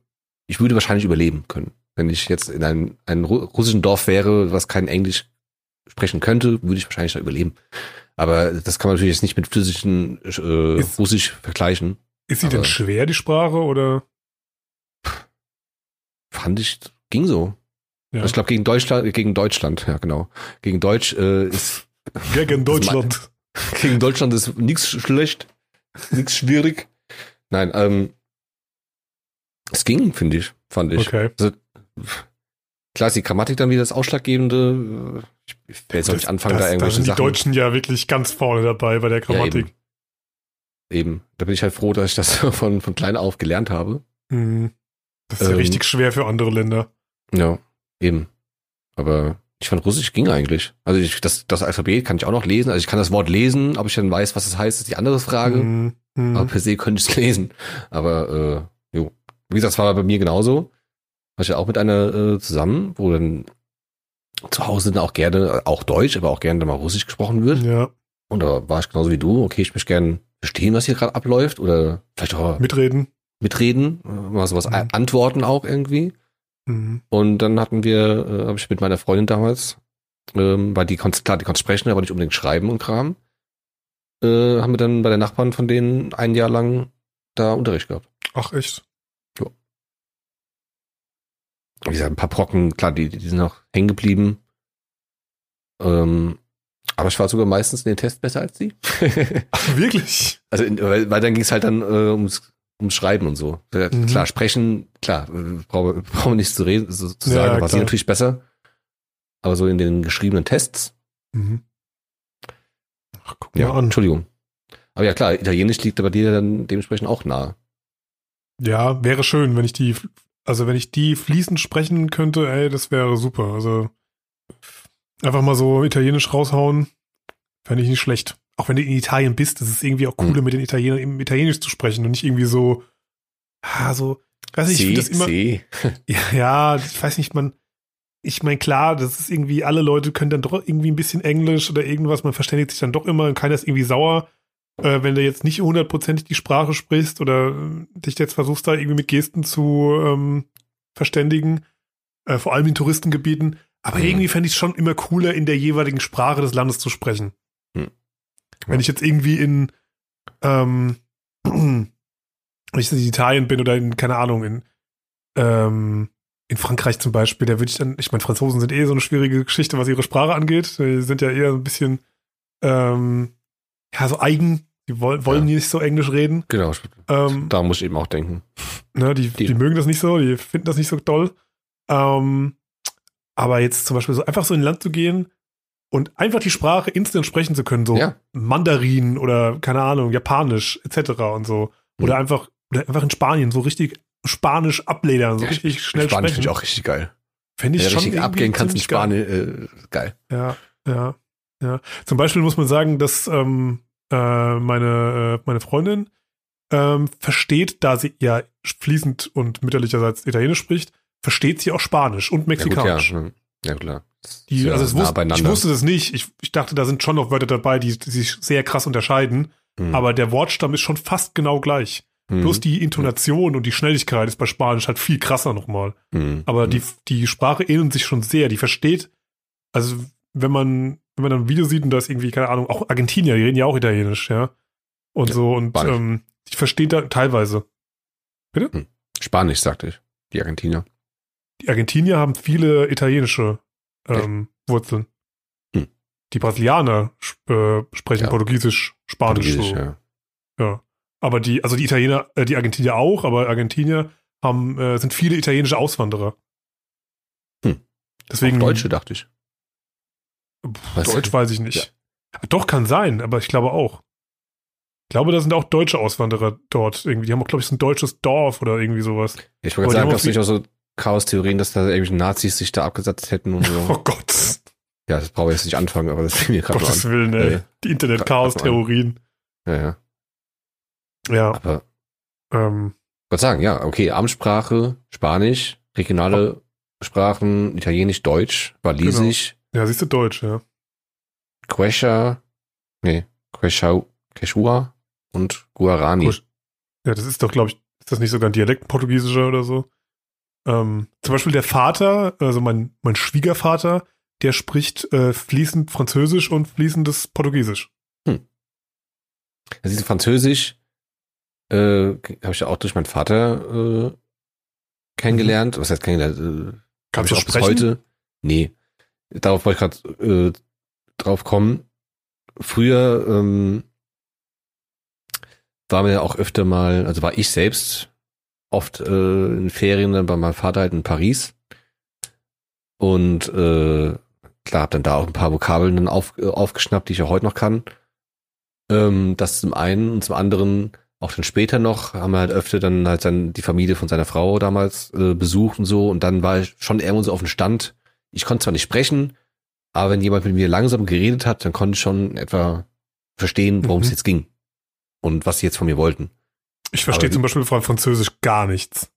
S2: ich würde wahrscheinlich überleben können. Wenn ich jetzt in einem, einem ru- russischen Dorf wäre, was kein Englisch sprechen könnte, würde ich wahrscheinlich da überleben. Aber das kann man natürlich jetzt nicht mit flüssigen äh,
S3: Ist-
S2: Russisch vergleichen.
S3: Ist sie denn
S2: Aber-
S3: schwer, die Sprache, oder?
S2: Fand ich, ging so.
S3: Ja.
S2: Ich glaube, gegen Deutschland, gegen Deutschland, ja genau. Gegen Deutsch äh, ist, <laughs>
S3: Gegen Deutschland. <laughs>
S2: gegen Deutschland ist nichts schlecht, nichts schwierig. Nein, ähm, es ging, finde ich, fand ich.
S3: Okay.
S2: Klar ist die Grammatik dann wieder das Ausschlaggebende. Ich will jetzt auch nicht anfangen,
S3: das,
S2: da irgendwelche
S3: sind die
S2: Sachen.
S3: Deutschen ja wirklich ganz vorne dabei bei der Grammatik.
S2: Eben. Da bin ich halt froh, dass ich das <laughs> von, von klein auf gelernt habe.
S3: Hm. Das ist ja
S2: Ähm,
S3: richtig schwer für andere Länder.
S2: Ja, eben. Aber ich fand Russisch ging eigentlich. Also ich, das, das Alphabet kann ich auch noch lesen. Also ich kann das Wort lesen, ob ich dann weiß, was es heißt, ist die andere Frage.
S3: Hm, hm.
S2: Aber per se könnte ich es lesen. Aber äh, jo. Wie gesagt, es war bei mir genauso. War ich ja auch mit einer äh, zusammen, wo dann zu Hause dann auch gerne, auch Deutsch, aber auch gerne dann mal Russisch gesprochen wird.
S3: Ja,
S2: Und da war ich genauso wie du. Okay, ich möchte gerne verstehen, was hier gerade abläuft. Oder vielleicht auch
S3: mitreden.
S2: mitreden, äh, mal sowas
S3: Mhm.
S2: antworten auch irgendwie.
S3: Hm.
S2: Und dann hatten wir, äh, habe ich mit meiner Freundin damals, ähm, weil die konnte, klar, die konnte sprechen, aber nicht unbedingt schreiben und Kram, äh, haben wir dann bei den Nachbarn von denen ein Jahr lang da Unterricht gehabt.
S3: Ach, echt?
S2: Wie gesagt, ein paar Brocken, klar, die, die sind auch hängen geblieben. Ähm, aber ich war sogar meistens in den Tests besser als die. <laughs>
S3: Ach, wirklich?
S2: also, in, weil, weil dann ging es halt dann äh, ums, ums Schreiben und so. Ja,
S3: Mhm.
S2: Klar, sprechen, klar, äh, brauchen <laughs> brauchen wir nicht zu reden, so, zu
S3: Ja,
S2: sagen, war sie
S3: klar.
S2: natürlich besser. Aber so in den geschriebenen Tests,
S3: Mhm. Ach, guck
S2: ja,
S3: mal an.
S2: Entschuldigung. Aber ja klar, Italienisch liegt bei dir dann dementsprechend auch nahe.
S3: Ja, wäre schön, wenn ich die, also wenn ich die fließend sprechen könnte, ey, das wäre super. Also einfach mal so Italienisch raushauen, fände ich nicht schlecht. Auch wenn du in Italien bist, ist es irgendwie auch cooler,
S2: Hm.
S3: mit den Italienern im Italienisch zu sprechen und nicht irgendwie so, ah, so, weiß nicht, ich finde das immer, <laughs> ja, ja, ich weiß nicht, man, ich meine, klar, das ist irgendwie, alle Leute können dann doch irgendwie ein bisschen Englisch oder irgendwas, man verständigt sich dann doch immer und keiner ist irgendwie sauer, äh, wenn du jetzt nicht hundertprozentig die Sprache sprichst oder äh, dich jetzt versuchst, da irgendwie mit Gesten zu ähm, verständigen, äh, vor allem in Touristengebieten. Aber
S2: Mhm.
S3: irgendwie fände ich es schon immer cooler, in der jeweiligen Sprache des Landes zu sprechen.
S2: Mhm.
S3: Wenn ich jetzt irgendwie in, ähm, <clears throat> wenn ich in Italien bin oder in, keine Ahnung, in, ähm, in Frankreich zum Beispiel, da würde ich dann, ich meine, Franzosen sind eh so eine schwierige Geschichte, was ihre Sprache angeht. Die sind ja eher ein bisschen, ähm, ja, so eigen. Die woll, wollen nicht so Englisch reden.
S2: Genau,
S3: Ähm,
S2: da muss ich eben auch denken.
S3: Ne, die, die,
S2: Die-
S3: mögen das nicht so, die finden das nicht so toll. Ähm, aber jetzt zum Beispiel so einfach so in ein Land zu gehen und einfach die Sprache instant sprechen zu können, so
S2: Ja.
S3: Mandarin oder keine Ahnung, Japanisch etc. und so. Oder
S2: Mhm.
S3: einfach, oder einfach in Spanien so richtig Spanisch abledern, so
S2: Ja,
S3: richtig schnell
S2: Spanisch finde
S3: sprechen.
S2: ich auch richtig geil.
S3: Fände ich
S2: du
S3: schon
S2: richtig abgehen kannst in. Spanien, äh, geil.
S3: Ja, ja, ja. Zum Beispiel muss man sagen, dass ähm, äh, meine, äh, meine Freundin ähm, versteht, da sie ja fließend und mütterlicherseits Italienisch spricht, versteht sie auch Spanisch und
S2: Ja, gut,
S3: Mexikanisch.
S2: ja. hm. ja klar.
S3: Die,
S2: ja
S3: also
S2: nah
S3: wusste, ich wusste das nicht. Ich, ich dachte, da sind schon noch Wörter dabei, die, die sich sehr krass unterscheiden.
S2: Hm.
S3: Aber der Wortstamm ist schon fast genau gleich.
S2: Hm.
S3: Bloß die Intonation und die Schnelligkeit ist bei Spanisch halt viel krasser nochmal.
S2: Hm.
S3: Aber
S2: Hm.
S3: die, die Sprache ähnelt sich schon sehr. Die versteht, also wenn man, wenn man dann ein Video sieht und da ist irgendwie, keine Ahnung, auch Argentinier, die reden ja auch Italienisch, ja. Und
S2: Ja,
S3: so, und ähm, die versteht da teilweise.
S2: Spanisch, sagte ich. Die Argentinier.
S3: Die Argentinier haben viele italienische ähm, Wurzeln.
S2: Hm.
S3: Die Brasilianer äh, sprechen
S2: Ja.
S3: Portugiesisch, Spanisch
S2: Portugiesisch,
S3: so.
S2: ja.
S3: Ja. Aber die, also die Italiener, äh, die Argentinier auch, aber Argentinier haben, äh, sind viele italienische Auswanderer.
S2: Hm.
S3: Deswegen.
S2: Auch Deutsche, dachte ich.
S3: Pff? Deutsch weiß ich nicht. Doch, kann sein, aber ich glaube auch. Ich glaube, da sind auch deutsche Auswanderer dort irgendwie. Die haben auch, glaube ich, so ein deutsches Dorf oder irgendwie sowas.
S2: Ich wollte sagen, gab es nicht auch so Chaos-Theorien, dass da irgendwelche Nazis sich da abgesetzt hätten und so. <laughs>
S3: Oh Gott,
S2: ja, das brauche ich jetzt nicht anfangen, aber das fiel mir gerade
S3: Gottes
S2: an.
S3: Willen, ey.
S2: Ja,
S3: Die Internet-Chaos-Theorien.
S2: Ja, ja.
S3: Ja,
S2: Aber
S3: ähm,
S2: Gott sagen, ja, okay, Amtssprache, Spanisch, regionale Sprachen, Italienisch, Deutsch, Walisisch,
S3: ja, siehst du Deutsch, ja.
S2: Quechua, nee, Quechua, Quechua und Guarani.
S3: Ja, das ist doch, glaube ich, ist das nicht sogar ein Dialekt portugiesischer oder so? Ähm, zum Beispiel der Vater, also mein, mein Schwiegervater, der spricht äh, fließend Französisch und fließendes Portugiesisch.
S2: Also diese Französisch äh, habe ich ja auch durch meinen Vater äh, kennengelernt. Was heißt kennengelernt? Äh,
S3: Kannst
S2: ich
S3: du
S2: auch bis
S3: sprechen?
S2: heute. Nee. Darauf wollte ich gerade äh, drauf kommen. Früher ähm, war mir ja auch öfter mal, also war ich selbst oft äh, in Ferien dann bei meinem Vater halt in Paris. Und äh, klar, hab dann da auch ein paar Vokabeln dann auf, äh, aufgeschnappt, die ich ja heute noch kann. Ähm, das zum einen und zum anderen auch dann später noch haben wir halt öfter dann halt dann die Familie von seiner Frau damals äh, besucht und so und dann war ich schon irgendwo so auf dem Stand. Ich konnte zwar nicht sprechen, aber wenn jemand mit mir langsam geredet hat, dann konnte ich schon etwa verstehen, worum es
S3: Mhm.
S2: jetzt ging und was sie jetzt von mir wollten.
S3: Ich verstehe zum Beispiel von Französisch gar nichts.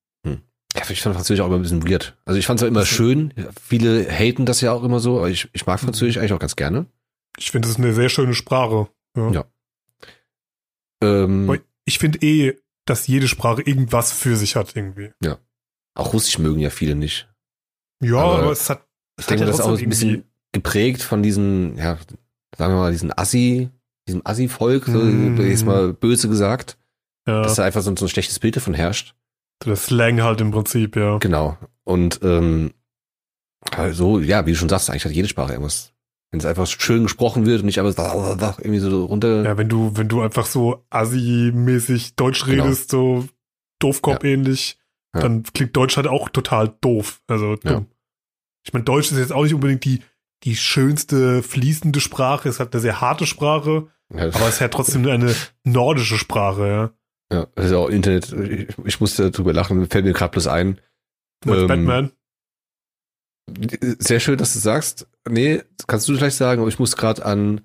S2: Ja, ich fand Französisch auch immer ein bisschen weird. Also ich fand es auch immer schön. Viele haten das ja auch immer so, aber ich, ich mag
S3: Mhm.
S2: Französisch eigentlich auch ganz gerne.
S3: Ich finde, das ist eine sehr schöne Sprache. Ja.
S2: Ja. Ähm.
S3: Ich finde eh, dass jede Sprache irgendwas für sich hat irgendwie.
S2: auch Russisch mögen ja viele nicht.
S3: Ja,
S2: Aber
S3: aber, es hat, es
S2: Ich denke,
S3: ja
S2: das ist auch ein bisschen geprägt von diesen, ja, sagen wir mal, diesen Assi, diesem Assi-Volk, so,
S3: Mm.
S2: jetzt mal böse gesagt,
S3: ja,
S2: dass da einfach so, ein- so ein schlechtes Bild davon herrscht.
S3: so der Slang halt im Prinzip, ja.
S2: Genau. Und ähm, also, ja, wie du schon sagst, eigentlich hat jede Sprache irgendwas. Wenn es einfach schön gesprochen wird und nicht einfach <laughs> irgendwie so runter.
S3: Ja, wenn du, wenn du einfach so Assi-mäßig Deutsch
S2: Genau.
S3: redest, so Doofkopf-ähnlich,
S2: Ja.
S3: dann klingt Deutsch halt auch total doof. Also
S2: Ja.
S3: dumm. Ich meine, Deutsch ist jetzt auch nicht unbedingt die, die schönste fließende Sprache, es hat eine sehr harte Sprache,
S2: Ja,
S3: aber es ist ja trotzdem eine nordische Sprache, ja.
S2: Ja, das ist ja auch Internet. Ich, ich musste drüber lachen, fällt mir gerade bloß ein. Ähm,
S3: Batman?
S2: Sehr schön, dass du sagst. Nee, kannst du gleich sagen, aber ich muss gerade an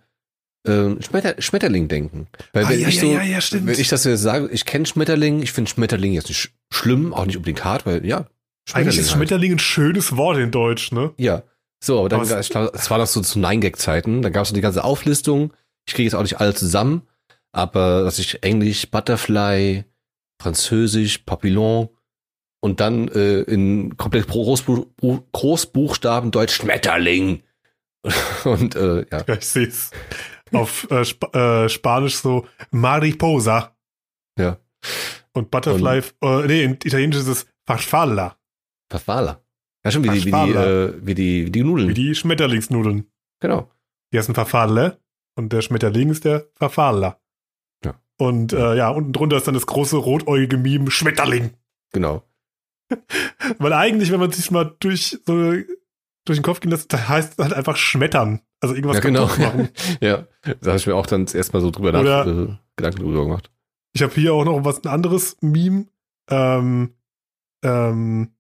S2: ähm, Schmetter, Schmetterling denken. Weil
S3: Ah,
S2: wenn
S3: ja,
S2: ich
S3: ja,
S2: so,
S3: ja, ja, stimmt.
S2: wenn ich das jetzt sage, ich kenne Schmetterling, ich finde Schmetterling jetzt nicht sch- schlimm, auch nicht unbedingt hart, weil ja,
S3: Eigentlich ist
S2: halt.
S3: Schmetterling ein schönes Wort in Deutsch, ne?
S2: Ja. So, aber dann,
S3: Aber es
S2: war noch so zu Nein-Gag-Zeiten, dann gab es so die ganze Auflistung. Ich kriege jetzt auch nicht alle zusammen, aber dass ich Englisch, Butterfly, Französisch, Papillon und dann äh, in komplett Großbu Großbuchstaben Deutsch Schmetterling. <laughs> Und äh, ja,
S3: Ja, ich sehe es. Auf äh, Sp äh, Spanisch so Mariposa.
S2: Ja.
S3: Und Butterfly, äh, nee, in Italienisch ist es Farfalla,
S2: Farfalla. Ja, schon wie die, wie die, äh, wie die, wie die Nudeln.
S3: wie die Schmetterlingsnudeln.
S2: genau.
S3: Die heißen Farfalle und der Schmetterling ist der Farfalla. Und äh, ja, unten drunter ist dann das große rotäugige Meme Schmetterling.
S2: Genau. <laughs>
S3: Weil eigentlich, wenn man sich mal durch so durch den Kopf gehen lässt, das heißt halt einfach schmettern. Also irgendwas
S2: ja, genau.
S3: machen. <laughs>
S2: ja, da habe ich mir auch dann erstmal so drüber nach, äh, Gedanken drüber gemacht.
S3: Ich habe hier auch noch was ein anderes Meme. Ähm, ähm,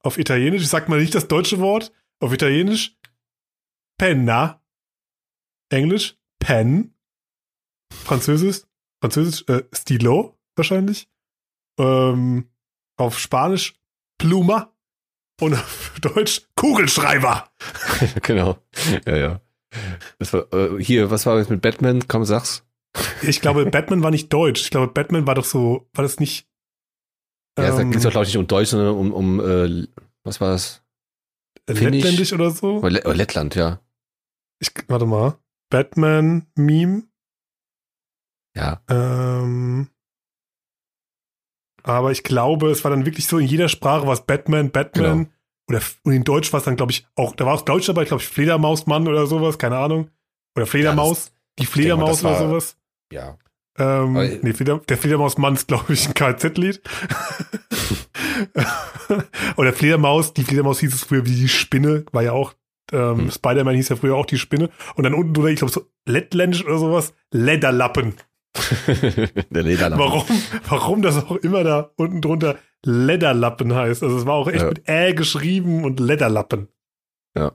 S3: auf Italienisch, ich sag mal nicht das deutsche Wort, auf Italienisch penna. Englisch pen. Französisch, Französisch äh, stilo wahrscheinlich. Ähm, auf Spanisch pluma. Und auf <laughs> Deutsch Kugelschreiber. <laughs>
S2: genau. Ja, ja. Das war, äh, hier, was war jetzt mit Batman? Komm, sag's.
S3: Ich glaube, <laughs> Batman war nicht deutsch. Ich glaube, Batman war doch so, war das nicht.
S2: Ja, es
S3: ähm,
S2: geht doch, glaube ich, nicht um Deutsch, sondern um, um äh, was war das?
S3: Lettländisch oder so?
S2: Oder Le- oder Lettland, ja.
S3: Ich, warte mal. Batman-Meme.
S2: Ja.
S3: Ähm, aber ich glaube, es war dann wirklich so, in jeder Sprache war es Batman, Batman.
S2: Genau.
S3: Oder und in Deutsch war es dann, glaube ich, auch, da war auch Deutsch dabei, glaube ich, Fledermausmann oder sowas, keine Ahnung. Oder Fledermaus. die Fledermaus
S2: mal, das
S3: oder
S2: war-
S3: sowas.
S2: Ja.
S3: Ähm,
S2: Aber-
S3: nee, Fleder, der Fledermausmann ist, glaube ich, ein KZ-Lied. <laughs> Oder Fledermaus, die Fledermaus hieß es früher wie die Spinne, war ja auch ähm,
S2: Hm.
S3: Spider-Man hieß ja früher auch die Spinne. Und dann unten drunter, ich glaube, so Lettländisch oder sowas, Lederlappen.
S2: Der Lederlappen.
S3: Warum, warum das auch immer da unten drunter Lederlappen heißt. Also es war auch echt
S2: Ja.
S3: mit Ä geschrieben und Lederlappen.
S2: Ja.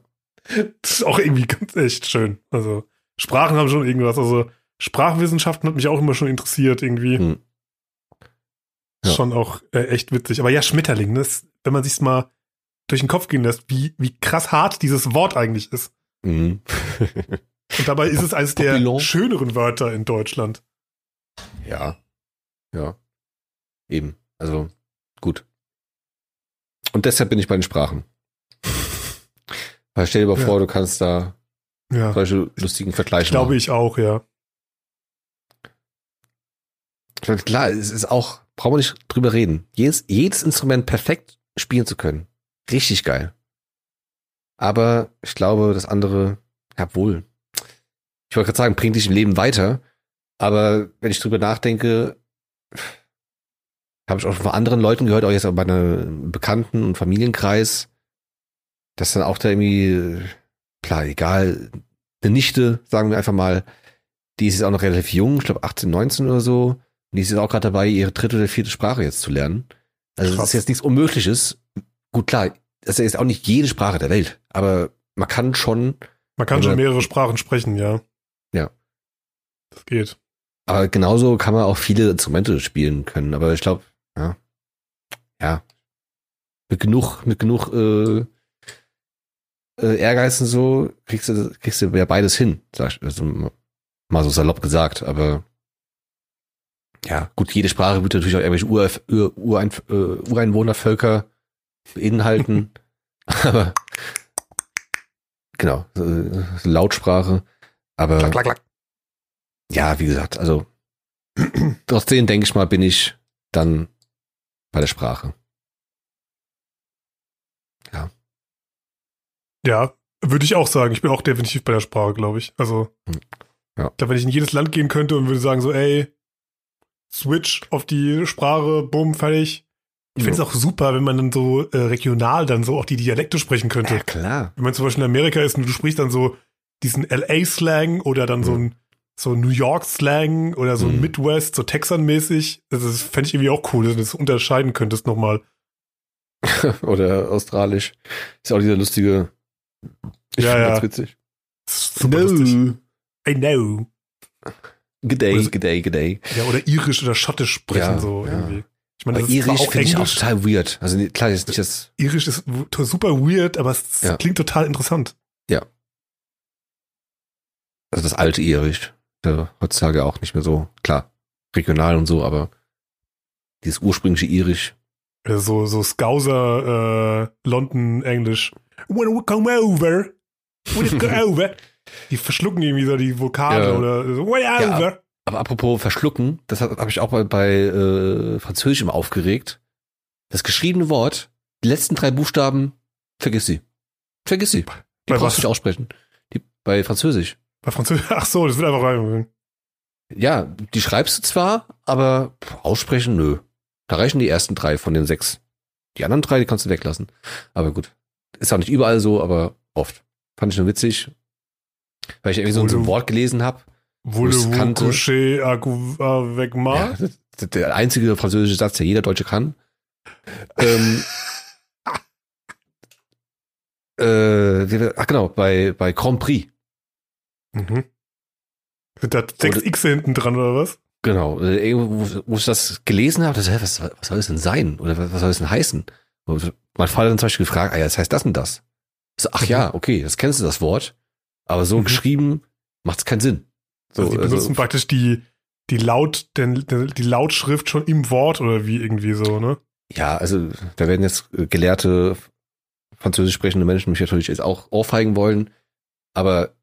S3: Das ist auch irgendwie ganz echt schön. Also Sprachen haben schon irgendwas. Also Sprachwissenschaften hat mich auch immer schon interessiert irgendwie.
S2: Hm. Ja.
S3: Schon auch äh, echt witzig. Aber ja, Schmetterling, das, wenn man sich's mal durch den Kopf gehen lässt, wie, wie krass hart dieses Wort eigentlich ist.
S2: Mhm.
S3: Und dabei ist es eines der schöneren Wörter in Deutschland.
S2: Ja. Ja. Eben. Also, gut. Und deshalb bin ich bei den Sprachen. <laughs> Weil stell dir mal
S3: Ja.
S2: vor, du kannst da
S3: Ja.
S2: solche lustigen Vergleiche
S3: Glaube
S2: machen.
S3: ich auch, ja.
S2: Ich meine, Klar, es ist auch, brauchen wir nicht drüber reden. Jedes, jedes Instrument perfekt spielen zu können. Richtig geil. Aber ich glaube, das andere, ja wohl. Ich wollte gerade sagen, bringt dich im Leben weiter. Aber wenn ich drüber nachdenke, habe ich auch von anderen Leuten gehört, auch jetzt auch bei einem Bekannten- und Familienkreis, dass dann auch da irgendwie, klar, egal, eine Nichte, sagen wir einfach mal, die ist jetzt auch noch relativ jung, ich glaube 18, 19 oder so. Und die ist jetzt auch gerade dabei, ihre dritte oder vierte Sprache jetzt zu lernen. Also das
S3: Krass.
S2: ist jetzt nichts Unmögliches. Gut, klar, das ist jetzt auch nicht jede Sprache der Welt, aber man kann schon,
S3: Man kann schon mehrere Sprachen sprechen, ja.
S2: Ja.
S3: Das geht.
S2: Aber genauso kann man auch viele Instrumente spielen können. Aber ich glaube, ja, ja, mit genug, mit genug äh, äh, Ehrgeiz und so kriegst du, kriegst du ja beides hin, sag ich, also mal so salopp gesagt. Aber ja, gut, jede Sprache wird natürlich auch irgendwelche Ur, Ur, Urein, äh, Ureinwohnervölker beinhalten. <laughs> aber genau, äh, Lautsprache. Aber
S3: Klack, klack, klack.
S2: Ja, wie gesagt, also <clears throat> trotzdem denke ich mal, bin ich dann bei der Sprache.
S3: Ja, würde ich auch sagen. Ich bin auch definitiv bei der Sprache, glaube ich. Also,
S2: Hm. Ja.
S3: ich glaube, wenn ich in jedes Land gehen könnte und würde sagen so, ey, Switch auf die Sprache, bumm, fertig. Ich finde es auch super, wenn man dann so äh, regional dann so auch die Dialekte sprechen könnte.
S2: Ja, klar.
S3: Wenn man zum Beispiel in Amerika ist und du sprichst dann so diesen LA-Slang oder dann so ein so New York-Slang oder so
S2: Mhm.
S3: Midwest, so Texan-mäßig. Das, das fände ich irgendwie auch cool, dass du das unterscheiden könntest nochmal. <laughs>
S2: Oder australisch. Ist auch dieser lustige. Ich
S3: Ja, ja.
S2: ganz witzig.
S3: Super lustig. I know.
S2: G'day,
S3: so-
S2: g'day, g'day.
S3: Ja, oder irisch oder schottisch sprechen
S2: Ja,
S3: so
S2: ja.
S3: irgendwie. Ich meine,
S2: Aber
S3: das
S2: Irisch finde ich auch total weird. Also nee, klar, ist nicht das.
S3: Irisch ist super weird, aber es
S2: Ja.
S3: klingt total interessant.
S2: Also das alte Irisch. Ja, heutzutage auch nicht mehr so, klar, regional und so, aber dieses ursprüngliche Irisch.
S3: So, so Scouser, äh, London Englisch. When we come over. When it go <laughs> over. Die verschlucken irgendwie so die Vokale
S2: Ja.
S3: oder so, way
S2: Ja.
S3: over.
S2: Aber apropos verschlucken, das habe hab ich auch bei, bei äh, Französisch immer aufgeregt. Das geschriebene Wort, die letzten drei Buchstaben, vergiss sie. Vergiss sie. Die
S3: Bei
S2: brauchst du nicht aussprechen. Die, bei Französisch.
S3: Bei Französisch. <laughs> Ach so, das wird einfach rein.
S2: Ja, die schreibst du zwar, aber aussprechen, nö. Da reichen die ersten drei von den sechs. Die anderen drei, die kannst du weglassen. Aber gut. Ist auch nicht überall so, aber oft. Fand ich nur witzig. Weil ich irgendwie so, so ein Wort gelesen habe.
S3: Voulez-vous coucher avec moi?
S2: Ja, der einzige französische Satz, der jeder Deutsche kann. ähm, <laughs> äh, ach genau, bei, bei Grand Prix.
S3: Mhm. Sind da sechs X hinten dran oder was?
S2: Genau, äh, irgendwo, wo, wo ich das gelesen habe, das, was, was soll es denn sein? Oder was, was soll es denn heißen? Und mein Vater hat dann zum Beispiel gefragt, ah ja, das heißt das und das. So, ach ja, okay, das kennst du das Wort, aber so
S3: Mhm.
S2: geschrieben macht es keinen Sinn. So,
S3: also die benutzen
S2: also,
S3: praktisch die, die Laut, den, den, die Lautschrift schon im Wort oder wie irgendwie so, ne?
S2: ja, also da werden jetzt äh, gelehrte französisch sprechende Menschen mich natürlich jetzt auch ohrfeigen wollen, aber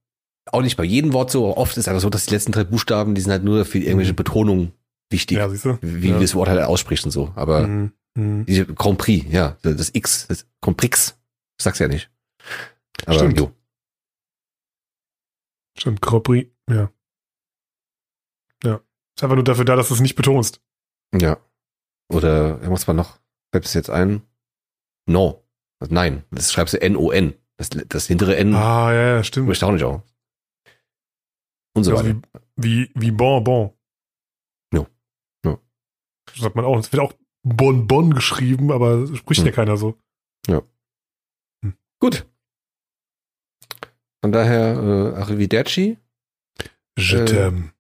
S2: auch nicht bei jedem Wort so. aber Oft ist einfach so, dass die letzten drei Buchstaben, die sind halt nur für irgendwelche
S3: Mhm.
S2: Betonungen wichtig,
S3: Ja, siehst du?
S2: wie
S3: ja.
S2: wir das Wort halt aussprechen so. Aber
S3: Mhm. Mhm.
S2: Diese Grand Prix, ja, das X, das Grand Prix, ich sag's ja nicht. Aber
S3: Stimmt.
S2: jo,
S3: Stimmt, Grand Prix, ja. Ja. Ist einfach nur dafür da, dass du es nicht betonst.
S2: ja. Oder irgendwas war noch, fällt es jetzt ein? No. Also nein, das schreibst du N-O-N. Das, das hintere N
S3: Ah, ja, ja, stimmt.
S2: spricht auch nicht aus. Und so
S3: Also
S2: weiter.
S3: wie, wie, wie Bonbon.
S2: Jo. Jo.
S3: Das sagt man auch. Es wird auch Bonbon geschrieben, aber spricht
S2: Hm.
S3: ja keiner so.
S2: Gut. Von daher, äh, Arrivederci.
S3: Je
S2: Äh,
S3: t'aime.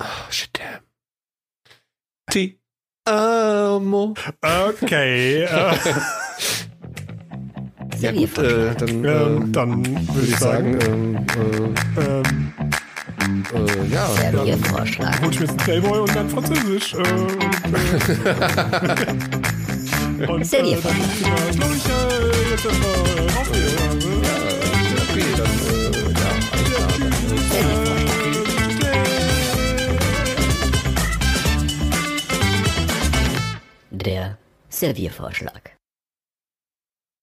S2: Ah, shit damn. Ti amo.
S3: Okay. <laughs> äh,
S2: Ja gut, äh, dann, ähm,
S3: dann würde ich sagen,
S2: ähm,
S3: ähm,
S2: äh, äh, ja.
S1: Serviervorschlag.
S3: hol ich mir jetzt einen Playboy und dann Französisch. Äh, <laughs> und
S1: Sehr
S3: äh,
S1: lieb.
S3: dann glaube ich äh, jetzt erstmal aufgehen.
S2: Okay, dann, äh, ja, alles klar. Dann, äh,
S1: Der Serviervorschlag.